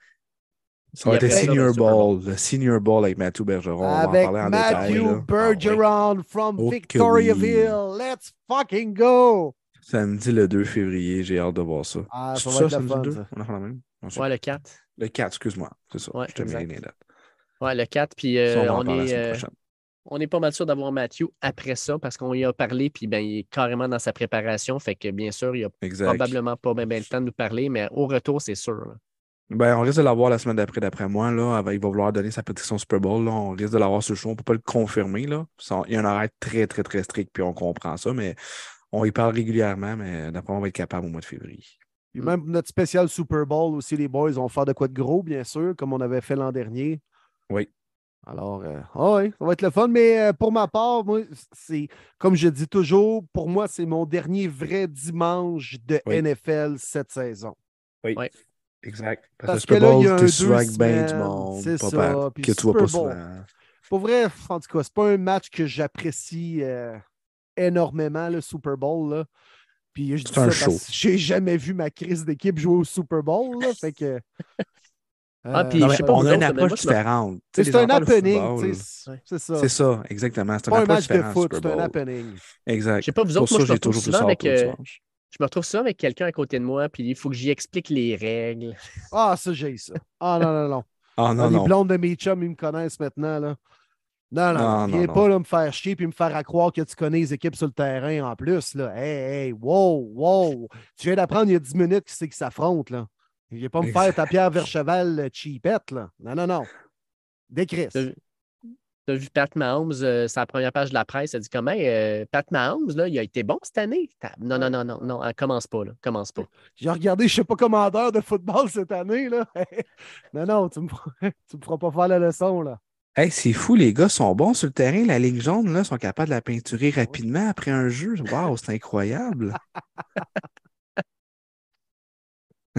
Ça va être le Senior Bowl. Bowl. Le Senior Bowl avec Matthew Bergeron. On va en parler en Matthew détail. là. Bergeron from Oh Victoriaville. Let's fucking go! Ah. Samedi le 2 février, j'ai hâte de voir ça. Ah, ça C'est va être samedi le fun, le 2? ça. On a fait la même? Ouais, le 4. Le 4, excuse-moi. C'est ça. Ouais, je te mets les dates. Ouais, le 4. Puis Ça, euh, on est, euh, on est pas mal sûr d'avoir Matthew après ça parce qu'on y a parlé. Puis ben, il est carrément dans sa préparation. Fait que bien sûr, il a Exact. probablement pas bien le temps de nous parler. Mais au retour, c'est sûr. là. Ben, on risque de l'avoir la semaine d'après, d'après moi. Là. Il va vouloir donner sa prédiction Super Bowl. Là. On risque de l'avoir sur le show. On ne peut pas le confirmer. Là. Il y a un horaire très, très, très strict, puis on comprend ça, mais on y parle régulièrement, mais d'après moi, on va être capable au mois de février. Puis même notre spécial Super Bowl aussi, les boys vont faire de quoi de gros, bien sûr, comme on avait fait l'an dernier. Oui. Alors, euh, ah ouais, ça va être le fun. Mais euh, pour ma part, moi, c'est comme je dis toujours, pour moi, c'est mon dernier vrai dimanche de Oui. NFL cette saison. Oui. Ouais. Exact. Parce Parce, que Super il y a Bowl, un tu swag deux bien du monde. c'est pas ça, que tu vois pas souvent. Pour vrai, en tout cas, c'est pas un match que j'apprécie euh, énormément, le Super Bowl. Là. Puis je dis C'est ça un parce show. que j'ai jamais vu ma crise d'équipe jouer au Super Bowl. Là, fait que, Ah, puis euh, Non, je mais sais pas on a une approche différente. C'est un happening. C'est ça. C'est ça, exactement. C'est un approche match de foot, c'est un happening. Exact. Je sais pas vous Pour autres, moi, ça, je me j'ai toujours souvent avec, euh. Je me retrouve souvent avec quelqu'un à côté de moi, puis il faut que j'y explique les règles. Ah, ça, j'ai ça. Ah, non, non, non. Ah Ah, non, les non. blondes de mes chums, ils me connaissent maintenant. Là. Non, non, Non, viens non, pas non. là, me faire chier puis me faire à croire que tu connais les équipes sur le terrain en plus. Là. Hey, hey, wow, wow. Tu viens d'apprendre il y a 10 minutes qui c'est qui s'affrontent. Là. Viens pas me faire ta pierre vers cheval euh, cheapette. Là. Non, non, non. Décris. T'as vu- t'as vu Pat Mahomes, euh, sa première page de la presse, elle dit comment euh, Pat Mahomes, là, il a été bon cette année. Non, non, non, non, non, commence pas, là. Commence pas. J'ai regardé, je sais pas commandeur de football cette année. Là. non, non, tu me, feras- tu me feras pas faire la leçon. Là. Hey, c'est fou, les gars sont bons sur le terrain. La Ligue jaune, là, sont capables de la peinturer rapidement après un jeu. Waouh, c'est incroyable.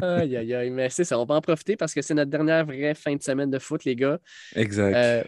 Aïe, aïe, aïe. Mais c'est ça, on va en profiter parce que c'est notre dernière vraie fin de semaine de foot, les gars. Exact. Euh,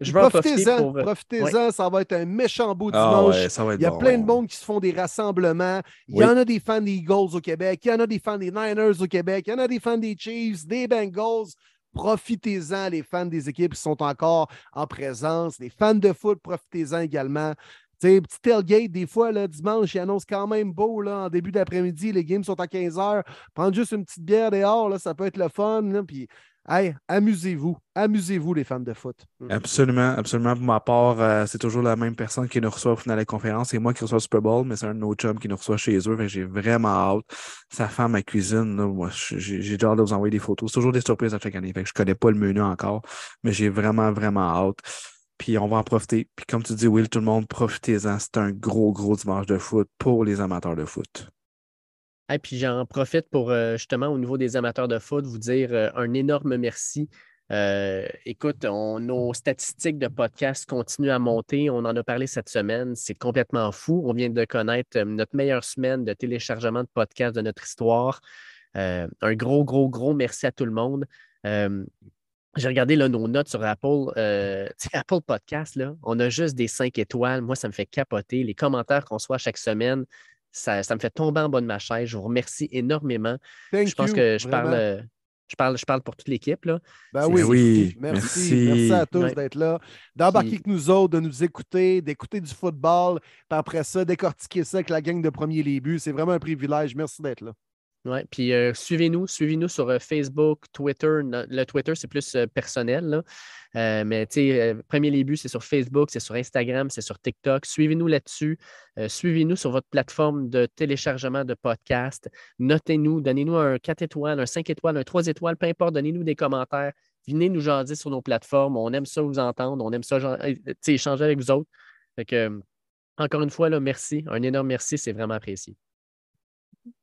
je vais en profiter Profitez-en, pour. euh, profitez-en, ça va être un méchant beau ah dimanche. ouais, ça va être Il y a bon. plein de monde qui se font des rassemblements. Il y en a des fans des Eagles au Québec, il y en a des fans des Niners au Québec, il y en a des fans des Chiefs, des Bengals. Profitez-en, les fans des équipes qui sont encore en présence. Les fans de foot, profitez-en également. petit tailgate, des fois, le dimanche, il annonce quand même beau là, en début d'après-midi. Les games sont à 15 h. Prendre juste une petite bière dehors, là, ça peut être le fun. là, puis, hey, amusez-vous. Amusez-vous, les fans de foot. Absolument, absolument. Pour ma part, euh, c'est toujours la même personne qui nous reçoit au final de la conférence. C'est moi qui reçois le Super Bowl, mais c'est un de nos chums qui nous reçoit chez eux. J'ai vraiment hâte. Sa femme à cuisine, moi, j'ai déjà hâte de vous envoyer des photos. C'est toujours des surprises à chaque année. Je connais pas le menu encore, mais j'ai vraiment, vraiment hâte. Puis on va en profiter. Puis comme tu dis, Will, tout le monde, profitez-en. C'est un gros, gros dimanche de foot pour les amateurs de foot. Et puis j'en profite pour euh, justement au niveau des amateurs de foot vous dire euh, un énorme merci. Euh, écoute, nos statistiques de podcast continuent à monter. On en a parlé cette semaine. C'est complètement fou. On vient de connaître notre meilleure semaine de téléchargement de podcasts de notre histoire. Un gros, gros, gros merci à tout le monde. J'ai regardé nos notes sur Apple, euh, Apple Podcast. Là, on a juste des 5 étoiles. Moi, ça me fait capoter. Les commentaires qu'on soit chaque semaine, ça, ça me fait tomber en bas de ma chaise. Je vous remercie énormément. Thank je pense you, que je vraiment. parle, euh, je, parle, je parle pour toute l'équipe. là. Ben oui, oui, merci. merci. Merci à tous Ouais. d'être là, d'embarquer avec nous autres, de nous écouter, d'écouter du football, puis après ça, décortiquer ça avec la gang de premiers les buts. C'est vraiment un privilège. Merci d'être là. Puis euh, suivez-nous, suivez-nous sur euh, Facebook, Twitter. Le Twitter, c'est plus euh, personnel. mais tu Premier buts, c'est sur Facebook, c'est sur Instagram, c'est sur TikTok. Suivez-nous là-dessus. Suivez-nous sur votre plateforme de téléchargement de podcast. Notez-nous, donnez-nous un 4 étoiles, un 5 étoiles, un 3 étoiles, peu importe. Donnez-nous des commentaires. Venez nous jaser sur nos plateformes. On aime ça vous entendre. On aime ça échanger avec vous autres. Encore une fois, merci. Un énorme merci. C'est vraiment apprécié.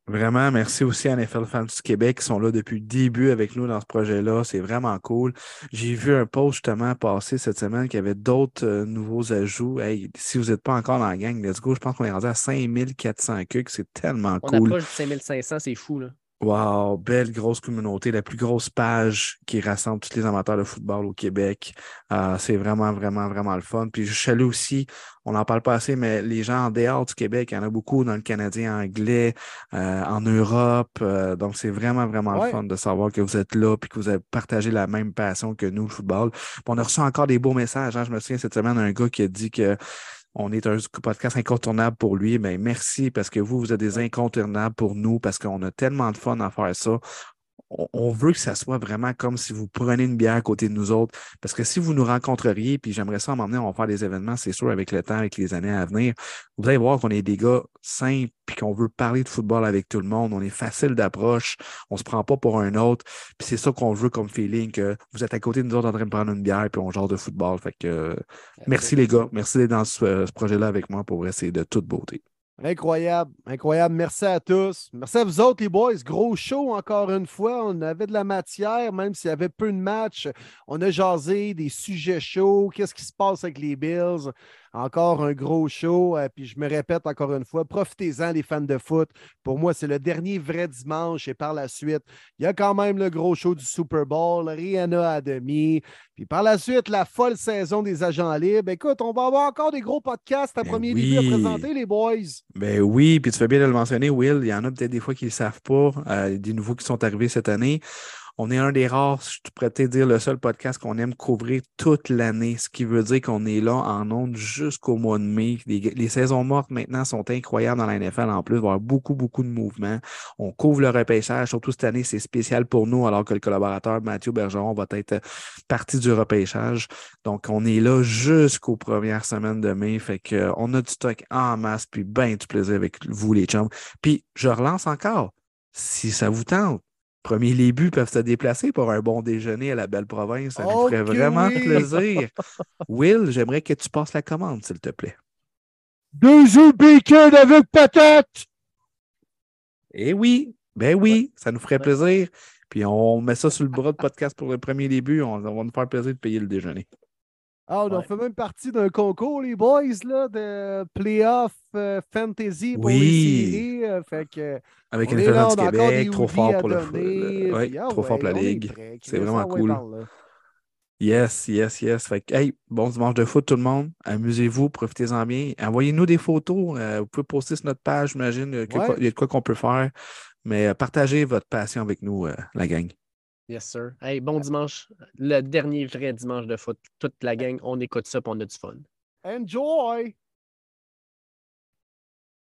Vraiment, merci aussi à NFL Fans du Québec qui sont là depuis le début avec nous dans ce projet-là. C'est vraiment cool. J'ai vu un post justement passer cette semaine qu'il y avait d'autres euh, nouveaux ajouts. Hey, si vous n'êtes pas encore dans la gang, let's go. Je pense qu'on est rendu à 5400 cucs. C'est tellement On cool. approche du 5500, c'est fou. Là. Wow, belle grosse communauté, la plus grosse page qui rassemble tous les amateurs de football au Québec. Euh, c'est vraiment, vraiment, vraiment le fun. Puis je salue aussi, on n'en parle pas assez, mais les gens en dehors du Québec, il y en a beaucoup dans le Canadien anglais, euh, en Europe. Euh, donc c'est vraiment, vraiment Ouais. le fun de savoir que vous êtes là puis que vous avez partagé la même passion que nous, le football. Puis on a reçu encore des beaux messages. hein. Je me souviens cette semaine d'un gars qui a dit que on est un podcast incontournable pour lui. Ben, merci parce que vous, vous êtes des incontournables pour nous parce qu'on a tellement de fun à faire ça. On, on veut que ça soit vraiment comme si vous prenez une bière à côté de nous autres. Parce que si vous nous rencontreriez, puis j'aimerais ça m'emmener, on va faire des événements, c'est sûr, avec le temps, avec les années à venir. Vous allez voir qu'on est des gars simples, puis qu'on veut parler de football avec tout le monde. On est facile d'approche. On se prend pas pour un autre. Puis c'est ça qu'on veut comme feeling, que vous êtes à côté de nous autres en train de prendre une bière, puis on genre de football. Fait que euh, Merci les gars. Merci d'être dans ce, ce projet-là avec moi pour essayer de toute beauté. Incroyable, incroyable. Merci à tous. Merci à vous autres, les boys. Gros show encore une fois. On avait de la matière, même s'il y avait peu de matchs. On a jasé des sujets chauds. Qu'est-ce qui se passe avec les Bills? Encore un gros show. Euh, puis je me répète encore une fois, profitez-en, les fans de foot. Pour moi, c'est le dernier vrai dimanche. Et par la suite, il y a quand même le gros show du Super Bowl, Rihanna à demi. Puis par la suite, la folle saison des agents libres. Écoute, on va avoir encore des gros podcasts à Ben premier oui. début à présenter, les boys. Ben oui, puis tu fais bien de le mentionner, Will. Il y en a peut-être des fois qui ne le savent pas, euh, des nouveaux qui sont arrivés cette année. On est un des rares, je pourrais peut-être dire le seul podcast qu'on aime couvrir toute l'année, ce qui veut dire qu'on est là en ondes jusqu'au mois de mai. Les, saisons mortes maintenant sont incroyables dans la NFL en plus, il va y avoir beaucoup, beaucoup de mouvements. On couvre le repêchage, surtout cette année, c'est spécial pour nous, alors que le collaborateur Mathieu Bergeron va être partie du repêchage. Donc, on est là jusqu'aux premières semaines de mai. Fait que, euh, a du stock en masse, puis ben du plaisir avec vous, les chums. Puis, je relance encore. Si ça vous tente, premier les buts peuvent se déplacer pour un bon déjeuner à la belle province. Ça nous ferait vraiment oui. plaisir. Will, j'aimerais que tu passes la commande, s'il te plaît. Deux œufs bacon avec patate. Eh oui, ben oui, ça nous ferait plaisir. Puis on met ça sur le bras de podcast pour le premier début. On, on va nous faire plaisir de payer le déjeuner. Ah, on Ouais. fait même partie d'un concours, les boys, là, de playoff euh, fantasy pour les Oui. séries. euh, fait que, Avec une du Québec, trop hoodies fort pour le Ouais, puis, ah trop fort pour la ligue. C'est vraiment ah cool. parle. Yes, yes, yes. Fait que, hey, bon dimanche de foot, tout le monde. Amusez-vous, profitez-en bien. Envoyez-nous des photos. euh, vous pouvez poster sur notre page, j'imagine. euh, Il y a de quoi qu'on peut faire. Mais partagez votre passion avec nous, la gang. Yes, sir. Hey, bon dimanche. Le dernier vrai dimanche de foot. Toute la gang, on écoute ça et on a du fun. Enjoy!